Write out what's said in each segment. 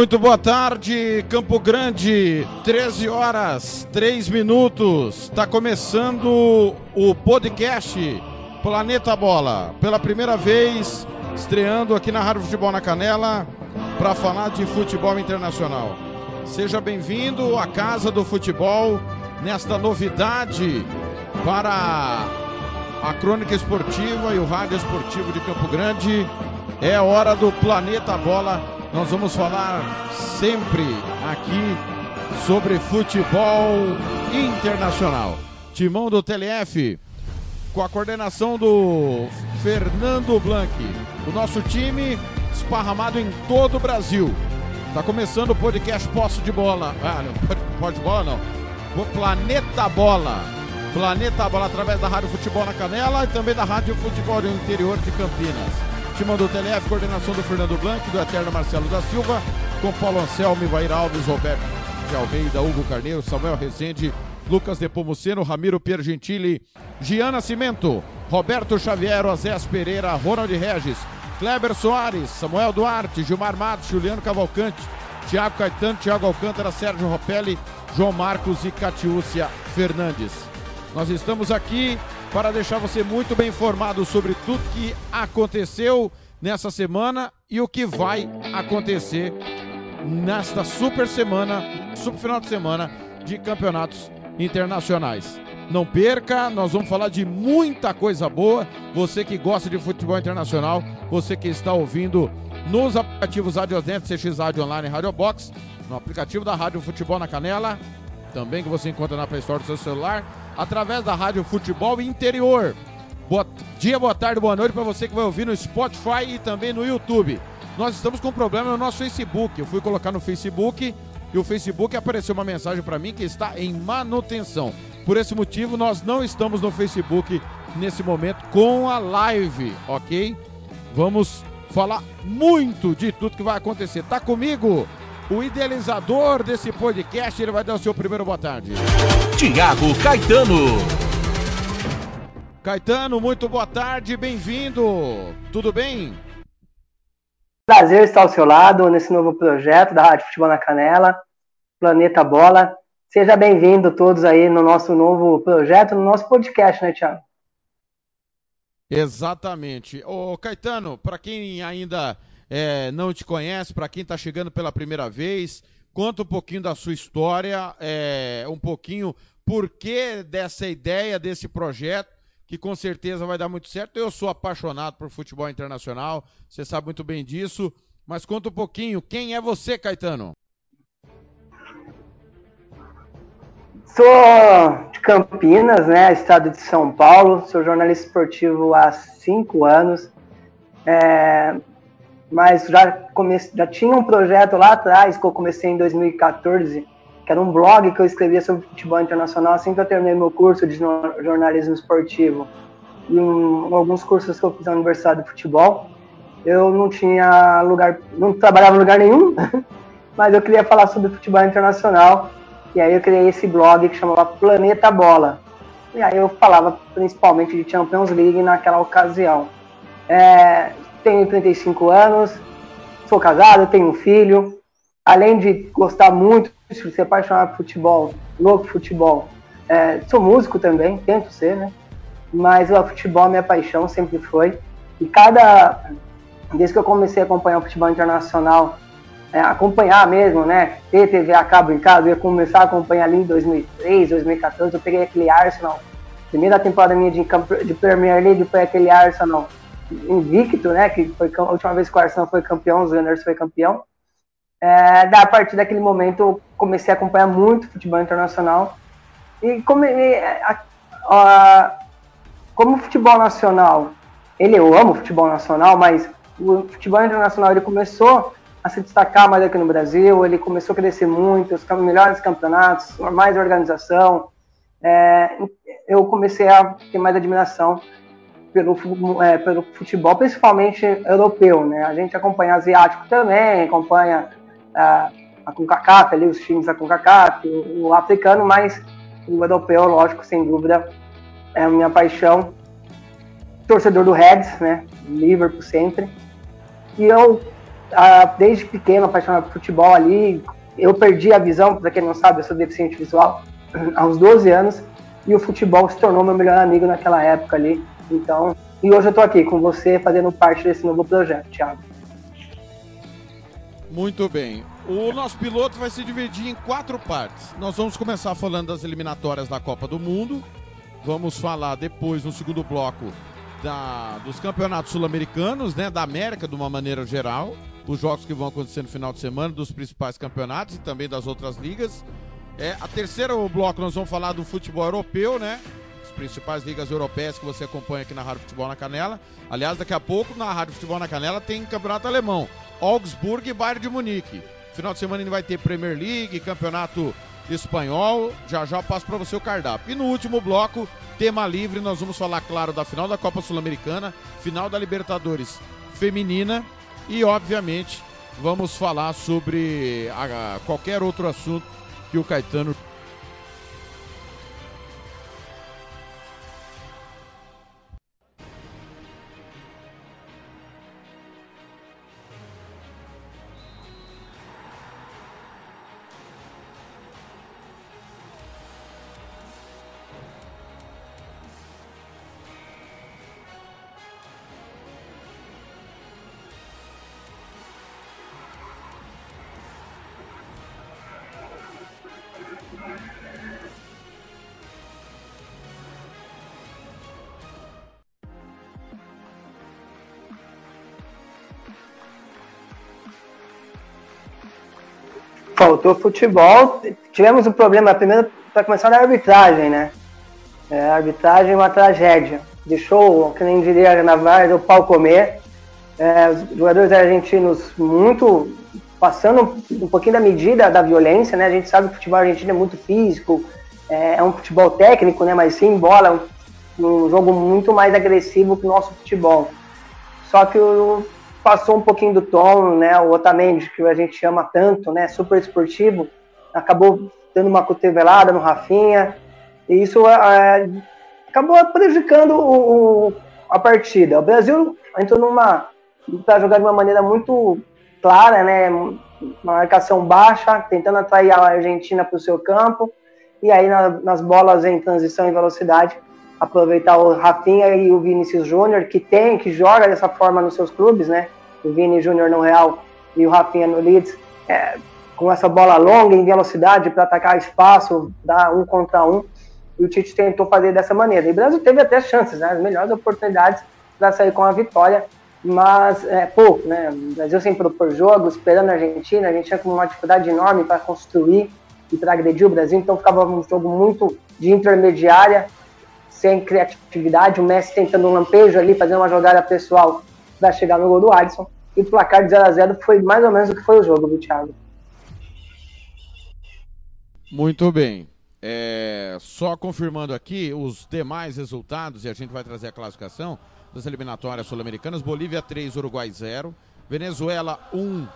Muito boa tarde, Campo Grande, 13 horas, 3 minutos. Está começando o podcast Planeta Bola. Pela primeira vez, estreando aqui na Rádio Futebol na Canela para falar de futebol internacional. Seja bem-vindo à Casa do Futebol nesta novidade para a Crônica Esportiva e o Rádio Esportivo de Campo Grande. É hora do Planeta Bola nós vamos falar sempre aqui sobre futebol internacional. Timão do TLF, com a coordenação do Fernando Blanc. O nosso time esparramado em todo o Brasil. Tá começando o podcast Posse de Bola. Ah, não, pode de bola não. O Planeta Bola. Planeta Bola através da Rádio Futebol na Canela e também da Rádio Futebol do Interior de Campinas. Timão do TLF, coordenação do Fernando Blanc, do Eterno Marcelo da Silva, com Paulo Anselmo, Ivair Alves, Roberto de Almeida, Hugo Carneiro, Samuel Rezende, Lucas Depomuceno, Ramiro Piergentili, Gian Nascimento, Roberto Xavier, Osés Pereira, Ronald Regis, Kleber Soares, Samuel Duarte, Gilmar Matos, Juliano Cavalcante, Tiago Caetano, Tiago Alcântara, Sérgio Ropelli, João Marcos e Catiúcia Fernandes. Nós estamos aqui para deixar você muito bem informado sobre tudo que aconteceu nessa semana e o que vai acontecer nesta super semana, super final de semana de campeonatos internacionais. Não perca, nós vamos falar de muita coisa boa. Você que gosta de futebol internacional, você que está ouvindo nos aplicativos Radiosnet, CX Rádio Online e Radio Box, no aplicativo da Rádio Futebol na Canela, também que você encontra na Play Store do seu celular através da Rádio Futebol Interior. Boa dia, boa tarde, boa noite para você que vai ouvir no Spotify e também no YouTube. Nós estamos com um problema no nosso Facebook. Eu fui colocar no Facebook e o Facebook apareceu uma mensagem para mim que está em manutenção. Por esse motivo, nós não estamos no Facebook nesse momento com a live, ok? Vamos falar muito de tudo que vai acontecer. Tá comigo? O idealizador desse podcast, ele vai dar o seu primeiro boa tarde. Tiago Caetano. Caetano, muito boa tarde, bem-vindo. Tudo bem? Prazer estar ao seu lado nesse novo projeto da Rádio Futebol na Canela, Planeta Bola. Seja bem-vindo todos aí no nosso novo projeto, no nosso podcast, né, Tiago? Exatamente. Ô, Caetano, para quem ainda é, não te conhece, para quem está chegando pela primeira vez, conta um pouquinho da sua história, é, um pouquinho por que dessa ideia, desse projeto, que com certeza vai dar muito certo. Eu sou apaixonado por futebol internacional, você sabe muito bem disso, mas conta um pouquinho, quem é você, Caetano? Sou de Campinas, né, estado de São Paulo, sou jornalista esportivo há cinco anos. É, mas já, comece, já tinha um projeto lá atrás, que eu comecei em 2014, que era um blog que eu escrevia sobre futebol internacional assim que eu terminei meu curso de jornalismo esportivo e um, alguns cursos que eu fiz na Universidade de Futebol. Eu não tinha lugar, não trabalhava em lugar nenhum, mas eu queria falar sobre futebol internacional. E aí eu criei esse blog que chamava Planeta Bola. E aí eu falava principalmente de Champions League naquela ocasião. É, tenho 35 anos, sou casado, tenho um filho. Além de gostar muito, de ser apaixonado por futebol, louco futebol, é, sou músico também, tento ser, né? Mas o futebol minha paixão, sempre foi. E cada. Desde que eu comecei a acompanhar o futebol internacional, é, acompanhar mesmo, né? Ter TV a cabo em casa, eu ia começar a acompanhar ali em 2003, 2014. Eu peguei aquele Arsenal, primeira temporada minha de, de Premier League foi aquele Arsenal invicto, né? Que foi a última vez que o Arsenal foi campeão, os Gunners foi campeão. É, da, a partir daquele momento eu comecei a acompanhar muito futebol internacional e como, a, a, como futebol nacional, ele eu amo futebol nacional, mas o futebol internacional ele começou a se destacar mais aqui no Brasil, ele começou a crescer muito, os melhores campeonatos, mais organização. É, eu comecei a ter mais admiração pelo, é, pelo futebol, principalmente europeu, né? A gente acompanha asiático também, acompanha a CONCACAF, ali, os times da CONCACAF, o, o africano, mas o europeu, lógico, sem dúvida, é a minha paixão. Torcedor do Reds, né? Liverpool sempre. E eu desde pequeno apaixonado por futebol ali. Eu perdi a visão, para quem não sabe, eu sou deficiente visual, aos 12 anos, e o futebol se tornou meu melhor amigo naquela época ali. Então, e hoje eu estou aqui com você fazendo parte desse novo projeto, Thiago. Muito bem. O nosso piloto vai se dividir em quatro partes. Nós vamos começar falando das eliminatórias da Copa do Mundo. Vamos falar depois, no segundo bloco, da, dos campeonatos sul-americanos, né, da América de uma maneira geral, os jogos que vão acontecer no final de semana, dos principais campeonatos e também das outras ligas. É, a terceiro bloco nós vamos falar do futebol europeu, né? Principais ligas europeias que você acompanha aqui na Rádio Futebol na Canela. Aliás, daqui a pouco na Rádio Futebol na Canela tem campeonato alemão, Augsburg e Bayern de Munique. Final de semana ainda vai ter Premier League, campeonato espanhol. Já já passo para você o cardápio. E no último bloco, tema livre, nós vamos falar, claro, da final da Copa Sul-Americana, final da Libertadores feminina e, obviamente, vamos falar sobre a, a qualquer outro assunto que o Caetano faltou futebol. Tivemos um problema, primeiro, para começar, na arbitragem, né? É, a arbitragem é uma tragédia. Deixou, que nem diria na Varda, o pau comer. É, os jogadores argentinos muito passando um pouquinho da medida da violência, né? A gente sabe que o futebol argentino é muito físico, é, é um futebol técnico, né? Mas sem bola, um, um jogo muito mais agressivo que o nosso futebol. Só que o, passou um pouquinho do tom, né? O Otamendi, que a gente ama tanto, né? Super esportivo, acabou dando uma cotovelada no Rafinha, e isso é, acabou prejudicando o, o, a partida. O Brasil entrou numa para jogar de uma maneira muito clara, né? Uma marcação baixa, tentando atrair a Argentina para o seu campo, e aí na, nas bolas em transição e velocidade aproveitar o Rafinha e o Vinícius Júnior, que tem, que joga dessa forma nos seus clubes, né? O Vini Júnior no Real e o Rafinha no Leeds, é, com essa bola longa em velocidade para atacar espaço, dar um contra um. E o Tite tentou fazer dessa maneira. E o Brasil teve até chances, né? As melhores oportunidades para sair com a vitória, mas é, pouco, né? O Brasil sem propor jogo, esperando a Argentina, a gente tinha uma dificuldade enorme para construir e para agredir o Brasil, então ficava um jogo muito de intermediária sem criatividade, o Messi tentando um lampejo ali, fazendo uma jogada pessoal para chegar no gol do Alisson. E o placar de 0 a 0 foi mais ou menos o que foi o jogo do Thiago. Muito bem. É, só confirmando aqui os demais resultados, e a gente vai trazer a classificação das eliminatórias sul-americanas: Bolívia 3, Uruguai 0, Venezuela 1,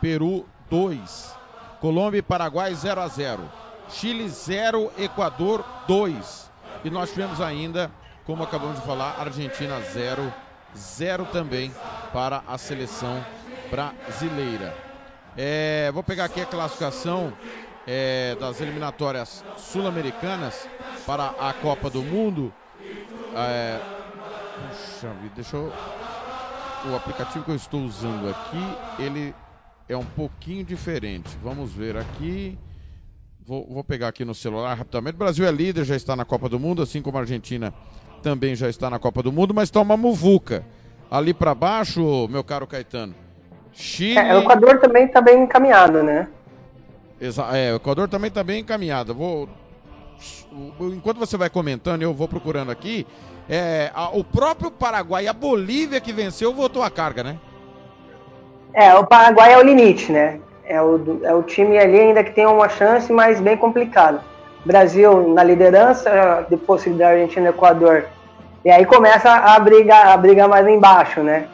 Peru 2, Colômbia e Paraguai 0 a 0, Chile 0, Equador 2. E nós tivemos ainda, como acabamos de falar, Argentina 0, 0 também para a seleção brasileira. É, vou pegar aqui a classificação é, das eliminatórias sul-americanas para a Copa do Mundo. É, puxa vida, deixa eu. O aplicativo que eu estou usando aqui, ele é um pouquinho diferente. Vamos ver aqui. Vou, vou, pegar aqui no celular rapidamente. O Brasil é líder, já está na Copa do Mundo, assim como a Argentina também já está na Copa do Mundo, mas está uma muvuca. Ali para baixo, meu caro Caetano. Chile. É, o Equador também está bem encaminhado, né? Exa é, o Equador também está bem encaminhado. Vou. Enquanto você vai comentando, eu vou procurando aqui. É, a, o próprio Paraguai a Bolívia que venceu voltou a carga, né? É, o Paraguai é o limite, né? É o, é o time ali ainda que tem uma chance, mas bem complicado. Brasil na liderança, depois da Argentina e Equador. E aí começa a briga, a briga mais embaixo, né?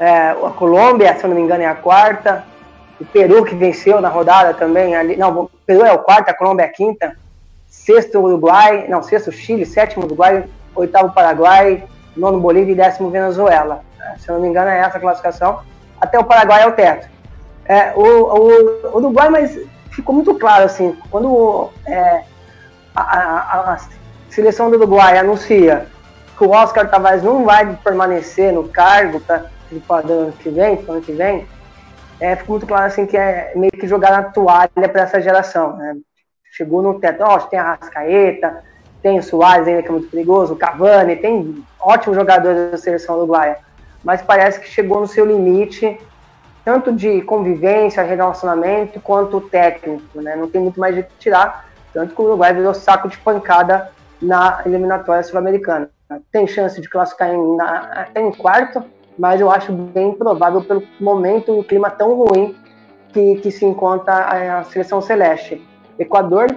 É, a Colômbia, se eu não me engano, é a quarta. O Peru, que venceu na rodada também. Ali, não, o Peru é o quarto, a Colômbia é a quinta. Sexto, Uruguai. Não, sexto, Chile. Sétimo, Uruguai. Oitavo, Paraguai. Nono, Bolívia e décimo, Venezuela. Se eu não me engano, é essa a classificação. até o Paraguai é o teto. É, o, o, o Uruguai, mas ficou muito claro, assim, quando é, a, a, a, seleção do Uruguai anuncia que o Oscar Tavares não vai permanecer no cargo para o ano que vem, ano que vem, é, ficou muito claro assim que é meio que jogar na toalha para essa geração. Né? Chegou no teto, ó, tem a Rascaeta, tem o Soares ainda que é muito perigoso, o Cavani, tem ótimos jogadores da seleção uruguaia, mas parece que chegou no seu limite tanto de convivência, relacionamento, quanto técnico, né? Não tem muito mais de tirar, tanto que o Uruguai virou saco de pancada na eliminatória sul-americana. Tem chance de classificar em, na, em quarto, mas eu acho bem provável pelo momento e clima tão ruim que, que se encontra a, a seleção celeste. Equador,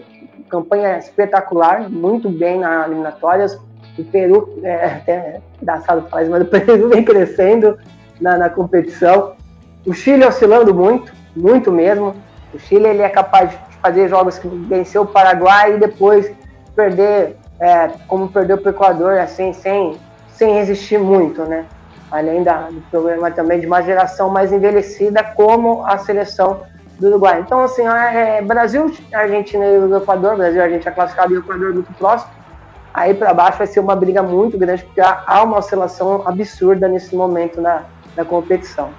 campanha espetacular, muito bem nas eliminatórias. O Peru, é, até engraçado falar mas o Peru vem crescendo na, na competição. O Chile oscilando muito, muito mesmo. O Chile ele é capaz de fazer jogos que venceu o Paraguai e depois perder, é, como perdeu para o Equador, assim, sem, sem resistir muito, né? Além da, do problema também de uma geração mais envelhecida, como a seleção do Uruguai. Então, assim, é, Brasil, Argentina e Equador, Brasil, Argentina classificado e o Equador muito próximo. Aí para baixo vai ser uma briga muito grande, porque há uma oscilação absurda nesse momento na competição.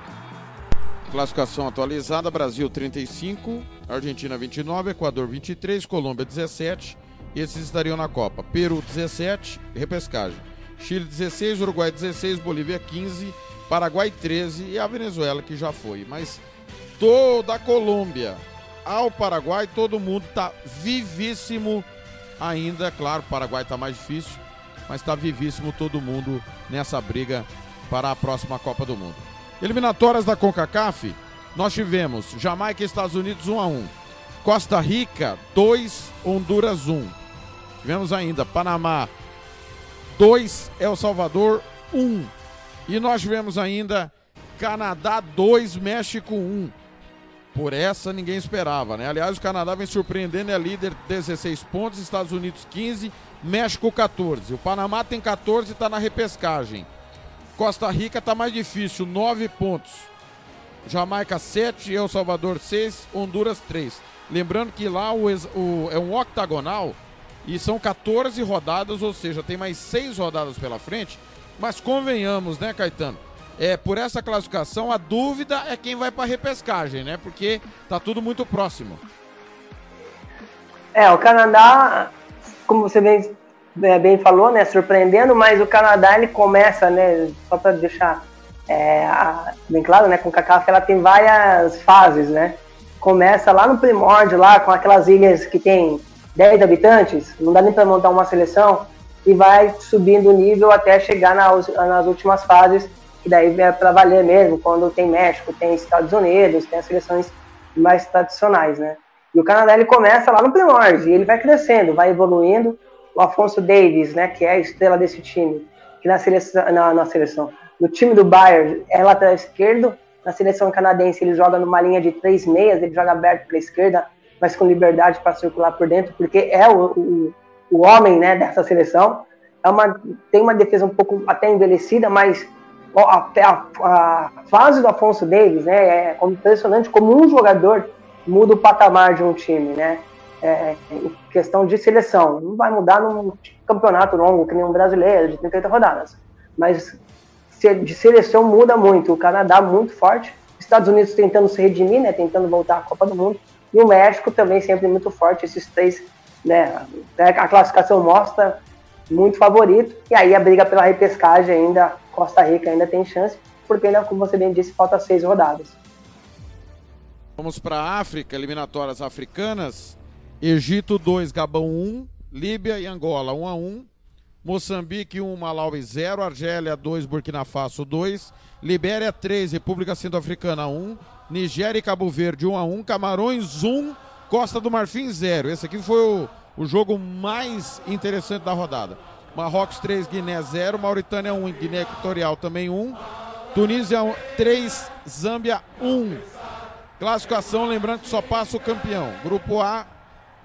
Classificação atualizada: Brasil 35, Argentina 29, Equador 23, Colômbia 17. Esses estariam na Copa. Peru 17, repescagem. Chile 16, Uruguai 16, Bolívia 15, Paraguai 13 e a Venezuela que já foi. Mas toda a Colômbia ao Paraguai, todo mundo tá vivíssimo ainda. Claro, o Paraguai tá mais difícil, mas tá vivíssimo todo mundo nessa briga para a próxima Copa do Mundo. Eliminatórias da CONCACAF, nós tivemos Jamaica e Estados Unidos 1 a 1. Costa Rica 2, Honduras 1. Tivemos ainda Panamá 2, El Salvador 1. E nós tivemos ainda Canadá 2, México 1. Por essa ninguém esperava, né? Aliás, o Canadá vem surpreendendo, é líder 16 pontos, Estados Unidos 15, México 14. O Panamá tem 14 e está na repescagem. Costa Rica está mais difícil, 9 pontos. Jamaica 7, El Salvador 6, Honduras 3. Lembrando que lá o, o, é um octagonal e são 14 rodadas, ou seja, tem mais 6 rodadas pela frente. Mas convenhamos, né, Caetano? É, por essa classificação, a dúvida é quem vai para repescagem, né? Porque tá tudo muito próximo. É, o Canadá, como você bem bem falou, né, surpreendendo, mas o Canadá ele começa, né, só para deixar é, bem claro, né, com o CACAF ela tem várias fases, né, começa lá no primórdio, lá com aquelas ilhas que tem 10 habitantes, não dá nem para montar uma seleção, e vai subindo o nível até chegar nas, nas últimas fases, que daí é para valer mesmo, quando tem México, tem Estados Unidos, tem as seleções mais tradicionais, né. E o Canadá ele começa lá no primórdio, e ele vai crescendo, vai evoluindo, o Afonso Davis, né, que é a estrela desse time, que na seleção, na, na seleção, no time do Bayern é lateral esquerdo, na seleção canadense ele joga numa linha de três meias, ele joga aberto para a esquerda, mas com liberdade para circular por dentro, porque é o, o, o homem, né, dessa seleção. É uma, tem uma defesa um pouco até envelhecida, mas a, a, a fase do Afonso Davis, né, é impressionante como um jogador muda o patamar de um time, né? É, questão de seleção. Não vai mudar num campeonato longo, que nem um brasileiro, de 38 rodadas. Mas de seleção muda muito. O Canadá muito forte, Estados Unidos tentando se redimir, né, tentando voltar à Copa do Mundo, e o México também sempre muito forte. Esses três, né, a classificação mostra muito favorito. E aí a briga pela repescagem ainda, Costa Rica ainda tem chance, porque ainda, como você bem disse, falta seis rodadas. Vamos para a África, eliminatórias africanas. Egito 2, Gabão 1, Líbia e Angola 1 a 1, Moçambique 1, Malawi 0, Argélia 2, Burkina Faso 2, Libéria 3, República Centro-Africana 1, Nigéria e Cabo Verde 1 a 1, Camarões 1, Costa do Marfim 0. Esse aqui foi o, o jogo mais interessante da rodada. Marrocos 3, Guiné 0, Mauritânia 1, Guiné Equatorial também 1, Tunísia 3, Zâmbia 1. Classificação, lembrando que só passa o campeão. Grupo A,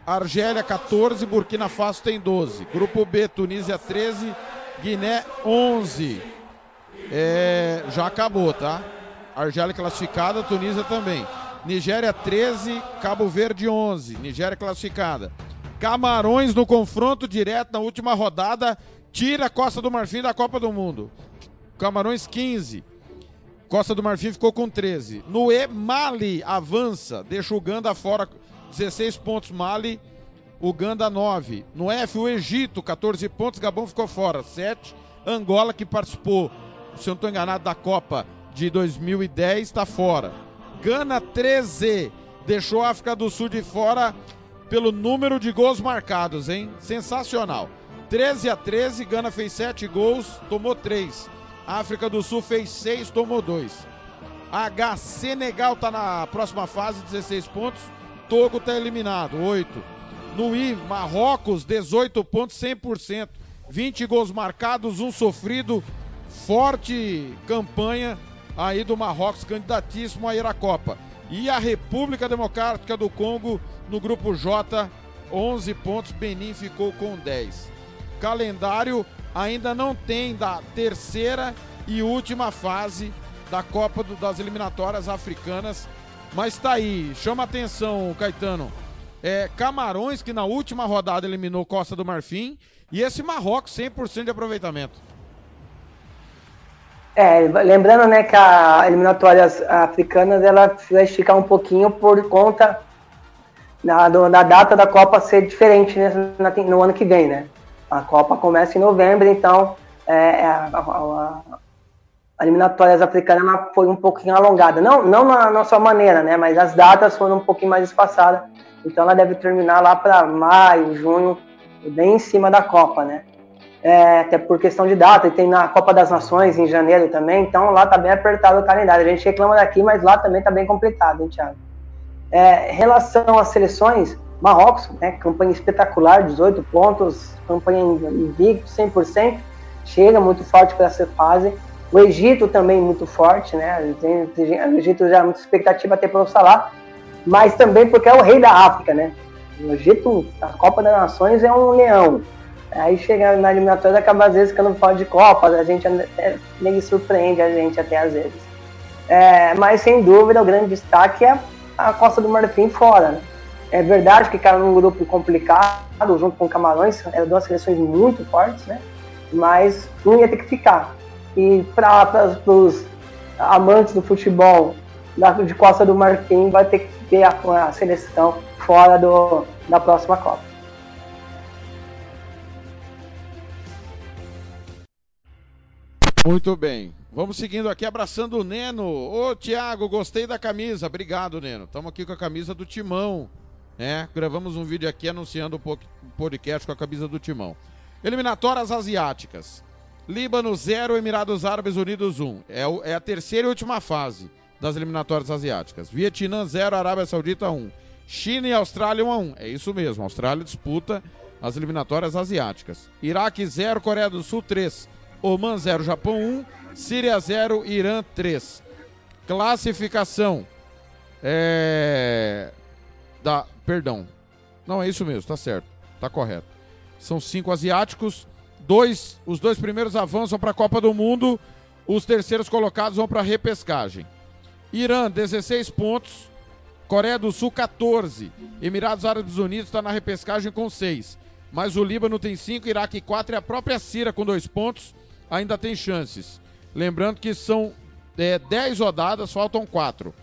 Argélia 14, Burkina Faso tem 12. Grupo B, Tunísia 13, Guiné 11. É, já acabou, tá? Argélia classificada, Tunísia também. Nigéria 13, Cabo Verde 11. Nigéria classificada. Camarões no confronto direto na última rodada, tira a Costa do Marfim da Copa do Mundo. Camarões 15. Costa do Marfim ficou com 13. No E, Mali avança, deixa o Uganda fora, 16 pontos Mali, Uganda 9. No F, o Egito, 14 pontos, Gabão ficou fora, 7. Angola, que participou, se eu não estou enganado, da Copa de 2010, está fora. Gana 13, deixou a África do Sul de fora pelo número de gols marcados, hein? Sensacional. 13 a 13, Gana fez 7 gols, tomou 3. África do Sul fez 6, tomou 2. H Senegal está na próxima fase, 16 pontos. Togo está eliminado, 8. No I, Marrocos, 18 pontos, 100%. 20 gols marcados, um sofrido. Forte campanha aí do Marrocos, candidatíssimo a ir à Copa. E a República Democrática do Congo, no grupo J, 11 pontos. Benin ficou com 10. Calendário ainda não tem da terceira e última fase da Copa do, das Eliminatórias Africanas. Mas está aí, chama atenção, Caetano. É, Camarões, que na última rodada eliminou Costa do Marfim, e esse Marrocos, 100% de aproveitamento. É, lembrando né, que a eliminatórias africanas ela vai esticar um pouquinho por conta da, da data da Copa ser diferente né, no ano que vem, né? A Copa começa em novembro, então é, é a, a, a eliminatórias africanas foi um pouquinho alongada. Não, não na, na sua maneira, né? Mas as datas foram um pouquinho mais espaçadas. Então ela deve terminar lá para maio, junho, bem em cima da Copa, né? É, até por questão de data, e tem na Copa das Nações em janeiro também, então lá tá bem apertado o calendário. A gente reclama daqui, mas lá também tá bem complicado, hein, Thiago? É, relação às seleções, Marrocos, né, campanha espetacular, 18 pontos, campanha invicto, 100%, chega muito forte para essa fase. O Egito também muito forte, né? o Egito já muita expectativa até para o Salah, mas também porque é o rei da África, né? O Egito, a Copa das Nações é um leão. Aí chega na eliminatória acaba às vezes ficando fora de Copa, a gente é, meio surpreende a gente até às vezes. É, mas sem dúvida o grande destaque é a Costa do Marfim fora, né? É verdade que caiu num grupo complicado, junto com Camarões, eram duas seleções muito fortes, né? Mas um ia ter que ficar. E para os amantes do futebol da, de Costa do Marfim, vai ter que ter a, a seleção fora do, da próxima Copa. Muito bem. Vamos seguindo aqui, abraçando o Neno. Ô, Tiago, gostei da camisa. Obrigado, Neno. Estamos aqui com a camisa do Timão. É, gravamos um vídeo aqui anunciando o podcast com a camisa do Timão. Eliminatórias asiáticas. Líbano 0, Emirados Árabes Unidos 1. Um. É, é, a terceira e última fase das eliminatórias asiáticas. Vietnã 0, Arábia Saudita 1. Um. China e Austrália 1 a 1. É isso mesmo, Austrália disputa as eliminatórias asiáticas. Iraque 0, Coreia do Sul 3. Oman 0, Japão 1. Síria 0, Irã 3. Classificação. É da. Perdão. Não, é isso mesmo, tá certo. Tá correto. São cinco asiáticos. Dois, os dois primeiros avançam para a Copa do Mundo. Os terceiros colocados vão para repescagem. Irã, 16 pontos. Coreia do Sul, 14. Emirados Árabes Unidos está na repescagem com 6. Mas o Líbano tem 5, Iraque 4 e a própria Síria com 2 pontos ainda tem chances. Lembrando que são 10 é, rodadas, faltam 4.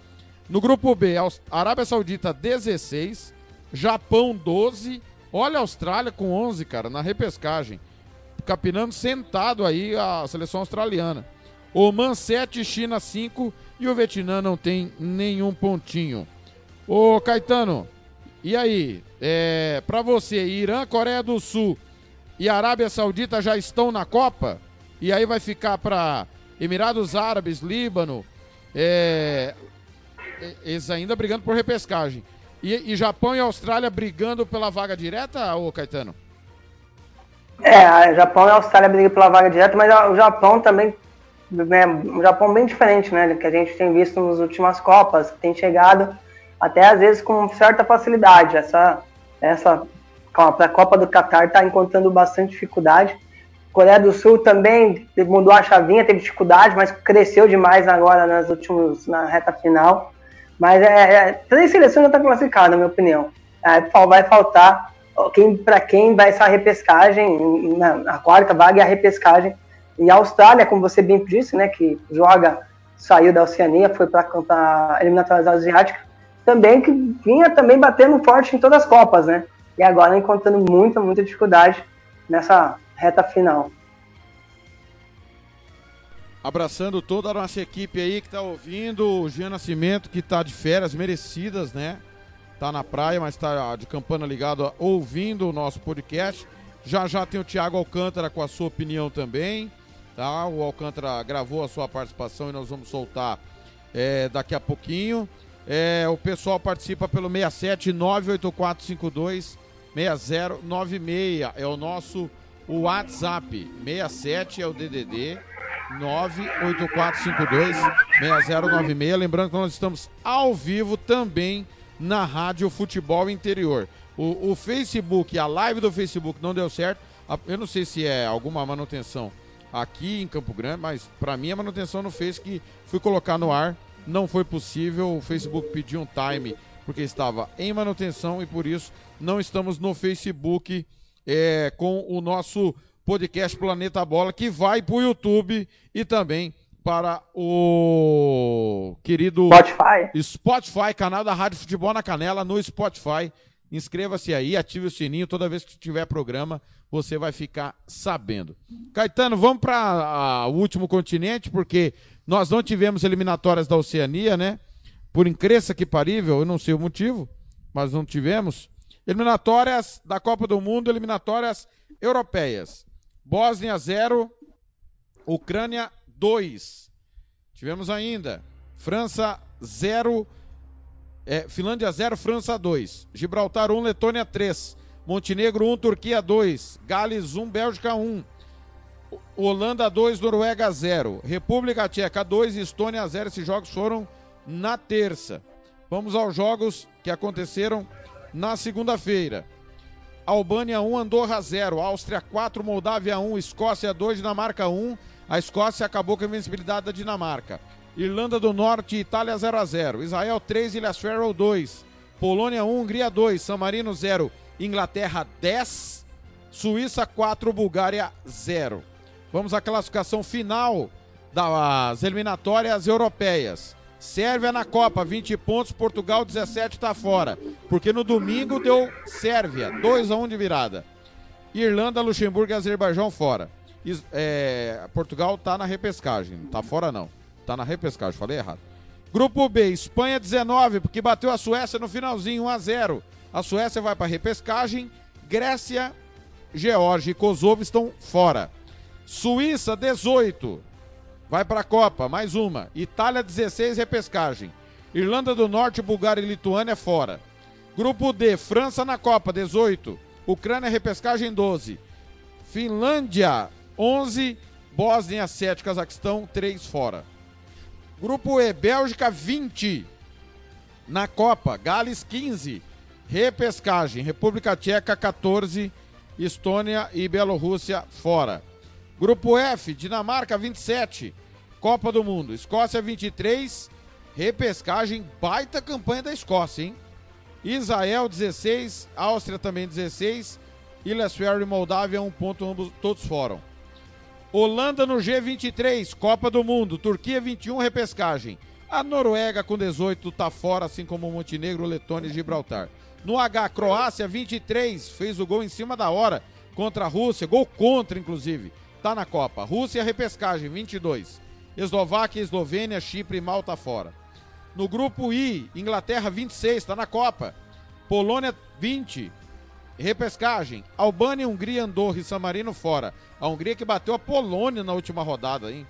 No grupo B, Arábia Saudita 16, Japão 12, olha a Austrália com 11, cara, na repescagem. Capinando sentado aí a seleção australiana. Oman 7, China 5 e o Vietnã não tem nenhum pontinho. Ô Caetano, e aí? É, para você, Irã, Coreia do Sul e Arábia Saudita já estão na Copa? E aí vai ficar para Emirados Árabes, Líbano, é, eles ainda brigando por repescagem. E, e, Japão e Austrália brigando pela vaga direta, ô Caetano? É, Japão e Austrália brigam pela vaga direta, mas o Japão também né, um Japão bem diferente, né? Que a gente tem visto nas últimas Copas, tem chegado até às vezes com certa facilidade. Essa, essa a Copa do Qatar está encontrando bastante dificuldade. Coreia do Sul também mudou a chavinha, teve dificuldade, mas cresceu demais agora nas últimas, na reta final. Mas é, é três seleções já estão classificadas, na minha opinião. É, vai faltar quem, para quem vai essa repescagem, na, a quarta vaga é a repescagem. E a Austrália, como você bem disse, né, que joga, saiu da Oceania, foi para a eliminatórias asiáticas, também que vinha também batendo forte em todas as Copas, né? E agora encontrando muita, muita dificuldade nessa reta final. Abraçando toda a nossa equipe aí que está ouvindo, o Jean Nascimento que está de férias merecidas, né? Tá na praia, mas está de campana ligado ouvindo o nosso podcast. Já já tem o Thiago Alcântara com a sua opinião também, tá? O Alcântara gravou a sua participação e nós vamos soltar é, daqui a pouquinho. É, o pessoal participa pelo 67 98452 6096. É o nosso o WhatsApp. 67 é o DDD 98452 6096. Lembrando que nós estamos ao vivo também na Rádio Futebol Interior. O, o Facebook, a live do Facebook não deu certo. Eu não sei se é alguma manutenção aqui em Campo Grande, mas para mim a manutenção no Face que fui colocar no ar não foi possível. O Facebook pediu um time porque estava em manutenção e por isso não estamos no Facebook é, com o nosso podcast Planeta Bola, que vai para o YouTube e também para o querido Spotify. Spotify, canal da Rádio Futebol na Canela, no Spotify. Inscreva-se aí, ative o sininho, toda vez que tiver programa, você vai ficar sabendo. Caetano, vamos para o último continente, porque nós não tivemos eliminatórias da Oceania, né? Por incrível que parível, eu não sei o motivo, mas não tivemos. Eliminatórias da Copa do Mundo, eliminatórias europeias. Bósnia 0, Ucrânia 2. Tivemos ainda França 0, é, Finlândia 0, França 2. Gibraltar 1, Letônia 3. Montenegro 1, Turquia 2. Gales 1, Bélgica 1. Holanda 2, Noruega 0. República Tcheca 2, Estônia 0. Esses jogos foram na terça. Vamos aos jogos que aconteceram na segunda-feira. Albânia 1, Andorra 0, Áustria 4, Moldávia 1, Escócia 2, Dinamarca 1. A Escócia acabou com a invencibilidade da Dinamarca. Irlanda do Norte, Itália 0 a 0. Israel 3, Ilhas Faroe 2. Polônia 1, Hungria 2, San Marino 0, Inglaterra 10, Suíça 4, Bulgária 0. Vamos à classificação final das eliminatórias europeias. Sérvia na Copa, 20 pontos, Portugal 17 está fora. Porque no domingo deu Sérvia, 2 a 1 de virada. Irlanda, Luxemburgo e Azerbaijão fora. É, Portugal está na repescagem, não tá fora não. Está na repescagem, falei errado. Grupo B, Espanha 19, porque bateu a Suécia no finalzinho, 1 a 0. A Suécia vai para repescagem. Grécia, Geórgia e Kosovo estão fora. Suíça 18, vai para a Copa, mais uma. Itália 16, repescagem. Irlanda do Norte, Bulgária e Lituânia fora. Grupo D, França na Copa, 18. Ucrânia, repescagem 12. Finlândia, 11. Bósnia, 7. Cazaquistão, 3 fora. Grupo E, Bélgica, 20. Na Copa, Gales, 15. Repescagem, República Tcheca, 14. Estônia e Bielorrússia fora. Grupo F, Dinamarca 27, Copa do Mundo. Escócia 23, repescagem, baita campanha da Escócia, hein? Israel 16, Áustria também 16, Ilhas Faroe e Moldávia um ponto, ambos, todos foram. Holanda no G23, Copa do Mundo. Turquia 21, repescagem. A Noruega com 18 tá fora, assim como Montenegro, Letônia e Gibraltar. No H, Croácia 23, fez o gol em cima da hora contra a Rússia, gol contra inclusive está na Copa. Rússia, repescagem, 22. Eslováquia, Eslovênia, Chipre e Malta fora. No grupo I, Inglaterra, 26, está na Copa. Polônia, 20. Repescagem. Albânia, Hungria, Andorra e San Marino fora. A Hungria que bateu a Polônia na última rodada, hein?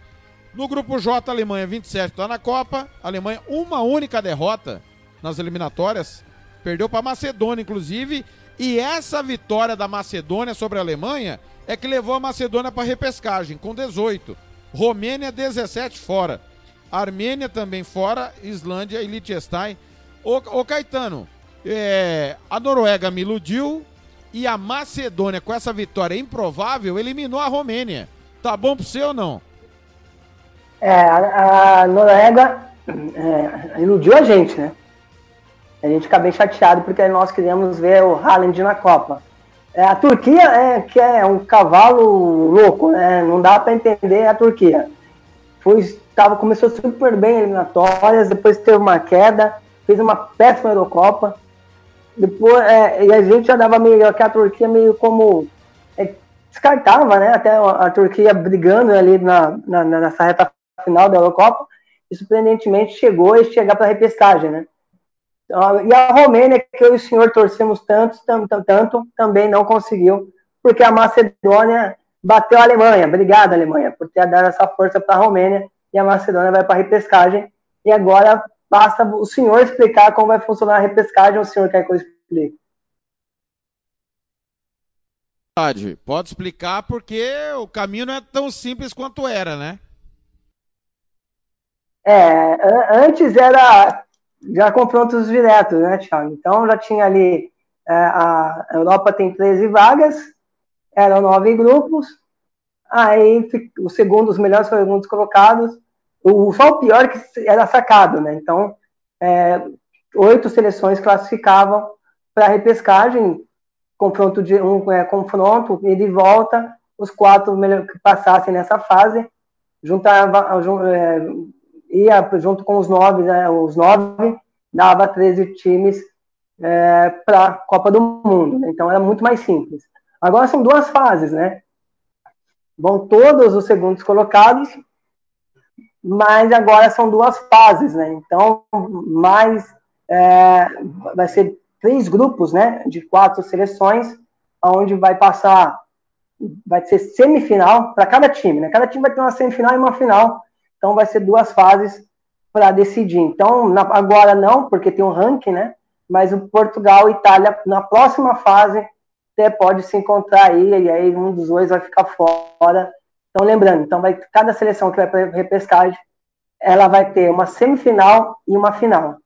No grupo J, Alemanha 27 está na Copa. Alemanha, uma única derrota nas eliminatórias. Perdeu para a Macedônia, inclusive. E essa vitória da Macedônia sobre a Alemanha é que levou a Macedônia para repescagem, com 18. Romênia, 17 fora. Armênia também fora. Islândia e Liechtenstein. Ô, Caetano, é, a Noruega me iludiu. E a Macedônia, com essa vitória improvável, eliminou a Romênia. Tá bom pro seu ou não? É, a, a Noruega é, iludiu a gente, né? A gente fica bem chateado porque nós queríamos ver o Haaland na Copa. É, a Turquia é que é um cavalo louco, né? Não dá para entender a Turquia. Foi, tava, começou super bem eliminatórias, depois teve uma queda, fez uma péssima Eurocopa. Depois, é, e a gente já dava meio que a Turquia meio como é, descartava, né? Até a, Turquia brigando ali na, na, nessa reta final da Eurocopa, e surpreendentemente chegou e chegar para a repescagem, né? Então, e a Romênia, que eu e o senhor torcemos tanto, tanto, tanto, também não conseguiu, porque a Macedônia bateu a Alemanha. Obrigado, Alemanha, por ter dado essa força para a Romênia, e a Macedônia vai para a repescagem, e agora basta o senhor explicar como vai funcionar a repescagem, ou o senhor quer que eu explique? Pode explicar porque o caminho não é tão simples quanto era, né? É, antes era já confrontos diretos, né, Thiago? Então já tinha ali, é, a Europa tem 13 vagas, eram nove grupos, aí os segundos, os melhores segundos colocados, o, só o pior que era sacado, né? Então, é, oito seleções classificavam para a repescagem, confronto de um é, confronto e de volta, os quatro que passassem nessa fase, juntava, é, ia junto com os nove, né, os nove, dava 13 times é, para a Copa do Mundo. Né? Então era muito mais simples. Agora são duas fases, né? Vão todos os segundos colocados mas agora são duas fases, né? Então, mais é, vai ser três grupos, né? De quatro seleções, onde vai passar, vai ser semifinal para cada time, né? Cada time vai ter uma semifinal e uma final, então vai ser duas fases para decidir. Então, na, agora não, porque tem um ranking, né? Mas o Portugal e Itália na próxima fase até pode se encontrar aí e aí um dos dois vai ficar fora então, lembrando, então vai, cada seleção que vai para repescagem, ela vai ter uma semifinal e uma final.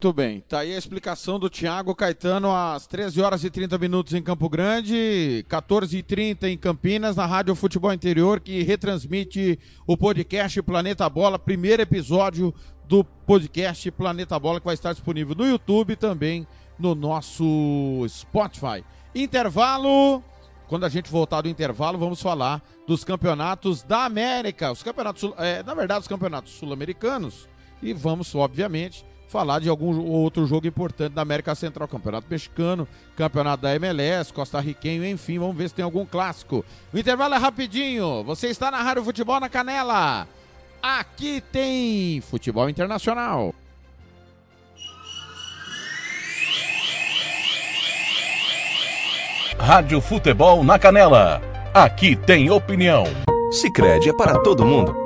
Muito bem, tá aí a explicação do Thiago Caetano às 13 horas e 30 minutos em Campo Grande, 14 e 30 em Campinas, na Rádio Futebol Interior, que retransmite o podcast Planeta Bola, primeiro episódio do podcast Planeta Bola, que vai estar disponível no YouTube e também no nosso Spotify. Intervalo. Quando a gente voltar do intervalo, vamos falar dos campeonatos da América, os campeonatos, é, na verdade, os campeonatos sul-americanos. E vamos, obviamente, falar de algum outro jogo importante da América Central, Campeonato Mexicano, Campeonato da MLS, Costa Riquenho, enfim, vamos ver se tem algum clássico. O intervalo é rapidinho. Você está na Rádio Futebol na Canela. Aqui tem futebol internacional. Rádio Futebol na Canela. Aqui tem opinião. Sicredi é para todo mundo.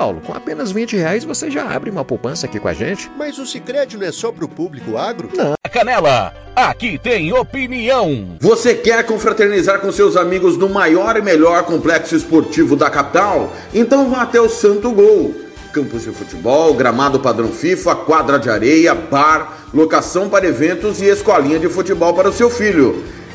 Com apenas 20 reais você já abre uma poupança aqui com a gente. Mas o Sicredi não é só para o público agro? Não. Canela, aqui tem opinião. Você quer confraternizar com seus amigos no maior e melhor complexo esportivo da capital? Então vá até o Santo Gol. Campos de futebol, gramado padrão FIFA, quadra de areia, bar, locação para eventos e escolinha de futebol para o seu filho.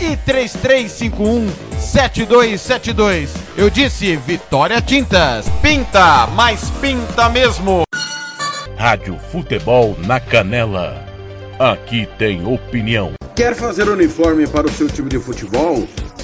e 3351 7272. Eu disse Vitória Tintas. Pinta, mas pinta mesmo. Rádio Futebol na Canela. Aqui tem opinião. Quer fazer uniforme para o seu time de futebol?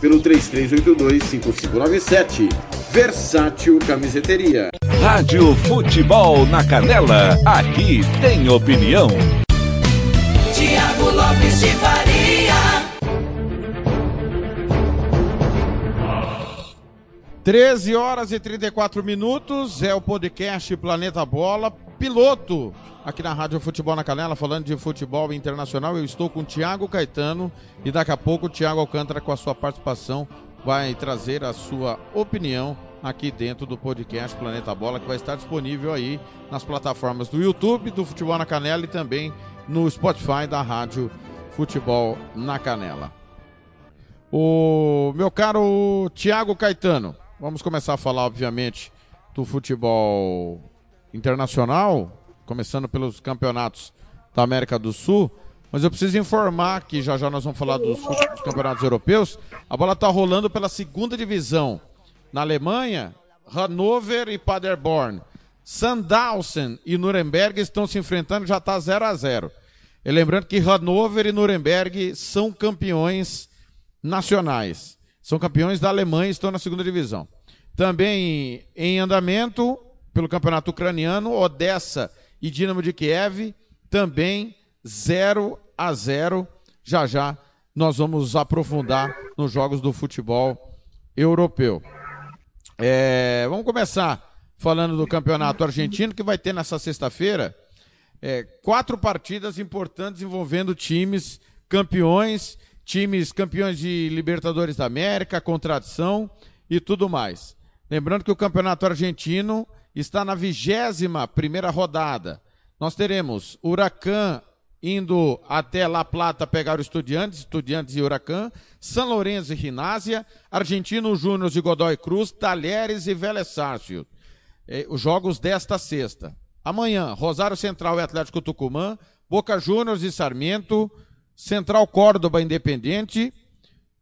pelo 33825597. Versátil Camiseteria. Rádio Futebol na Canela. Aqui tem opinião. Tiago Lopes de Faria. 13 horas e 34 minutos, é o podcast Planeta Bola, piloto aqui na Rádio Futebol na Canela, falando de futebol internacional. Eu estou com o Thiago Caetano e daqui a pouco o Thiago Alcântara, com a sua participação, vai trazer a sua opinião aqui dentro do podcast Planeta Bola, que vai estar disponível aí nas plataformas do YouTube, do Futebol na Canela e também no Spotify da Rádio Futebol na Canela. O meu caro Thiago Caetano, vamos começar a falar, obviamente, do futebol internacional, começando pelos campeonatos da América do Sul. Mas eu preciso informar que já já nós vamos falar dos, dos campeonatos europeus. A bola está rolando pela segunda divisão. Na Alemanha, Hannover e Paderborn. Sandhausen e Nuremberg estão se enfrentando, já está 0 a 0 E lembrando que Hannover e Nuremberg são campeões nacionais. São campeões da Alemanha e estão na segunda divisão. Também em andamento, pelo campeonato ucraniano, Odessa e Dinamo de Kiev, também 0 a 0 Já já nós vamos aprofundar nos jogos do futebol europeu. É, vamos começar falando do campeonato argentino, que vai ter nessa sexta-feira é, quatro partidas importantes envolvendo times campeões, times campeões de Libertadores da América, contradição e tudo mais. Lembrando que o campeonato argentino está na vigésima primeira rodada. Nós teremos Huracan indo até La Plata pegar o Estudiantes, Estudiantes e Huracan, São Lourenço e Rinásia, Argentino Júnior e Godoy Cruz, Talheres e Vélez Sarsfield. Eh, os jogos desta sexta. Amanhã, Rosário Central e Atlético Tucumã, Boca Juniors e Sarmiento, Central Córdoba Independente.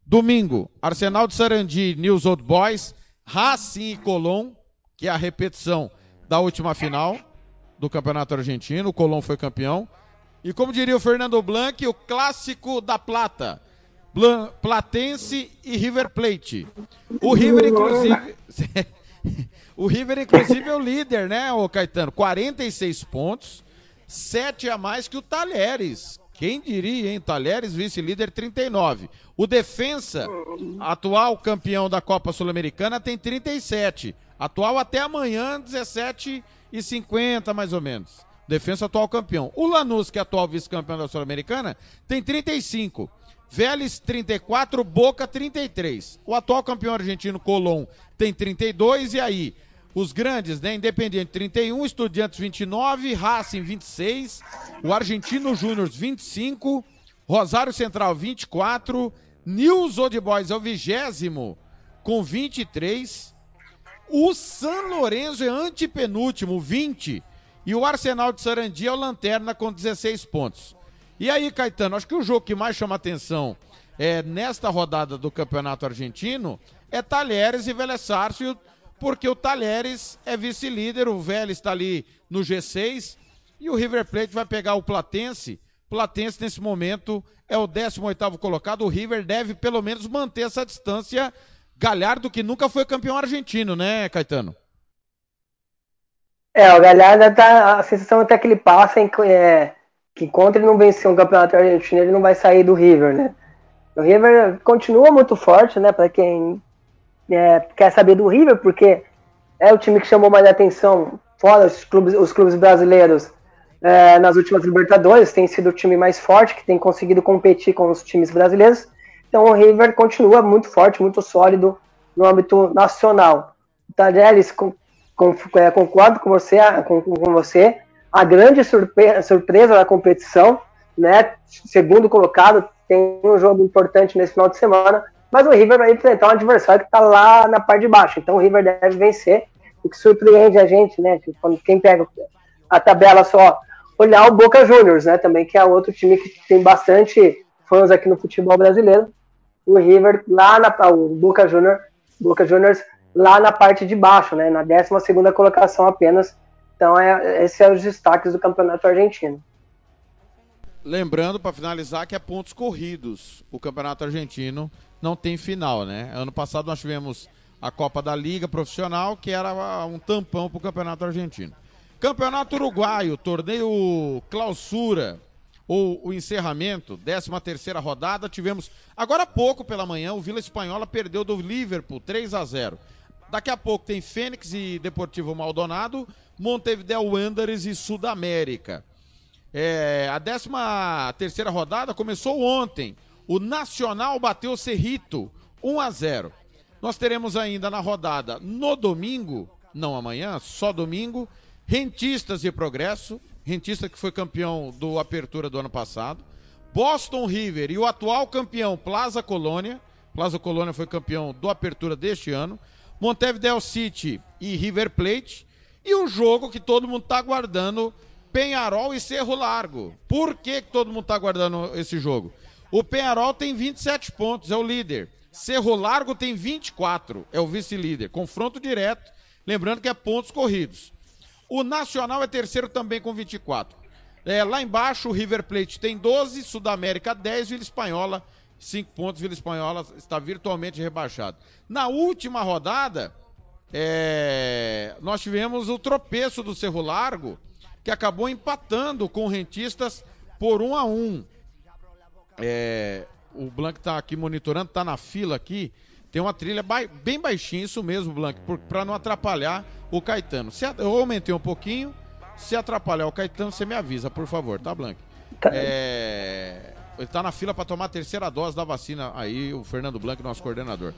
Domingo, Arsenal de Sarandi, News Old Boys, Racing e Colón, que é a repetição da última final do Campeonato Argentino. O Colón foi campeão. E como diria o Fernando Blanc, o clássico da Plata. Blan Platense e River Plate. O River, inclusive. o River, inclusive, é o líder, né, o Caetano? 46 pontos, 7 a mais que o Talheres. Quem diria, hein? Talheres, vice-líder, 39. O Defensa, atual campeão da Copa Sul-Americana, tem 37. Atual até amanhã, 17 e 50, mais ou menos. Defensa atual campeão. O Lanús, que é atual vice-campeão da Sul-Americana, tem 35. Vélez 34, Boca 33. O atual campeão argentino Colón tem 32 e aí os grandes, né? Independiente 31, Estudiantes 29, Racing 26, o Argentino Júnior 25, Rosário Central 24, News Old Boys é o vigésimo com 23. O San Lorenzo é antepenúltimo, 20. E o Arsenal de Sarandi é o lanterna com 16 pontos. E aí, Caetano, acho que o jogo que mais chama atenção é, nesta rodada do Campeonato Argentino é Talheres e Vélez Sarsfield, porque o Talheres é vice-líder, o Vélez está ali no G6 e o River Plate vai pegar o Platense. Platense, nesse momento, é o 18º colocado. O River deve, pelo menos, manter essa distância. Galhardo, que nunca foi campeão argentino, né, Caetano? É, o Galhardo tá. A sensação até que ele passa em, é, que enquanto ele não vencer um campeonato argentino, ele não vai sair do River, né? O River continua muito forte, né? Para quem é, quer saber do River, porque é o time que chamou mais atenção, fora os clubes, os clubes brasileiros, é, nas últimas Libertadores, tem sido o time mais forte, que tem conseguido competir com os times brasileiros. Então o River continua muito forte, muito sólido no âmbito nacional. Tadelis, com, com, é, concordo com você, com, com você. A grande surpre surpresa da competição, né? Segundo colocado, tem um jogo importante nesse final de semana, mas o River vai enfrentar um adversário que está lá na parte de baixo. Então o River deve vencer. O que surpreende a gente, né? Quando quem pega a tabela só olhar o Boca Juniors, né? Também que é outro time que tem bastante fãs aqui no futebol brasileiro. O River lá na o Boca Juniors, Boca Juniors lá na parte de baixo, né? Na 12 segunda colocação apenas. Então é esses são os destaques do campeonato argentino. Lembrando para finalizar que é pontos corridos. O campeonato argentino não tem final, né? Ano passado nós tivemos a Copa da Liga Profissional, que era um tampão para o campeonato argentino. Campeonato Uruguaio, torneio clausura ou o encerramento, 13 terceira rodada, tivemos agora há pouco pela manhã, o Vila Espanhola perdeu do Liverpool 3 a 0. Daqui a pouco tem Fênix e Deportivo Maldonado, Montevideo Wanderers e Sudamérica. É, a 13 terceira rodada começou ontem. O Nacional bateu o Cerrito 1 a 0. Nós teremos ainda na rodada no domingo, não amanhã, só domingo, Rentistas e Progresso, Rentista que foi campeão do Apertura do ano passado, Boston River e o atual campeão Plaza Colônia, Plaza Colônia foi campeão do Apertura deste ano, Montevideo City e River Plate, e o jogo que todo mundo está aguardando, Penharol e Cerro Largo. Por que, que todo mundo está aguardando esse jogo? O Penharol tem 27 pontos, é o líder. Cerro Largo tem 24, é o vice-líder. Confronto direto, lembrando que é pontos corridos. O Nacional é terceiro também com 24. É, lá embaixo, o River Plate tem 12, Sudamérica 10, Vila Espanhola 5 pontos. Vila Espanhola está virtualmente rebaixado. Na última rodada, é, nós tivemos o tropeço do Cerro Largo, que acabou empatando com o Rentistas por 1 a 1 é, O Blanc está aqui monitorando, está na fila aqui. Tem uma trilha bem baixinha, isso mesmo, Blanc, para não atrapalhar o Caetano. Se, eu aumentei um pouquinho. Se atrapalhar o Caetano, você me avisa, por favor, tá, Blanc? Tá. É, ele tá na fila para tomar a terceira dose da vacina aí, o Fernando Blanc, nosso coordenador.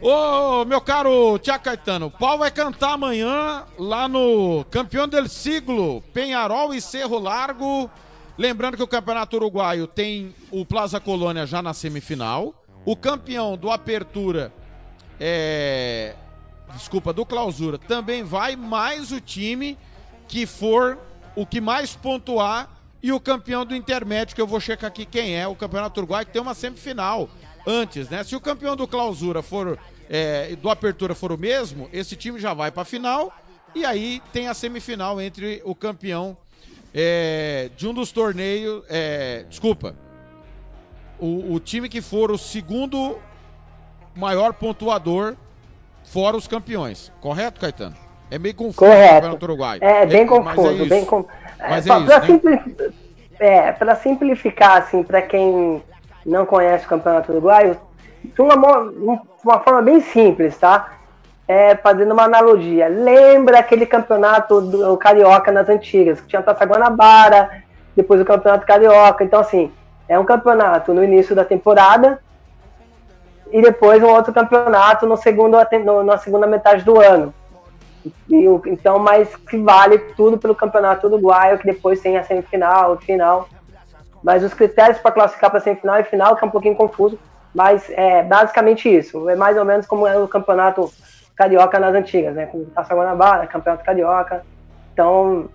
Ô, meu caro Tiago Caetano, o pau vai cantar amanhã lá no Campeão del Siglo, Penharol e Cerro Largo. Lembrando que o Campeonato Uruguaio tem o Plaza Colônia já na semifinal. O campeão do Apertura, é, desculpa, do Clausura, também vai mais o time que for o que mais pontuar e o campeão do intermédio, que eu vou checar aqui quem é, o Campeonato Uruguai, que tem uma semifinal antes, né? Se o campeão do Clausura for, é, do Apertura for o mesmo, esse time já vai para a final e aí tem a semifinal entre o campeão é, de um dos torneios, é, desculpa, o, o time que for o segundo maior pontuador fora os campeões. Correto, Caetano? É meio confuso Correto. o Uruguai. É, bem é, confuso, é bem com... Mas é, é para simplif... é, simplificar, assim, para quem não conhece o Campeonato Uruguaio, de uma, uma forma bem simples, tá? É, fazendo uma analogia. Lembra aquele campeonato do Carioca nas antigas, que tinha Taça Guanabara, depois o Campeonato Carioca. Então, assim, é um campeonato no início da temporada e depois um outro campeonato no segundo, no, na segunda metade do ano. E, então, mas que vale tudo pelo campeonato uruguaio, que depois tem a semifinal, final. Mas os critérios para classificar para semifinal e final que é um pouquinho confuso, mas é basicamente isso. É mais ou menos como é o campeonato carioca nas antigas, né? Com Taça Guanabara, campeonato carioca. Então,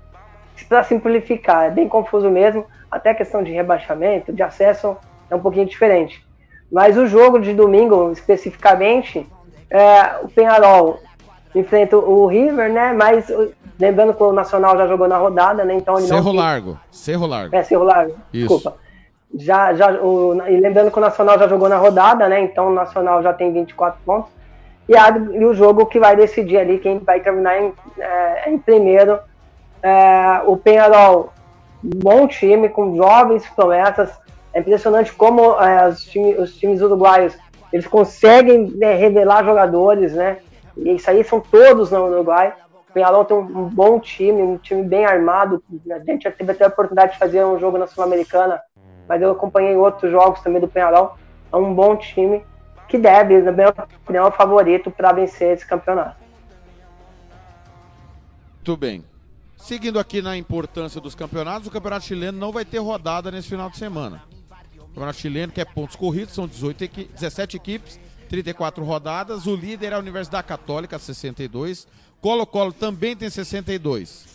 para simplificar, é bem confuso mesmo. Até a questão de rebaixamento, de acesso, é um pouquinho diferente. Mas o jogo de domingo, especificamente, é, o Penharol enfrenta o River, né? Mas lembrando que o Nacional já jogou na rodada, né? Então ele Cerro não... Largo. Cerro Largo. É, Cerro Largo. Isso. Desculpa. Já, já, o, e lembrando que o Nacional já jogou na rodada, né? Então o Nacional já tem 24 pontos. E, a, e o jogo que vai decidir ali quem vai terminar em, é, em primeiro. É, o Penharol bom time, com jovens promessas. É impressionante como é, os, time, os, times uruguaios eles conseguem né, revelar jogadores, né? E isso aí são todos no Uruguai. O Penhalão tem um, um bom time, um time bem armado. A gente já teve até a oportunidade de fazer um jogo na Sul-Americana, mas eu acompanhei outros jogos também do Penhalão. É um bom time que deve, na minha opinião, é o favorito para vencer esse campeonato. Muito bem. Seguindo aqui na importância dos campeonatos, o campeonato chileno não vai ter rodada nesse final de semana. O campeonato chileno, que é pontos corridos, são 18 equi 17 equipes, 34 rodadas. O líder é a Universidade Católica, 62. Colo-Colo também tem 62.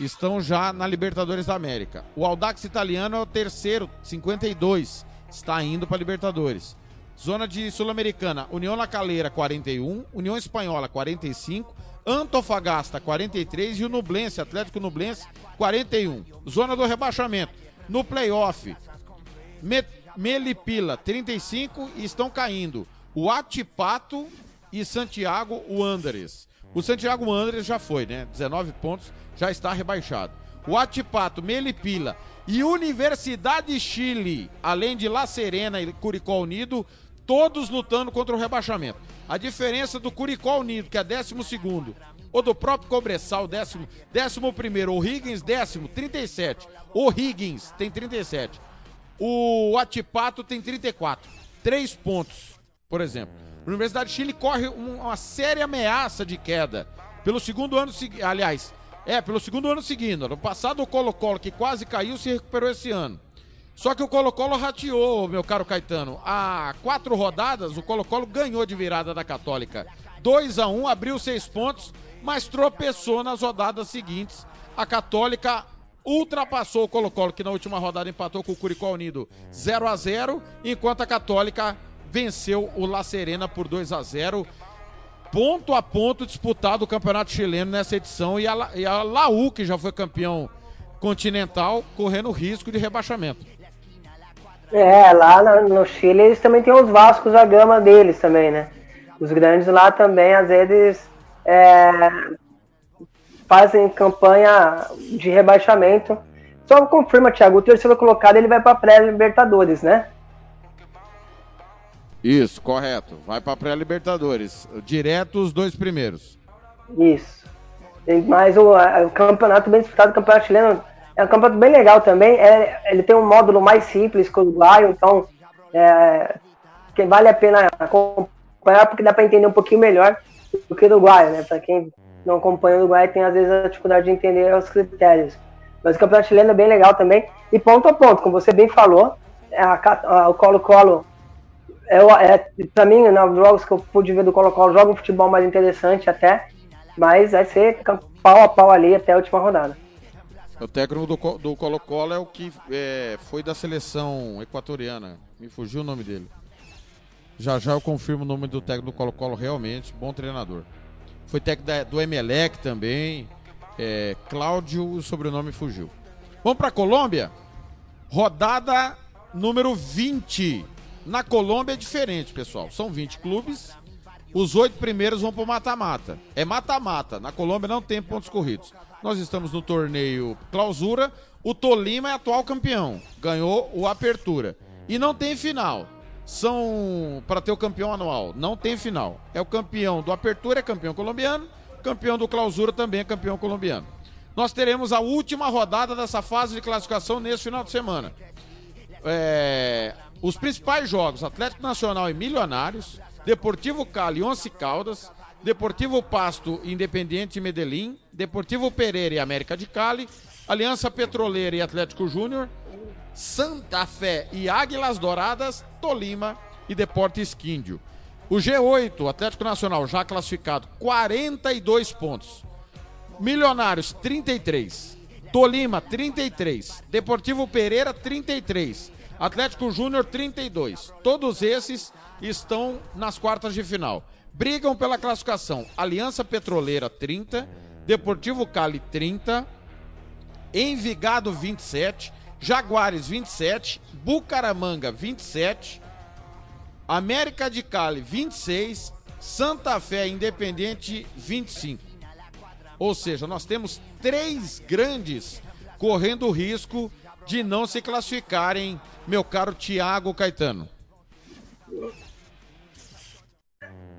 Estão já na Libertadores da América. O Audax italiano é o terceiro, 52. Está indo para Libertadores. Zona de Sul-Americana, União La Calera, 41. União Espanhola, 45. Antofagasta 43 e o Nublense, Atlético Nublense 41. Zona do rebaixamento. No playoff, Me Melipila 35 e estão caindo. O Atipato e Santiago Wanderers. O Santiago Wanderers já foi, né? 19 pontos, já está rebaixado. O Atipato, Melipila e Universidade Chile, além de La Serena e Curicó Unido, todos lutando contra o rebaixamento. A diferença do Curicó Unido, que é décimo segundo, ou do próprio Cobressal, décimo, décimo primeiro, o Higgins, décimo, 37. O Higgins tem 37. O Atipato tem 34. Três pontos, por exemplo. A Universidade de Chile corre uma séria ameaça de queda. Pelo segundo ano aliás, é, pelo segundo ano seguindo. No passado, o Colo-Colo, que quase caiu, se recuperou esse ano. Só que o Colo-Colo rateou, meu caro Caetano. Há quatro rodadas, o Colo-Colo ganhou de virada da Católica. 2 a 1 um, abriu seis pontos, mas tropeçou nas rodadas seguintes. A Católica ultrapassou o Colo-Colo, que na última rodada empatou com o Curicó Unido 0 a 0 enquanto a Católica venceu o La Serena por 2 a 0 Ponto a ponto disputado o Campeonato Chileno nessa edição e a, e a Laú, que já foi campeão continental, correndo risco de rebaixamento. É, lá no Chile eles também têm os Vascos a gama deles também, né? Os grandes lá também, às vezes, é, fazem campanha de rebaixamento. Só confirma, Thiago, o terceiro colocado ele vai para pré-Libertadores, né? Isso, correto. Vai para pré-Libertadores. Direto os dois primeiros. Isso. Mas o, o campeonato bem disputado, o campeonato chileno, é um campeonato bem legal também. É, ele tem um módulo mais simples que o Uruguai, então é, que vale a pena acompanhar porque dá para entender um pouquinho melhor do que o Uruguai, né? Para quem não acompanha o Uruguai tem às vezes a dificuldade de entender os critérios. Mas o campeonato chileno é bem legal também. E ponto a ponto, como você bem falou, a, a, o Colo-Colo é, é para mim, nos né, jogos que eu pude ver do Colo-Colo, joga um futebol mais interessante até, mas vai ser pau a pau ali até a última rodada. O técnico do, Colo-Colo é o que é, foi da seleção equatoriana. Me fugiu o nome dele. Já já eu confirmo o nome do técnico do Colo-Colo realmente. Bom treinador. Foi técnico da, do Emelec também. É, Cláudio, o sobrenome fugiu. Vamos para Colômbia? Rodada número 20. Na Colômbia é diferente, pessoal. São 20 clubes. Os oito primeiros vão para mata-mata. É mata-mata. Na Colômbia não tem pontos corridos. Nós estamos no torneio clausura. O Tolima é atual campeão. Ganhou o Apertura. E não tem final. São para ter o campeão anual. Não tem final. É o campeão do Apertura, é campeão colombiano. Campeão do clausura também é campeão colombiano. Nós teremos a última rodada dessa fase de classificação nesse final de semana. É, os principais jogos: Atlético Nacional e Milionários, Deportivo Cali, Once Caldas, Deportivo Pasto, Independiente Medellín, Deportivo Pereira e América de Cali, Aliança Petroleira e Atlético Júnior, Santa Fé e Águilas Douradas, Tolima e Deportes Quíndio. O G8, Atlético Nacional já classificado, 42 pontos. Milionários, 33. Tolima, 33. Deportivo Pereira, 33. Atlético Júnior, 32. Todos esses estão nas quartas de final brigam pela classificação. Aliança Petroleira 30, Deportivo Cali 30, Envigado 27, Jaguares 27, Bucaramanga 27, América de Cali 26, Santa Fé Independente 25. Ou seja, nós temos três grandes correndo o risco de não se classificarem, meu caro Tiago Caetano.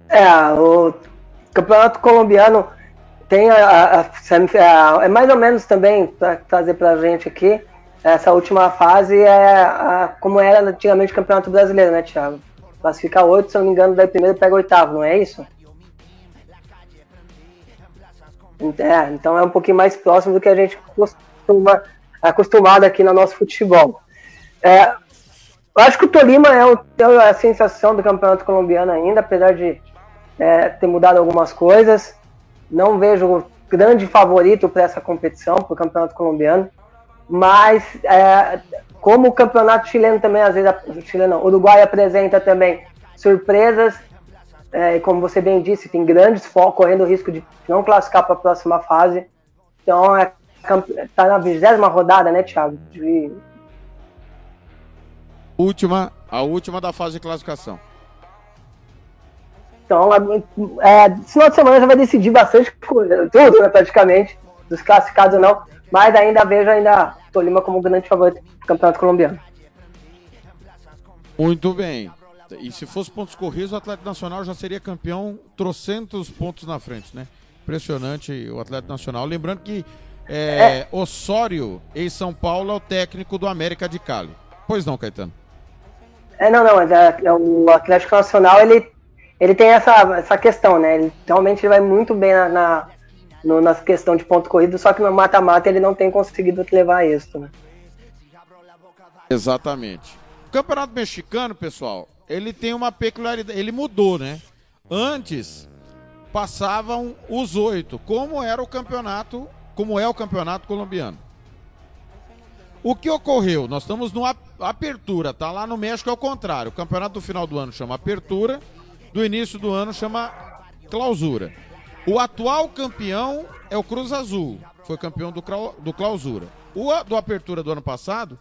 É, o campeonato colombiano tem a, a, a, é mais ou menos também para trazer para a gente aqui essa última fase é como era antigamente o campeonato brasileiro, né, Thiago? Classificar oito, se não me engano, daí primeiro pega oitavo, não é isso? É, então é um pouquinho mais próximo do que a gente costuma acostumado aqui no nosso futebol. É, eu acho que o Tolima é, o, é a sensação do campeonato colombiano ainda, apesar de é, ter mudado algumas coisas. Não vejo grande favorito para essa competição, para o campeonato colombiano. Mas, é, como o campeonato chileno também, às vezes, chileno, o Uruguai apresenta também surpresas, é, como você bem disse, tem grandes focos, correndo o risco de não classificar para a próxima fase. Então, é, tá na vigésima rodada, né, Thiago? De... Última, a última da fase de classificação. Então, é, esse final de semana já vai decidir bastante coisa, tudo, né, praticamente, dos classificados ou não, mas ainda vejo ainda Tolima como grande favorito do Campeonato Colombiano. Muito bem. E se fosse pontos corridos, o Atlético Nacional já seria campeão trocentos pontos na frente, né? Impressionante o Atlético Nacional. Lembrando que é, é. Osório, em São Paulo, é o técnico do América de Cali. Pois não, Caetano? É, não, não, mas é, é o Atlético Nacional, ele ele tem essa, essa questão, né? Ele, realmente ele vai muito bem na, na, no, questão de ponto corrido, só que no mata-mata ele não tem conseguido levar a né? Exatamente. O Campeonato Mexicano, pessoal, ele tem uma peculiaridade, ele mudou, né? Antes passavam os oito, como era o campeonato, como é o campeonato colombiano. O que ocorreu? Nós estamos no apertura, tá? Lá no México é o contrário. O campeonato do final do ano chama apertura do início do ano chama Clausura. O atual campeão é o Cruz Azul, foi campeão do, do Clausura. O do Apertura do ano passado,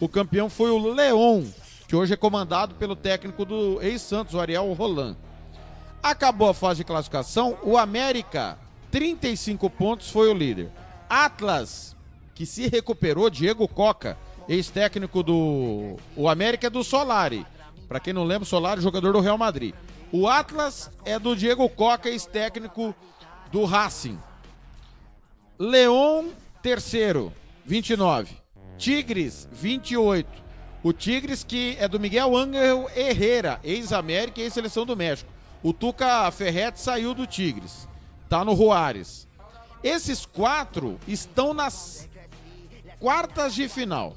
o campeão foi o Leon, que hoje é comandado pelo técnico do ex-Santos, o Ariel Roland. Acabou a fase de classificação, o América, 35 pontos, foi o líder. Atlas, que se recuperou, Diego Coca, ex-técnico do. O América é do Solari. Para quem não lembra, Solari, jogador do Real Madrid. O Atlas é do Diego Coca, ex-técnico do Racing. Leão, terceiro, 29. Tigres, 28. O Tigres que é do Miguel Ángel Herrera, ex-América e ex-seleção do México. O Tuca Ferretti saiu do Tigres. Tá no Juárez. Esses quatro estão nas quartas de final.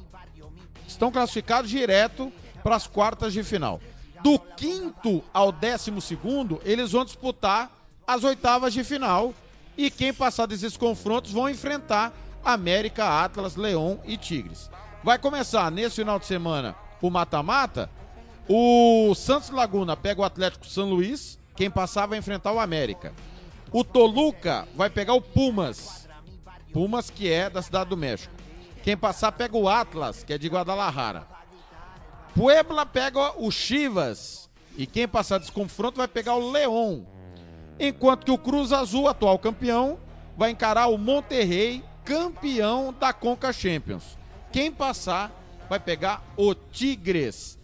Estão classificados direto para as quartas de final do quinto ao décimo segundo, eles vão disputar as oitavas de final. E quem passar desses confrontos vão enfrentar América, Atlas, Leão e Tigres. Vai começar nesse final de semana o mata-mata. O Santos Laguna pega o Atlético São Luís. Quem passar vai enfrentar o América. O Toluca vai pegar o Pumas. Pumas, que é da Cidade do México. Quem passar pega o Atlas, que é de Guadalajara. Puebla pega o Chivas. E quem passar desse confronto vai pegar o Leão. Enquanto que o Cruz Azul, atual campeão, vai encarar o Monterrey, campeão da Conca Champions. Quem passar vai pegar o Tigres.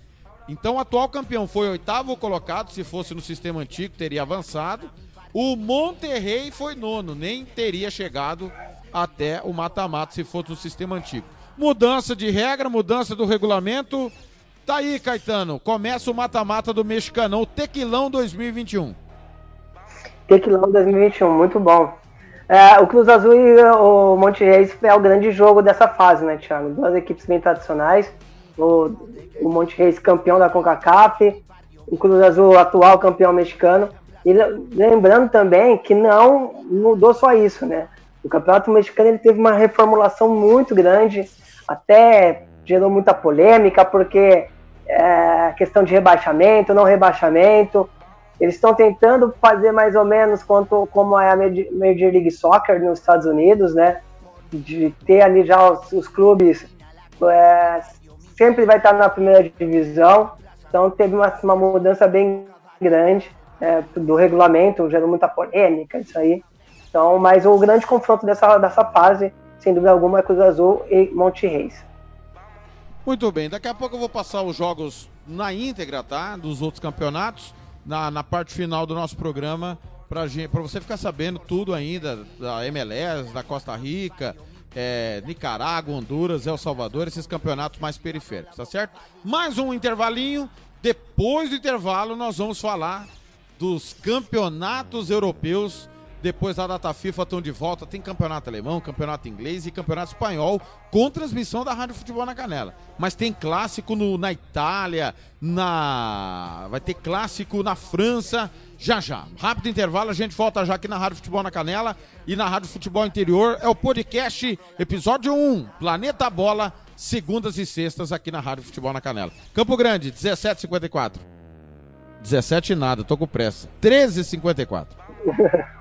Então o atual campeão foi oitavo colocado, se fosse no sistema antigo teria avançado. O Monterrey foi nono, nem teria chegado até o mata-mata se fosse no sistema antigo. Mudança de regra, mudança do regulamento. Tá aí, Caetano. Começa o mata-mata do Mexicanão, Tequilão 2021. Tequilão 2021, muito bom. É, o Cruz Azul e o Monte Reis é o grande jogo dessa fase, né, Thiago? Duas equipes bem tradicionais. O, o Monte Reis campeão da CONCACAF, o Cruz Azul atual campeão mexicano. E lembrando também que não mudou só isso, né? O campeonato mexicano ele teve uma reformulação muito grande, até gerou muita polêmica, porque é questão de rebaixamento, não rebaixamento. Eles estão tentando fazer mais ou menos quanto, como é a Major League Soccer nos Estados Unidos, né? De ter ali já os, os clubes é, sempre vai estar na primeira divisão. Então teve uma, uma mudança bem grande é, do regulamento, gerou muita polêmica isso aí. Então, mas o grande confronto dessa, dessa fase, sem dúvida alguma, é Cruz Azul e Monte Reis. Muito bem, daqui a pouco eu vou passar os jogos na íntegra, tá? Dos outros campeonatos. na, na parte final do nosso programa para você ficar sabendo tudo ainda da MLS, da Costa Rica, é, Nicarágua, Honduras, El Salvador, esses campeonatos mais periféricos, tá certo? Mais um intervalinho. Depois do intervalo, nós vamos falar dos campeonatos europeus depois da data FIFA estão de volta. Tem campeonato alemão, campeonato inglês e campeonato espanhol com transmissão da Rádio Futebol na Canela. Mas tem clássico no, na Itália, na vai ter clássico na França. Já já. Rápido intervalo, a gente volta já aqui na Rádio Futebol na Canela e na Rádio Futebol Interior. É o podcast, episódio 1, Planeta Bola, segundas e sextas aqui na Rádio Futebol na Canela. Campo Grande, 1754. 17 nada, tô com pressa. 1354.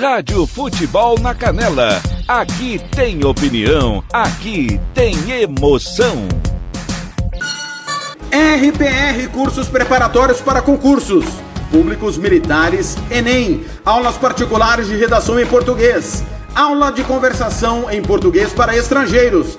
Rádio Futebol na Canela. Aqui tem opinião, aqui tem emoção. RPR Cursos Preparatórios para Concursos. Públicos Militares, Enem. Aulas particulares de redação em português. Aula de conversação em português para estrangeiros.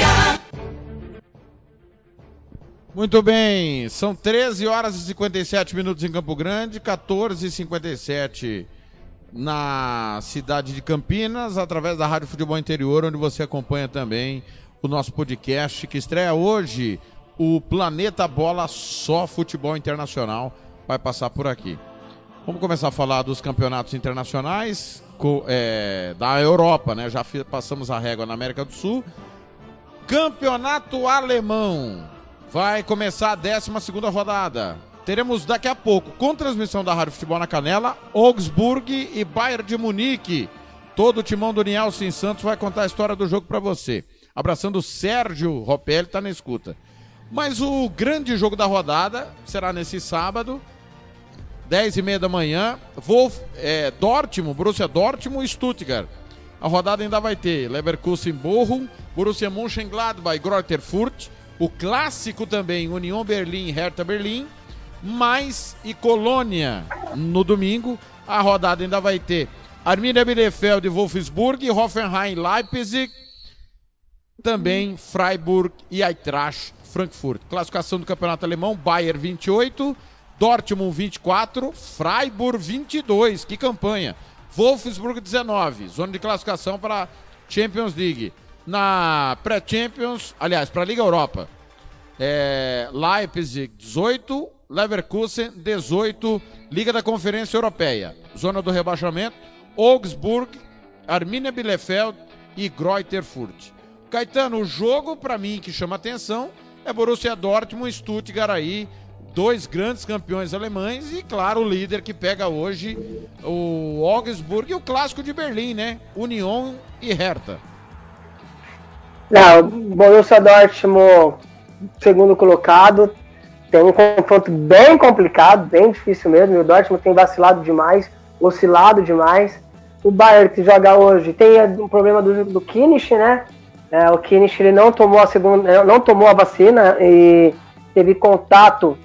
Muito bem, são 13 horas e 57 minutos em Campo Grande, 14 e 57 na cidade de Campinas, através da Rádio Futebol Interior, onde você acompanha também o nosso podcast que estreia hoje, o Planeta Bola Só Futebol Internacional, vai passar por aqui. Vamos começar a falar dos campeonatos internacionais é, da Europa, né? Já passamos a régua na América do Sul. Campeonato Alemão. Vai começar a 12 rodada. Teremos daqui a pouco, com transmissão da Rádio Futebol na Canela, Augsburg e Bayern de Munique. Todo o timão do Nielsen Santos vai contar a história do jogo para você. Abraçando o Sérgio Ropelli, tá na escuta. Mas o grande jogo da rodada será nesse sábado, 10 e meia da manhã. Wolf, é, Dortmund, Borussia Dortmund e Stuttgart. A rodada ainda vai ter Leverkusen Bochum, Borussia Mönchengladbach e Fürth, O clássico também, União Berlim Hertha Berlim, mais e Colônia no domingo. A rodada ainda vai ter Arminia Bielefeld e Wolfsburg, Hoffenheim Leipzig, também Freiburg e Eintracht Frankfurt. Classificação do Campeonato Alemão, Bayern 28, Dortmund 24, Freiburg 22. Que campanha! Wolfsburg 19, zona de classificação para Champions League. Na pré-Champions, aliás, para a Liga Europa, é, Leipzig 18, Leverkusen 18, Liga da Conferência Europeia. Zona do rebaixamento, Augsburg, Arminia Bielefeld e Greuther Fürth. Caetano, o jogo para mim que chama atenção é Borussia Dortmund Stuttgart aí, dois grandes campeões alemães e, claro, o líder que pega hoje o Augsburg e o clássico de Berlim, né? Union e Hertha. Não, Borussia Dortmund, segundo colocado, tem um confronto bem complicado, bem difícil mesmo. O Dortmund tem vacilado demais, oscilado demais. O Bayern que joga hoje tem um problema do, do né? É, o Kimmich ele não tomou a segunda, não tomou a vacina e teve contato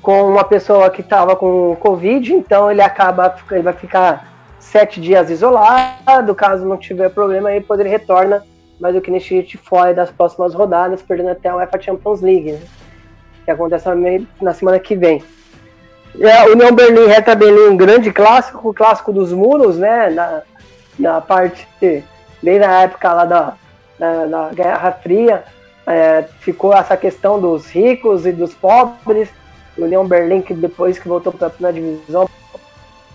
com uma pessoa que estava com Covid, então ele acaba, ele vai ficar sete dias isolado, caso não tiver problema, ele retorna, mas o Kineshit fora das próximas rodadas, perdendo até a UEFA Champions League, né? que acontece na semana que vem. É, União Berlim, Reta Berlim, um grande clássico, o clássico dos muros, né, na, na parte, bem na época lá da, da, da Guerra Fria, é, ficou essa questão dos ricos e dos pobres, o União Berlim, que depois que voltou para a primeira divisão,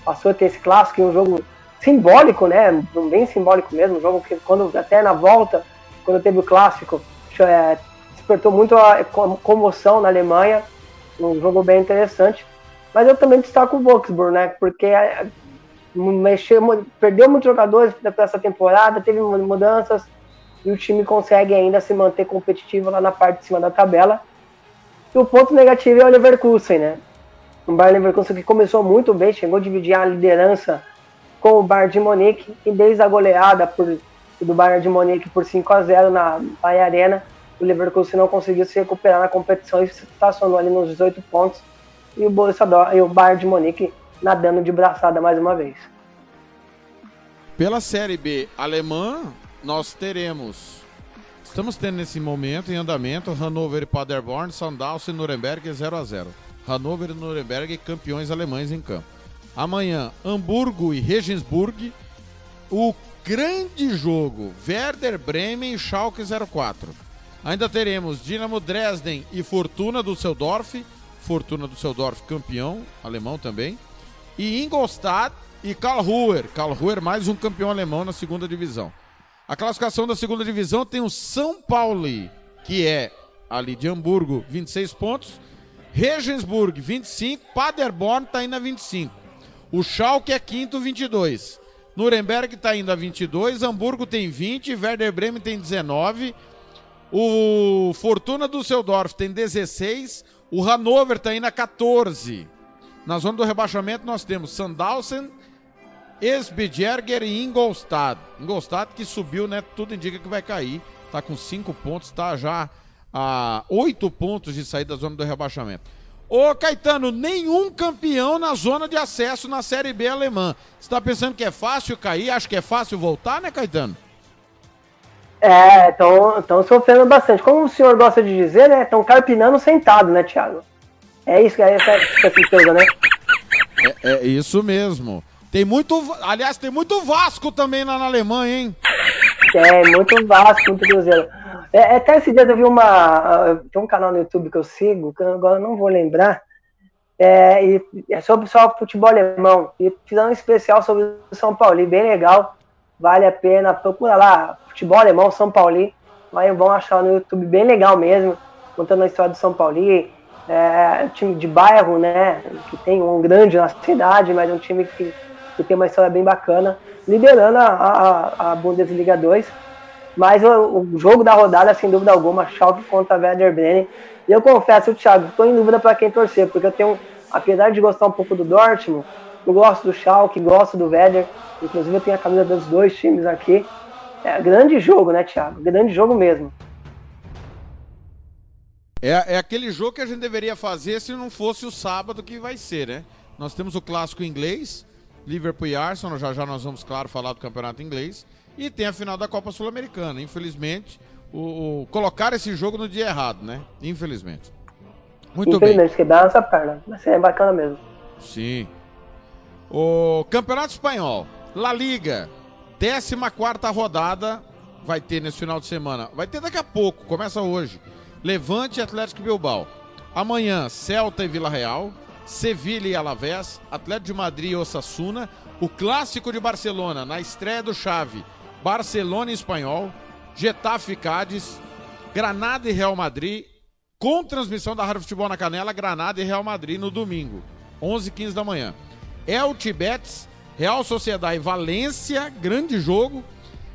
passou a ter esse clássico, um jogo simbólico, né? Bem simbólico mesmo, um jogo que quando até na volta, quando teve o clássico, é, despertou muito a comoção na Alemanha, um jogo bem interessante. Mas eu também destaco o Wolfsburg, né? Porque é, mexeu, perdeu muitos jogadores essa temporada, teve mudanças e o time consegue ainda se manter competitivo lá na parte de cima da tabela. E o ponto negativo é o Leverkusen, né? O Bayern Leverkusen que começou muito bem, chegou a dividir a liderança com o Bayern de Munique e desde a goleada por, do Bayern de Munique por 5 a 0 na Bahia Arena, o Leverkusen não conseguiu se recuperar na competição e se estacionou ali nos 18 pontos e o Borussia e o Bayern de Munique nadando de braçada mais uma vez. Pela Série B alemã, nós teremos Estamos tendo nesse momento em andamento Hannover e Paderborn, Sandhausen e Nuremberg 0 a 0 Hannover e Nuremberg campeões alemães em campo. Amanhã, Hamburgo e Regensburg. O grande jogo, Werder Bremen e Schalke 04. Ainda teremos Dinamo Dresden e Fortuna do Düsseldorf. Fortuna do Düsseldorf campeão, alemão também. E Ingolstadt e Karlsruher. Karlsruher mais um campeão alemão na segunda divisão. A classificação da segunda divisão tem o São Paulo, que é ali de Hamburgo, 26 pontos. Regensburg, 25. Paderborn está indo a 25. O Schalke é quinto, 22. Nuremberg está indo a 22. Hamburgo tem 20. Werder Bremen tem 19. O Fortuna do Düsseldorf tem 16. O Hannover está indo a 14. Na zona do rebaixamento nós temos Sandhausen, Esbjerger e Ingolstadt. Ingolstadt que subiu, né? Tudo indica que vai cair. Tá com cinco pontos, tá já a oito pontos de sair da zona do rebaixamento. Ô Caetano, nenhum campeão na zona de acesso na Série B alemã. Você tá pensando que é fácil cair? Acho que é fácil voltar, né, Caetano? É, estão sofrendo bastante. Como o senhor gosta de dizer, né? Estão carpinando sentado, né, Thiago? É isso que é essa, essa né? É, é isso mesmo. Tem muito. Aliás, tem muito Vasco também lá na Alemanha, hein? Tem, muito Vasco, muito Cruzeiro. É, até esse dia eu vi uma. Tem um canal no YouTube que eu sigo, que agora não vou lembrar. É, e é sobre só futebol alemão. E fizeram um especial sobre o São Paulo, bem legal. Vale a pena. Procura lá, futebol alemão, São Paulo. Vai bom achar no YouTube, bem legal mesmo. Contando a história do São Paulo. É, time de bairro, né? Que tem um grande na cidade, mas é um time que que tem uma história bem bacana, liderando a, a, a Bundesliga 2. Mas o, o, jogo da rodada, sem dúvida alguma, Schalke contra Werder Bremen. E eu confesso, Thiago, estou em dúvida para quem torcer, porque eu tenho, apesar de gostar um pouco do Dortmund, eu gosto do Schalke, gosto do Werder. Inclusive eu tenho a camisa dos dois times aqui. É grande jogo, né, Thiago? Grande jogo mesmo. É, é aquele jogo que a gente deveria fazer se não fosse o sábado que vai ser, né? Nós temos o clássico inglês, Liverpool e Arsenal, já já nós vamos, claro, falar do campeonato inglês. E tem a final da Copa Sul-Americana. Infelizmente, o, o, colocar esse jogo no dia errado, né? Infelizmente. Muito Infelizmente, bem. quebrar essa perna. Mas é bacana mesmo. Sim. O Campeonato Espanhol, La Liga, 14 rodada, vai ter nesse final de semana. Vai ter daqui a pouco, começa hoje. Levante e Atlético Bilbao. Amanhã, Celta e Vila Real. Sevilha e Alavés. Atlético de Madrid e Osasuna. O Clássico de Barcelona, na estreia do Chave. Barcelona e Espanhol. Getafe e Cádiz. Granada e Real Madrid. Com transmissão da Rádio Futebol na Canela, Granada e Real Madrid no domingo, 11 h 15 da manhã. El Tibetes, Real Sociedade e Valência, grande jogo.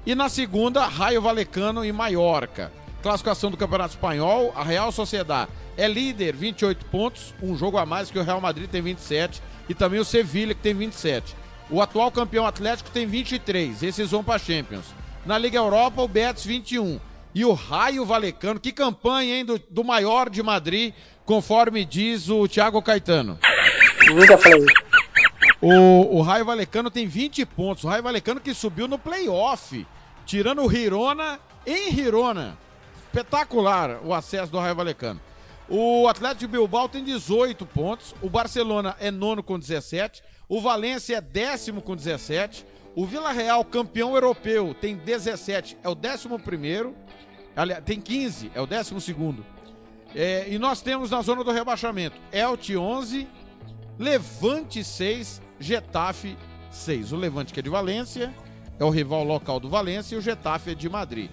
E na segunda, Raio Valecano e Maiorca. Classificação do Campeonato Espanhol, a Real Sociedade é líder, 28 pontos, um jogo a mais que o Real Madrid tem 27 e também o Sevilha que tem 27. O atual campeão Atlético tem 23, esses vão para Champions. Na Liga Europa, o Betis 21 e o Raio Valecano. Que campanha, hein, do, do maior de Madrid, conforme diz o Thiago Caetano. Nunca falei. O, o Raio Valecano tem 20 pontos. O Raio Valecano que subiu no playoff, tirando o Hirona em Hirona. Espetacular o acesso do Raio Valecano. O Atlético Bilbao tem 18 pontos. O Barcelona é nono com 17. O Valência é décimo com 17. O Vila Real, campeão europeu, tem 17, é o décimo primeiro. Aliás, tem 15, é o décimo segundo. É, e nós temos na zona do rebaixamento Elche 11, Levante 6, Getafe 6. O Levante que é de Valência, é o rival local do Valência, e o Getafe é de Madrid.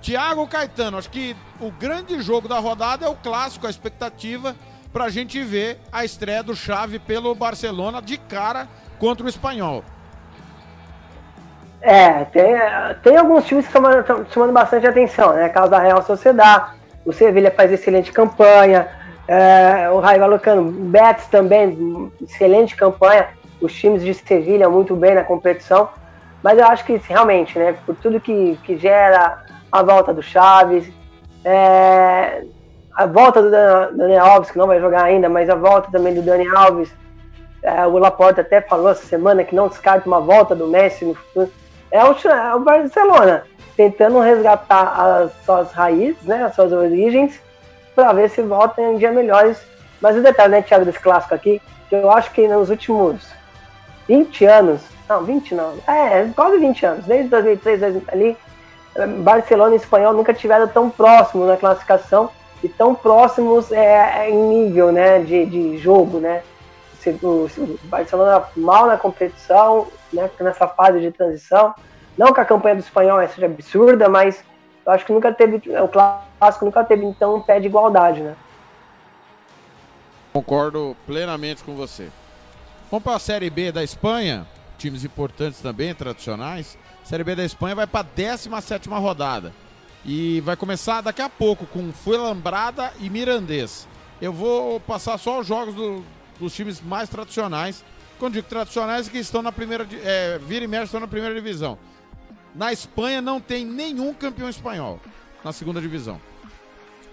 Tiago Caetano, acho que o grande jogo da rodada é o clássico, a expectativa para a gente ver a estreia do Chave pelo Barcelona de cara contra o Espanhol. É, tem, tem alguns times que estão chamando bastante atenção, né? Caso da Real Sociedade, o Sevilha faz excelente campanha, é, o Raio Vallecano, o Betis também, excelente campanha, os times de Sevilha muito bem na competição, mas eu acho que realmente, né, por tudo que, que gera a volta do Chaves, é, a volta do Daniel Alves, que não vai jogar ainda, mas a volta também do Dani Alves. É, o Laporta até falou essa semana que não descarta uma volta do Messi no futuro. É o, é o Barcelona tentando resgatar as suas raízes, né, as suas origens, para ver se volta em dias melhores. Mas o detalhe, né, Thiago, desse clássico aqui, que eu acho que nos últimos 20 anos, não, 20 não, é, quase 20 anos, desde 2003 ali, Barcelona e Espanhol nunca tiveram tão próximos na classificação e tão próximos é, em nível né, de, de jogo. Né? O, o Barcelona mal na competição, né, nessa fase de transição. Não que a campanha do Espanhol seja absurda, mas eu acho que nunca teve, o clássico nunca teve então um pé de igualdade. Né? Concordo plenamente com você. Vamos para a Série B da Espanha, times importantes também, tradicionais. Série B da Espanha vai para a 17 rodada. E vai começar daqui a pouco com Fuenlambrada e Mirandês. Eu vou passar só os jogos do, dos times mais tradicionais. Quando digo tradicionais, que estão na primeira. É, vira e mexe estão na primeira divisão. Na Espanha não tem nenhum campeão espanhol na segunda divisão.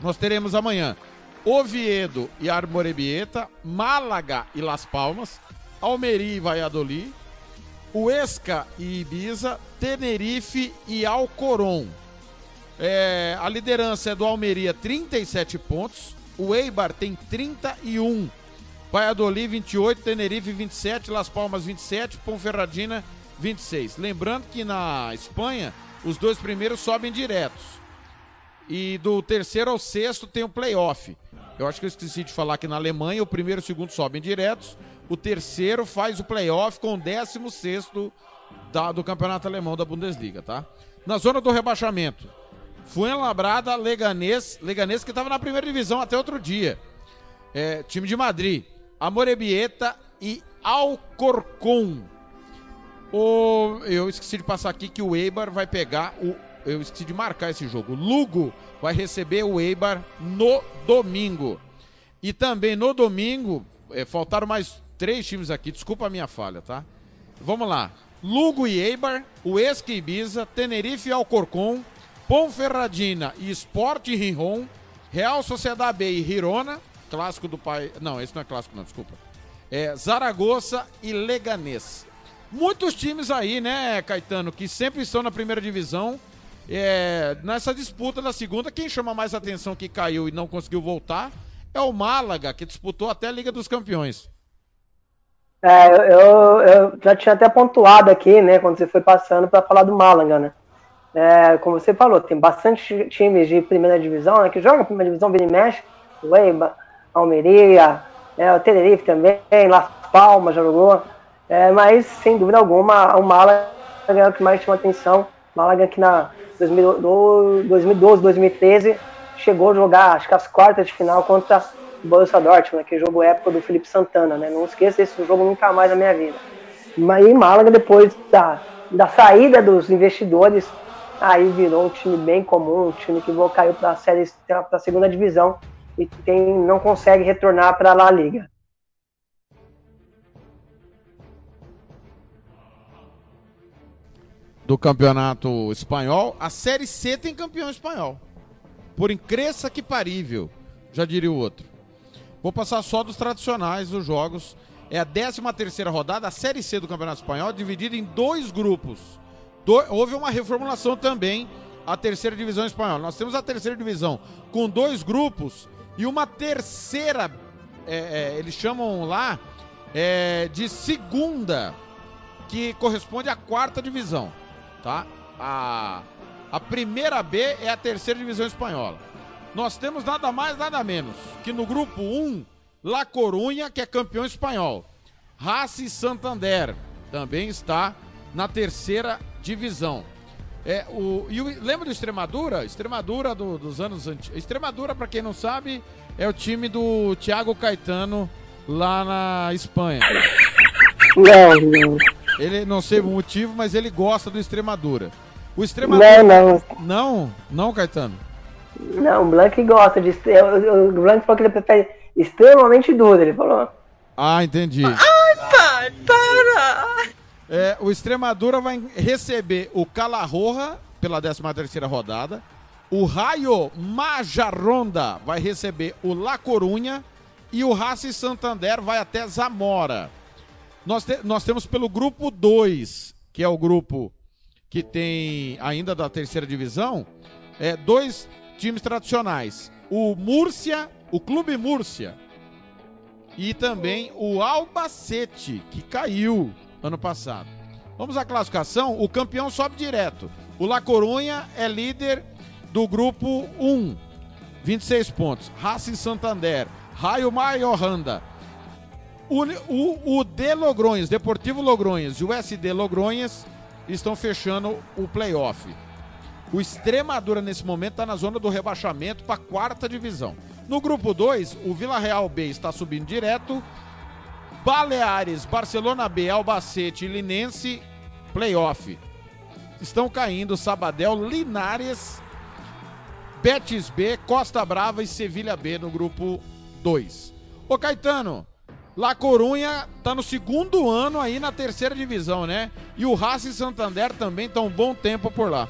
Nós teremos amanhã Oviedo e Armorebieta, Málaga e Las Palmas, Almeria e Valladolid, Huesca e Ibiza, Tenerife e Alcoron. É, a liderança é do Almeria, 37 pontos. O Eibar tem 31. Valladolid, 28. Tenerife, 27. Las Palmas, 27. Ponferradina, 26. Lembrando que na Espanha, os dois primeiros sobem diretos. E do terceiro ao sexto tem o playoff. Eu acho que eu esqueci de falar que na Alemanha o primeiro e o segundo sobem diretos. O terceiro faz o playoff com o décimo sexto da, do campeonato alemão da Bundesliga, tá? Na zona do rebaixamento, Fuenlabrada, Leganês, Leganês que estava na primeira divisão até outro dia. É, time de Madrid, Amorebieta e Alcorcon. O, eu esqueci de passar aqui que o Eibar vai pegar o. Eu esqueci de marcar esse jogo. Lugo vai receber o Eibar no domingo. E também no domingo, é, faltaram mais três times aqui, desculpa a minha falha, tá? Vamos lá. Lugo e Eibar, o Esca Ibiza, Tenerife e Alcorcon, Ponferradina e Sport Rihon, Real Sociedade B e Girona, clássico do pai. Não, esse não é clássico, não, desculpa. É Zaragoza e Leganês. Muitos times aí, né, Caetano, que sempre estão na primeira divisão. É, nessa disputa da segunda, quem chama mais atenção que caiu e não conseguiu voltar é o Málaga, que disputou até a Liga dos Campeões. É, eu, eu já tinha até pontuado aqui, né, quando você foi passando para falar do Málaga, né? É, como você falou, tem bastante times de primeira divisão, né, que jogam primeira divisão, vira e mexe, o Eiba, Almeria, é, o Tenerife também, Las Palmas já jogou. É, mas, sem dúvida alguma, o Málaga é o que mais chama atenção. Málaga que na 2012, 2013 chegou a jogar, acho que as quartas de final contra o Borussia Dortmund, né, que jogo época do Felipe Santana, né? Não esqueça esse jogo nunca mais na minha vida. Em Málaga, depois da, da saída dos investidores, aí virou um time bem comum, um time que caiu para a série para a segunda divisão e tem, não consegue retornar para a La Liga. do campeonato espanhol, a Série C tem campeão espanhol. Por incrível que parível, já diria o outro. Vou passar só dos tradicionais dos jogos. É a 13 terceira rodada, a Série C do Campeonato Espanhol, dividida em dois grupos. Do... Houve uma reformulação também, a terceira divisão espanhola. Nós temos a terceira divisão com dois grupos e uma terceira, é, é, eles chamam lá, é, de segunda, que corresponde à quarta divisão tá? A, a primeira B é a terceira divisão espanhola. Nós temos nada mais, nada menos que no grupo 1, La Corunha, que é campeão espanhol. Raci Santander também está na terceira divisão. É, o, e o, lembra do Extremadura? Extremadura do, dos anos antigos. Extremadura, para quem não sabe, é o time do Thiago Caetano lá na Espanha. Não, não. Ele não sei o motivo, mas ele gosta do Extremadura. O Extremadura. Não, não. Não, não, Caetano. Não, o Blank gosta de. O Blank falou que ele prefere extremamente duro, ele falou. Ah, entendi. Ai, pai, para! É, o Extremadura vai receber o Calarroja pela 13 terceira rodada. O Raio Majaronda vai receber o La Corunha. E o Raci Santander vai até Zamora. Nós, te, nós temos pelo grupo 2, que é o grupo que tem ainda da terceira divisão, é, dois times tradicionais. O Múrcia, o Clube Múrcia e também o Albacete, que caiu ano passado. Vamos à classificação, o campeão sobe direto. O La Corunha é líder do grupo 1, 26 pontos. Racing Santander, Raio Maiorranda, o, o, o D Logronhas, Deportivo Logronhas e o SD Logronhas estão fechando o playoff. O Extremadura, nesse momento, está na zona do rebaixamento para a quarta divisão. No grupo 2, o Vila Real B está subindo direto. Baleares, Barcelona B, Albacete Linense, playoff. Estão caindo Sabadell, Linares, Betis B, Costa Brava e Sevilha B no grupo 2. Ô Caetano, La Corunha tá no segundo ano aí na terceira divisão, né? E o Racing Santander também tá um bom tempo por lá.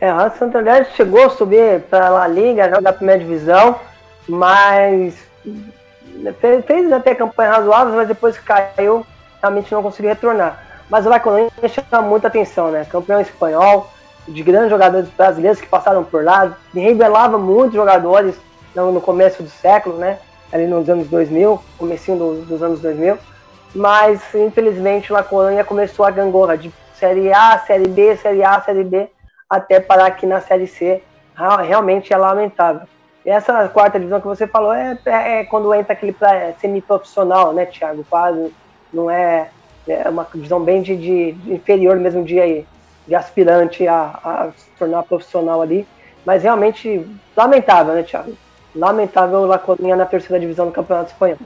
É, o Santander chegou a subir para La Liga, jogar a primeira divisão, mas fez, fez até campanha razoável, mas depois que caiu, realmente não conseguiu retornar. Mas o La Corunha chama muita atenção, né? Campeão espanhol, de grandes jogadores brasileiros que passaram por lá, revelava muitos jogadores no, no começo do século, né? ali nos anos 2000, comecinho do, dos anos 2000, mas infelizmente o La Coruña começou a gangorra de Série A, Série B, Série A, Série B, até parar aqui na Série C. Realmente é lamentável. E essa quarta divisão que você falou é, é, é quando entra aquele é semi-profissional, né, Thiago? Quase não é, é uma divisão bem de, de, inferior mesmo de, de aspirante a, a se tornar profissional ali. Mas realmente lamentável, né, Thiago? lamentável o Coruña na terceira divisão do Campeonato Espanhol.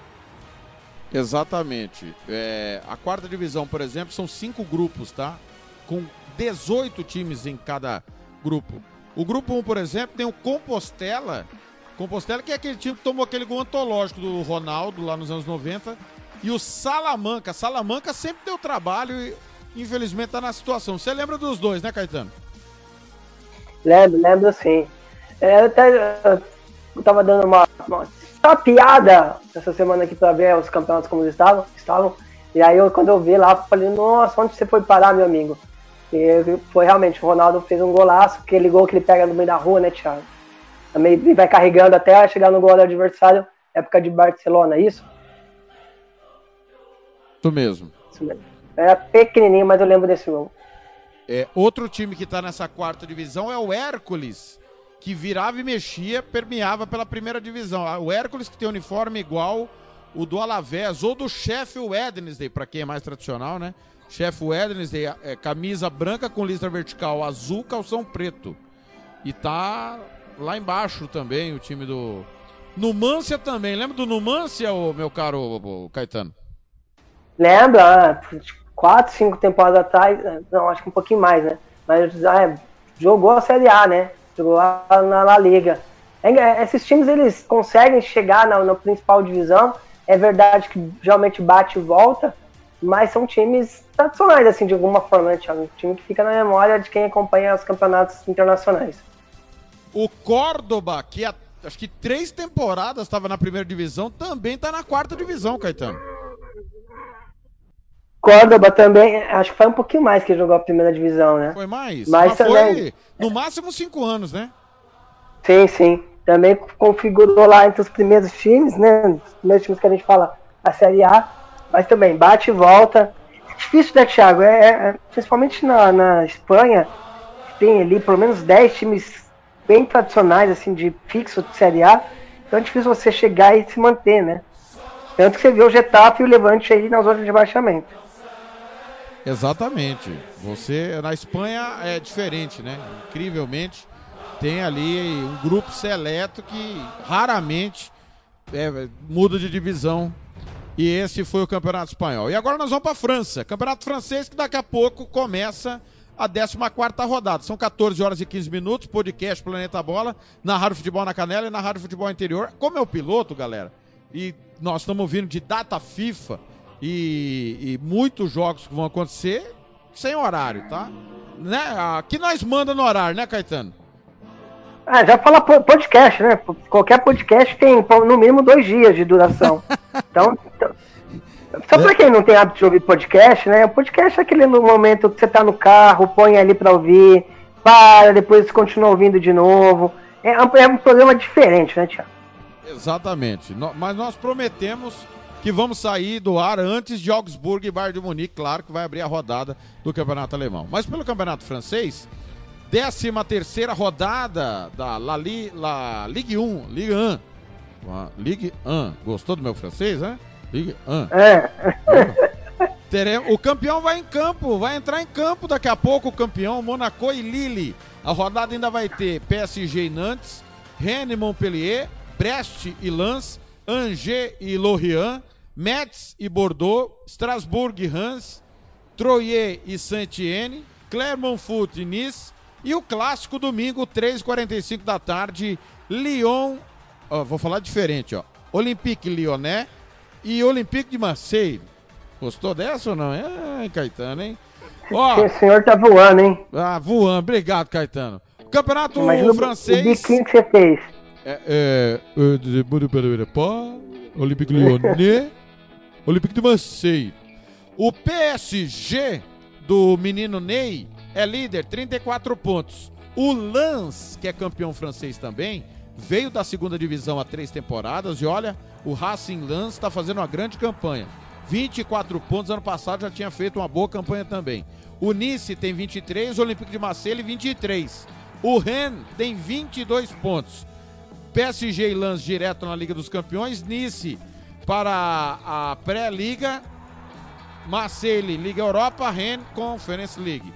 Exatamente. É, a quarta divisão, por exemplo, são cinco grupos, tá? Com 18 times em cada grupo. O grupo 1, por exemplo, tem o Compostela. Compostela, que é aquele time que tomou aquele gol antológico do Ronaldo lá nos anos 90. E o Salamanca. Salamanca sempre deu trabalho e infelizmente tá na situação. Você lembra dos dois, né, Caetano? Lembro, lembro sim. É, até eu tava dando uma, uma, uma piada essa semana aqui pra ver os campeonatos como eles estavam. estavam e aí eu, quando eu vi lá, falei, nossa, onde você foi parar, meu amigo? E foi realmente, o Ronaldo fez um golaço, aquele gol que ele pega no meio da rua, né, Thiago? Também vai carregando até chegar no gol do adversário, época de Barcelona, é isso? Isso mesmo. Isso mesmo. Era pequenininho, mas eu lembro desse gol. É, outro time que está nessa quarta divisão é o Hércules, que virava e mexia, permeava pela primeira divisão. Ah, O Hércules que tem uniforme igual o do Alavés ou do Sheffield Wednesday, para quem é mais tradicional, né? Sheffield Wednesday, é, camisa branca com listra vertical azul, calção preto. E tá lá embaixo também o time do Numância também. Lembra do Numância, ô, meu caro Caetano? Lembra? ah, Quatro, cinco temporadas atrás, não, acho que um pouquinho mais, né? Mas ah, jogou a Série A, né? Jogou lá na La Liga. É, esses times, eles conseguem chegar na, na principal divisão. É verdade que geralmente bate e volta, mas são times tradicionais, assim, de alguma forma, né, Thiago? Um time que fica na memória de quem acompanha os campeonatos internacionais. O Córdoba, que há, acho que três temporadas estava na primeira divisão, também está na quarta divisão, Caetano. Córdoba também, acho que foi um pouquinho mais que jogou a primeira divisão, né? Foi mais? Mas Mas também- foi no máximo cinco anos, né? Sim, sim. Também configurou lá entre os primeiros times, né? Os primeiros times que a gente fala a Série A. Mas também bate e volta. É difícil, né, Thiago? É, é- principalmente na, na Espanha, tem ali pelo menos 10 times bem tradicionais, assim, de fixo de Série A. Então é difícil você chegar e se manter, né? Tanto que você vê o Getafe e o Levante aí na zona de baixamento. Exatamente. Você na Espanha é diferente, né? Incrivelmente tem ali um grupo seleto que raramente é, muda de divisão. E esse foi o Campeonato Espanhol. E agora nós vamos para a França. Campeonato francês que daqui a pouco começa a 14 rodada. São 14 horas e 15 minutos, podcast Planeta Bola, na Rádio Futebol na Canela e na Rádio Futebol Interior. Como é o piloto, galera, e nós estamos vindo de data FIFA e, e muitos jogos que vão acontecer sem horário, tá? Né? Aqui nós manda no horário, né, Caetano? Ah, já fala po- podcast, né? Qualquer podcast tem no mínimo dois dias de duração. Então, então- só pra quem não tem hábito de ouvir podcast, né? O podcast é aquele no momento que você tá no carro, põe ali pra ouvir, para, depois continua ouvindo de novo. É, um- é um programa diferente, né, Tiago? Exatamente. No- mas nós prometemos que vamos sair do ar antes de Augsburg e Bayern de Munique, claro que vai abrir a rodada do Campeonato Alemão. Mas pelo Campeonato Francês, 13 terceira rodada da La, Li, La Ligue 1, Ligue 1. Ah, Ligue 1. Gostou do meu francês, né? Ligue 1. É. O campeão vai em campo, vai entrar em campo daqui a pouco o campeão, Monaco e Lille. A rodada ainda vai ter PSG e Nantes, Rennes e Montpellier, Brest e Lens, Angers e Lorient, Metz e Bordeaux, Strasbourg e Reims, Troyes e Saint-Étienne, Clermont-Foot e Nice e o clássico domingo, 3h45 da tarde, Lyon, ó, vou falar diferente, ó, Olympique Lyonnais e Olympique de Marseille. Gostou dessa ou não? É, Caetano, hein? Ó, O senhor tá voando, hein? ah, voando. Obrigado, Caetano. Campeonato Imagina francês. o biquinho que você fez. É, é, é, Olympique Lyonnais, Olympique de Marseille. O PSG do menino Ney é líder, 34 pontos. O Lens, que é campeão francês também, veio da segunda divisão há três temporadas e olha, o Racing Lens está fazendo uma grande campanha. 24 pontos, ano passado já tinha feito uma boa campanha também. O Nice tem 23, o Olympique de Marseille 23. O Rennes tem 22 pontos. PSG e Lens direto na Liga dos Campeões, Nice para a pré-liga, Marseille Liga Europa, Rennes Conference League.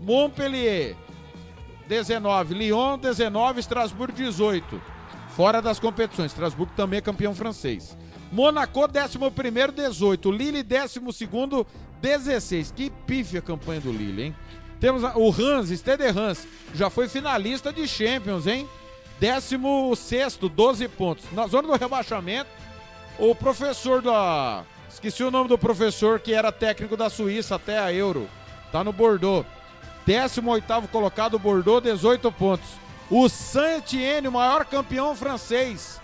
Montpellier 19, Lyon 19, Strasbourg 18. Fora das competições, Strasbourg também é campeão francês. Monaco 11, 18. Lille 12, 16. Que pife a campanha do Lille, hein? Temos o Hans, Stade Hans, já foi finalista de Champions, hein? 16, 12 pontos. Na zona do rebaixamento, o professor da. Esqueci o nome do professor que era técnico da Suíça até a Euro. Tá no Bordeaux. 18 colocado, Bordeaux, 18 pontos. O Saint-Étienne, o maior campeão francês,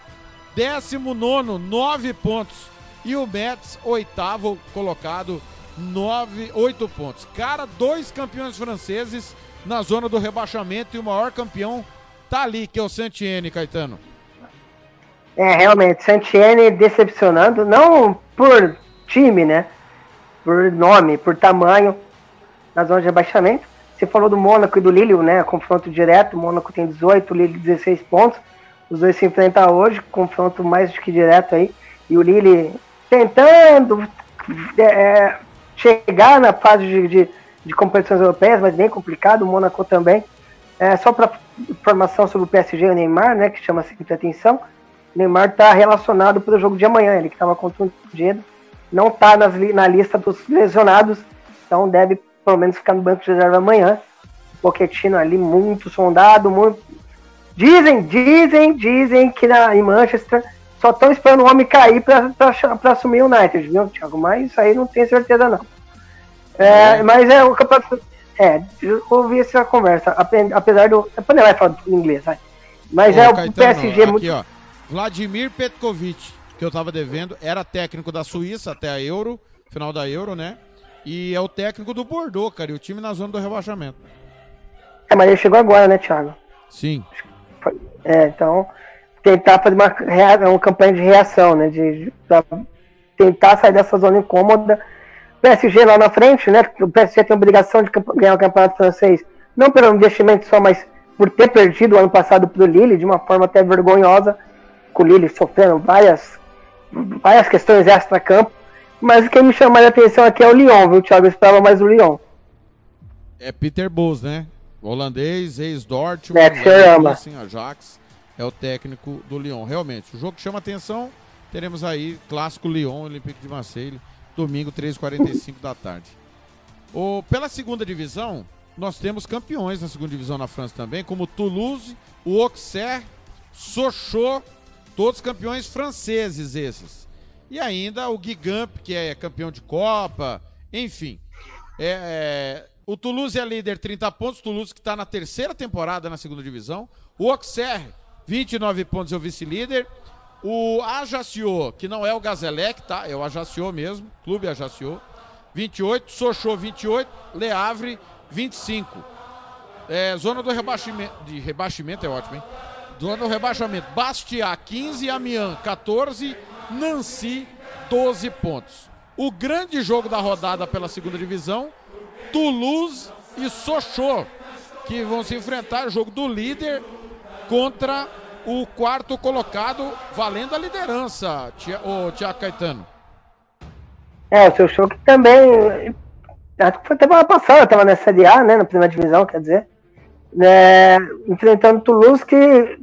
19, 9 pontos. E o Metz, oitavo colocado, 9, 8 pontos. Cara, dois campeões franceses na zona do rebaixamento e o maior campeão tá ali, que é o Saint-Étienne, Caetano. É, realmente, Santiene decepcionando, não por time, né? Por nome, por tamanho, na zona de rebaixamento. Você falou do Mônaco e do Lille, né? Confronto direto, o Mônaco tem 18, o Lille 16 pontos. Os dois se enfrentam hoje, confronto mais do que direto aí. E o Lille tentando é, chegar na fase de, de, de, competições europeias, mas bem complicado, o Mônaco também. É, só para informação sobre o PSG e o Neymar, né? Que chama sempre atenção Neymar está relacionado para o jogo de amanhã. Ele que estava contundido, não está na lista dos lesionados, então deve pelo menos ficar no banco de reserva amanhã. Pochettino ali muito sondado, muito. Dizem, dizem, dizem que na, em Manchester só estão esperando o homem cair para assumir o United, viu, Thiago? Mas isso aí não tenho certeza não. É, mas é o campeonato. É, eu ouvi essa conversa, apesar do. Depois ele vai falar inglês, vai. Mas Ô, é o Caetano, PSG aqui, muito. Ó. Vladimir Petkovic, que eu tava devendo, era técnico da Suíça até a Euro, final da Euro, né? E é o técnico do Bordeaux, cara, e o time na zona do rebaixamento. É, mas ele chegou agora, né, Thiago? Sim. É, então, tentar fazer uma, uma campanha de reação, né? De, de tentar sair dessa zona incômoda. PSG lá na frente, né? O PSG tem a obrigação de ganhar o campeonato francês, não pelo investimento só, mas por ter perdido o ano passado para o Lille de uma forma até vergonhosa com o Lille sofrendo várias, várias questões extra-campo. Mas o que me chama a atenção aqui é o Lyon, viu, Thiago? Eu esperava mais o Lyon. É Peter Bos, né? holandês, ex-Dortmund, é. Assim, Ajax, é o técnico do Lyon. Realmente, o jogo que chama atenção, teremos aí clássico Lyon, Olympique de Marseille, domingo, 3h45 da tarde. O, pela segunda divisão, nós temos campeões na segunda divisão na França também, como Toulouse, o Auxerre, Sochaux Todos campeões franceses esses. E ainda o Gigamp, que é campeão de Copa, enfim. É, é, o Toulouse é líder, 30 pontos. Toulouse que está na terceira temporada na segunda divisão. O Auxerre, 29 pontos, é o vice-líder. O Ajaccio, que não é o Gazelec, tá? É o Ajaccio mesmo, Clube Ajaccio, 28. Sochaux, 28. Le Havre, 25. É, zona do rebaixamento, de rebaixamento é ótimo, hein? do no rebaixamento. Bastia 15, Amiens 14, Nancy 12 pontos. O grande jogo da rodada pela segunda divisão, Toulouse e Sochaux, que vão se enfrentar, jogo do líder contra o quarto colocado, valendo a liderança, o Tiago Caetano. É, o Sochaux que também, acho que foi temporada passada, estava nessa Série A, né, na primeira divisão, quer dizer é, enfrentando Toulouse, que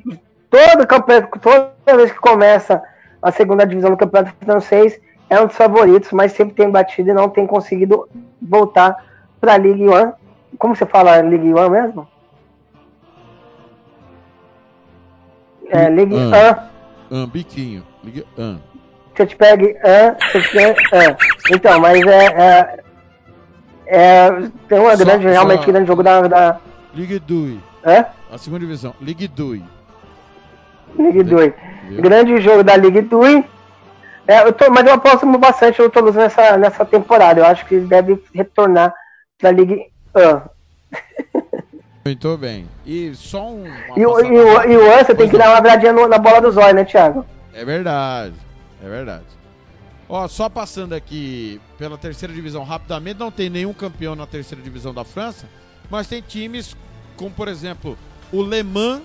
todo campeonato, toda vez que começa a segunda divisão do campeonato francês, é um dos favoritos, mas sempre tem batido e não tem conseguido voltar para a Ligue 1. Como você fala Ligue 1 mesmo? É, Ligue 1. Um, biquinho. Ligue 1. Se eu te pegue 1, se eu te Então, mas é, é, é tem uma só, grande, realmente grande jogo da, da Ligue 2. É? A segunda divisão. Ligue 2. Ligue 2. Grande jogo da Ligue 2. É, eu tô, mas eu aposto bastante no Toulouse nessa, nessa temporada. Eu acho que ele deve retornar da Ligue 1. Muito bem. E só um. E, o, e, o, e o tem que dar uma abradinha no, na bola do zóio, né, Thiago? É verdade. É verdade. Ó, só passando aqui pela terceira divisão rapidamente, não tem nenhum campeão na terceira divisão da França, mas tem times como, por exemplo, o Le Mans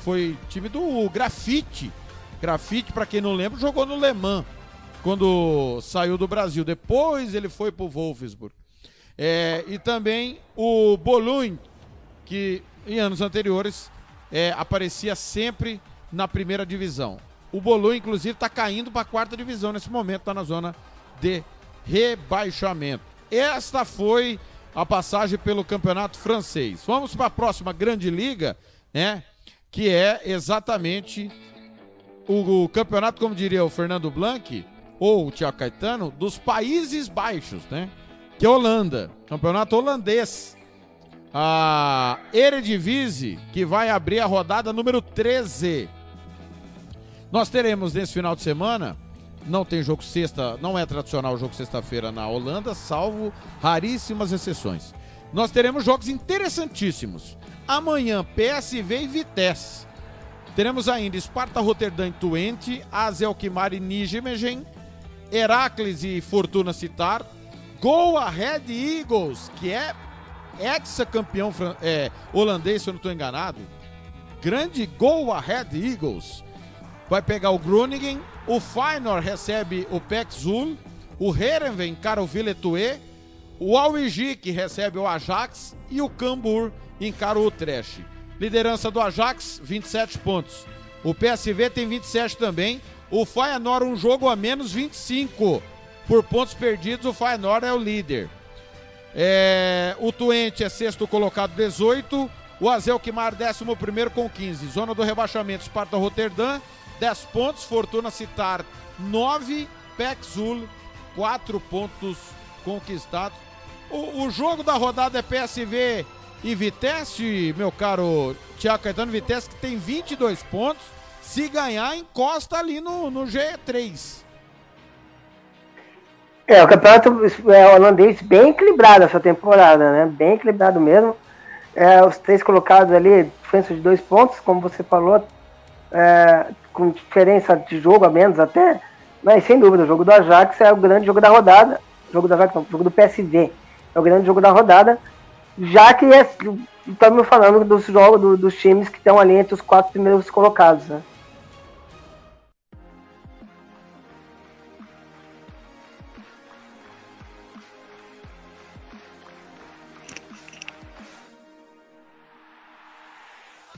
foi time do Grafite. Grafite, para quem não lembra, jogou no Le Mans quando saiu do Brasil. Depois ele foi para o Wolfsburg. É, e também o Boulogne, que em anos anteriores é, aparecia sempre na primeira divisão. O Boulogne, inclusive, está caindo para a quarta divisão nesse momento, está na zona de rebaixamento. Esta foi a passagem pelo campeonato francês. Vamos para a próxima grande liga, né? Que é exatamente o, o, campeonato, como diria o Fernando Blanc, ou o Tiago Caetano, dos Países Baixos, né? Que é Holanda, campeonato holandês. a Eredivisie, que vai abrir a rodada número 13. Nós teremos nesse final de semana, não tem jogo sexta, não é tradicional o jogo sexta-feira na Holanda, salvo raríssimas exceções. Nós teremos jogos interessantíssimos. Amanhã, PSV e Vitesse. Teremos ainda Sparta Rotterdam e Twente, AZ Alkmaar e Nijmegen, Heracles e Fortuna Citar, Go Ahead Eagles, que é ex-campeão é, holandês, se eu não estou enganado. Grande Go Ahead Eagles. Vai pegar o Groningen, o Feyenoord recebe o Pek Zul, o Herenveen encara o Villetué, o Alwigi recebe o Ajax e o Cambur encara o Utrecht. Liderança do Ajax, 27 pontos. O PSV tem 27 também. O Feyenoord um jogo a menos, 25. Por pontos perdidos, o Feyenoord é o líder. É, o Twente é sexto colocado, 18. O Azelkmar, décimo primeiro com 15. Zona do rebaixamento, Sparta Rotterdam, 10 pontos. Fortuna Citar, 9. Pexul, 4 pontos conquistados. O, o, jogo da rodada é PSV e Vitesse, meu caro Tiago Caetano. Vitesse que tem 22 pontos. Se ganhar, encosta ali no, no G3. É, o campeonato é, holandês bem equilibrado essa temporada, né? Bem equilibrado mesmo. É, os três colocados ali, diferença de dois pontos, como você falou, é, com diferença de jogo a menos até. Mas sem dúvida, o jogo do Ajax é o grande jogo da rodada. Jogo do Ajax, não, jogo do PSV é o grande jogo da rodada. Já que é, estamos falando dos jogos do, dos times que estão ali entre os quatro primeiros colocados, né?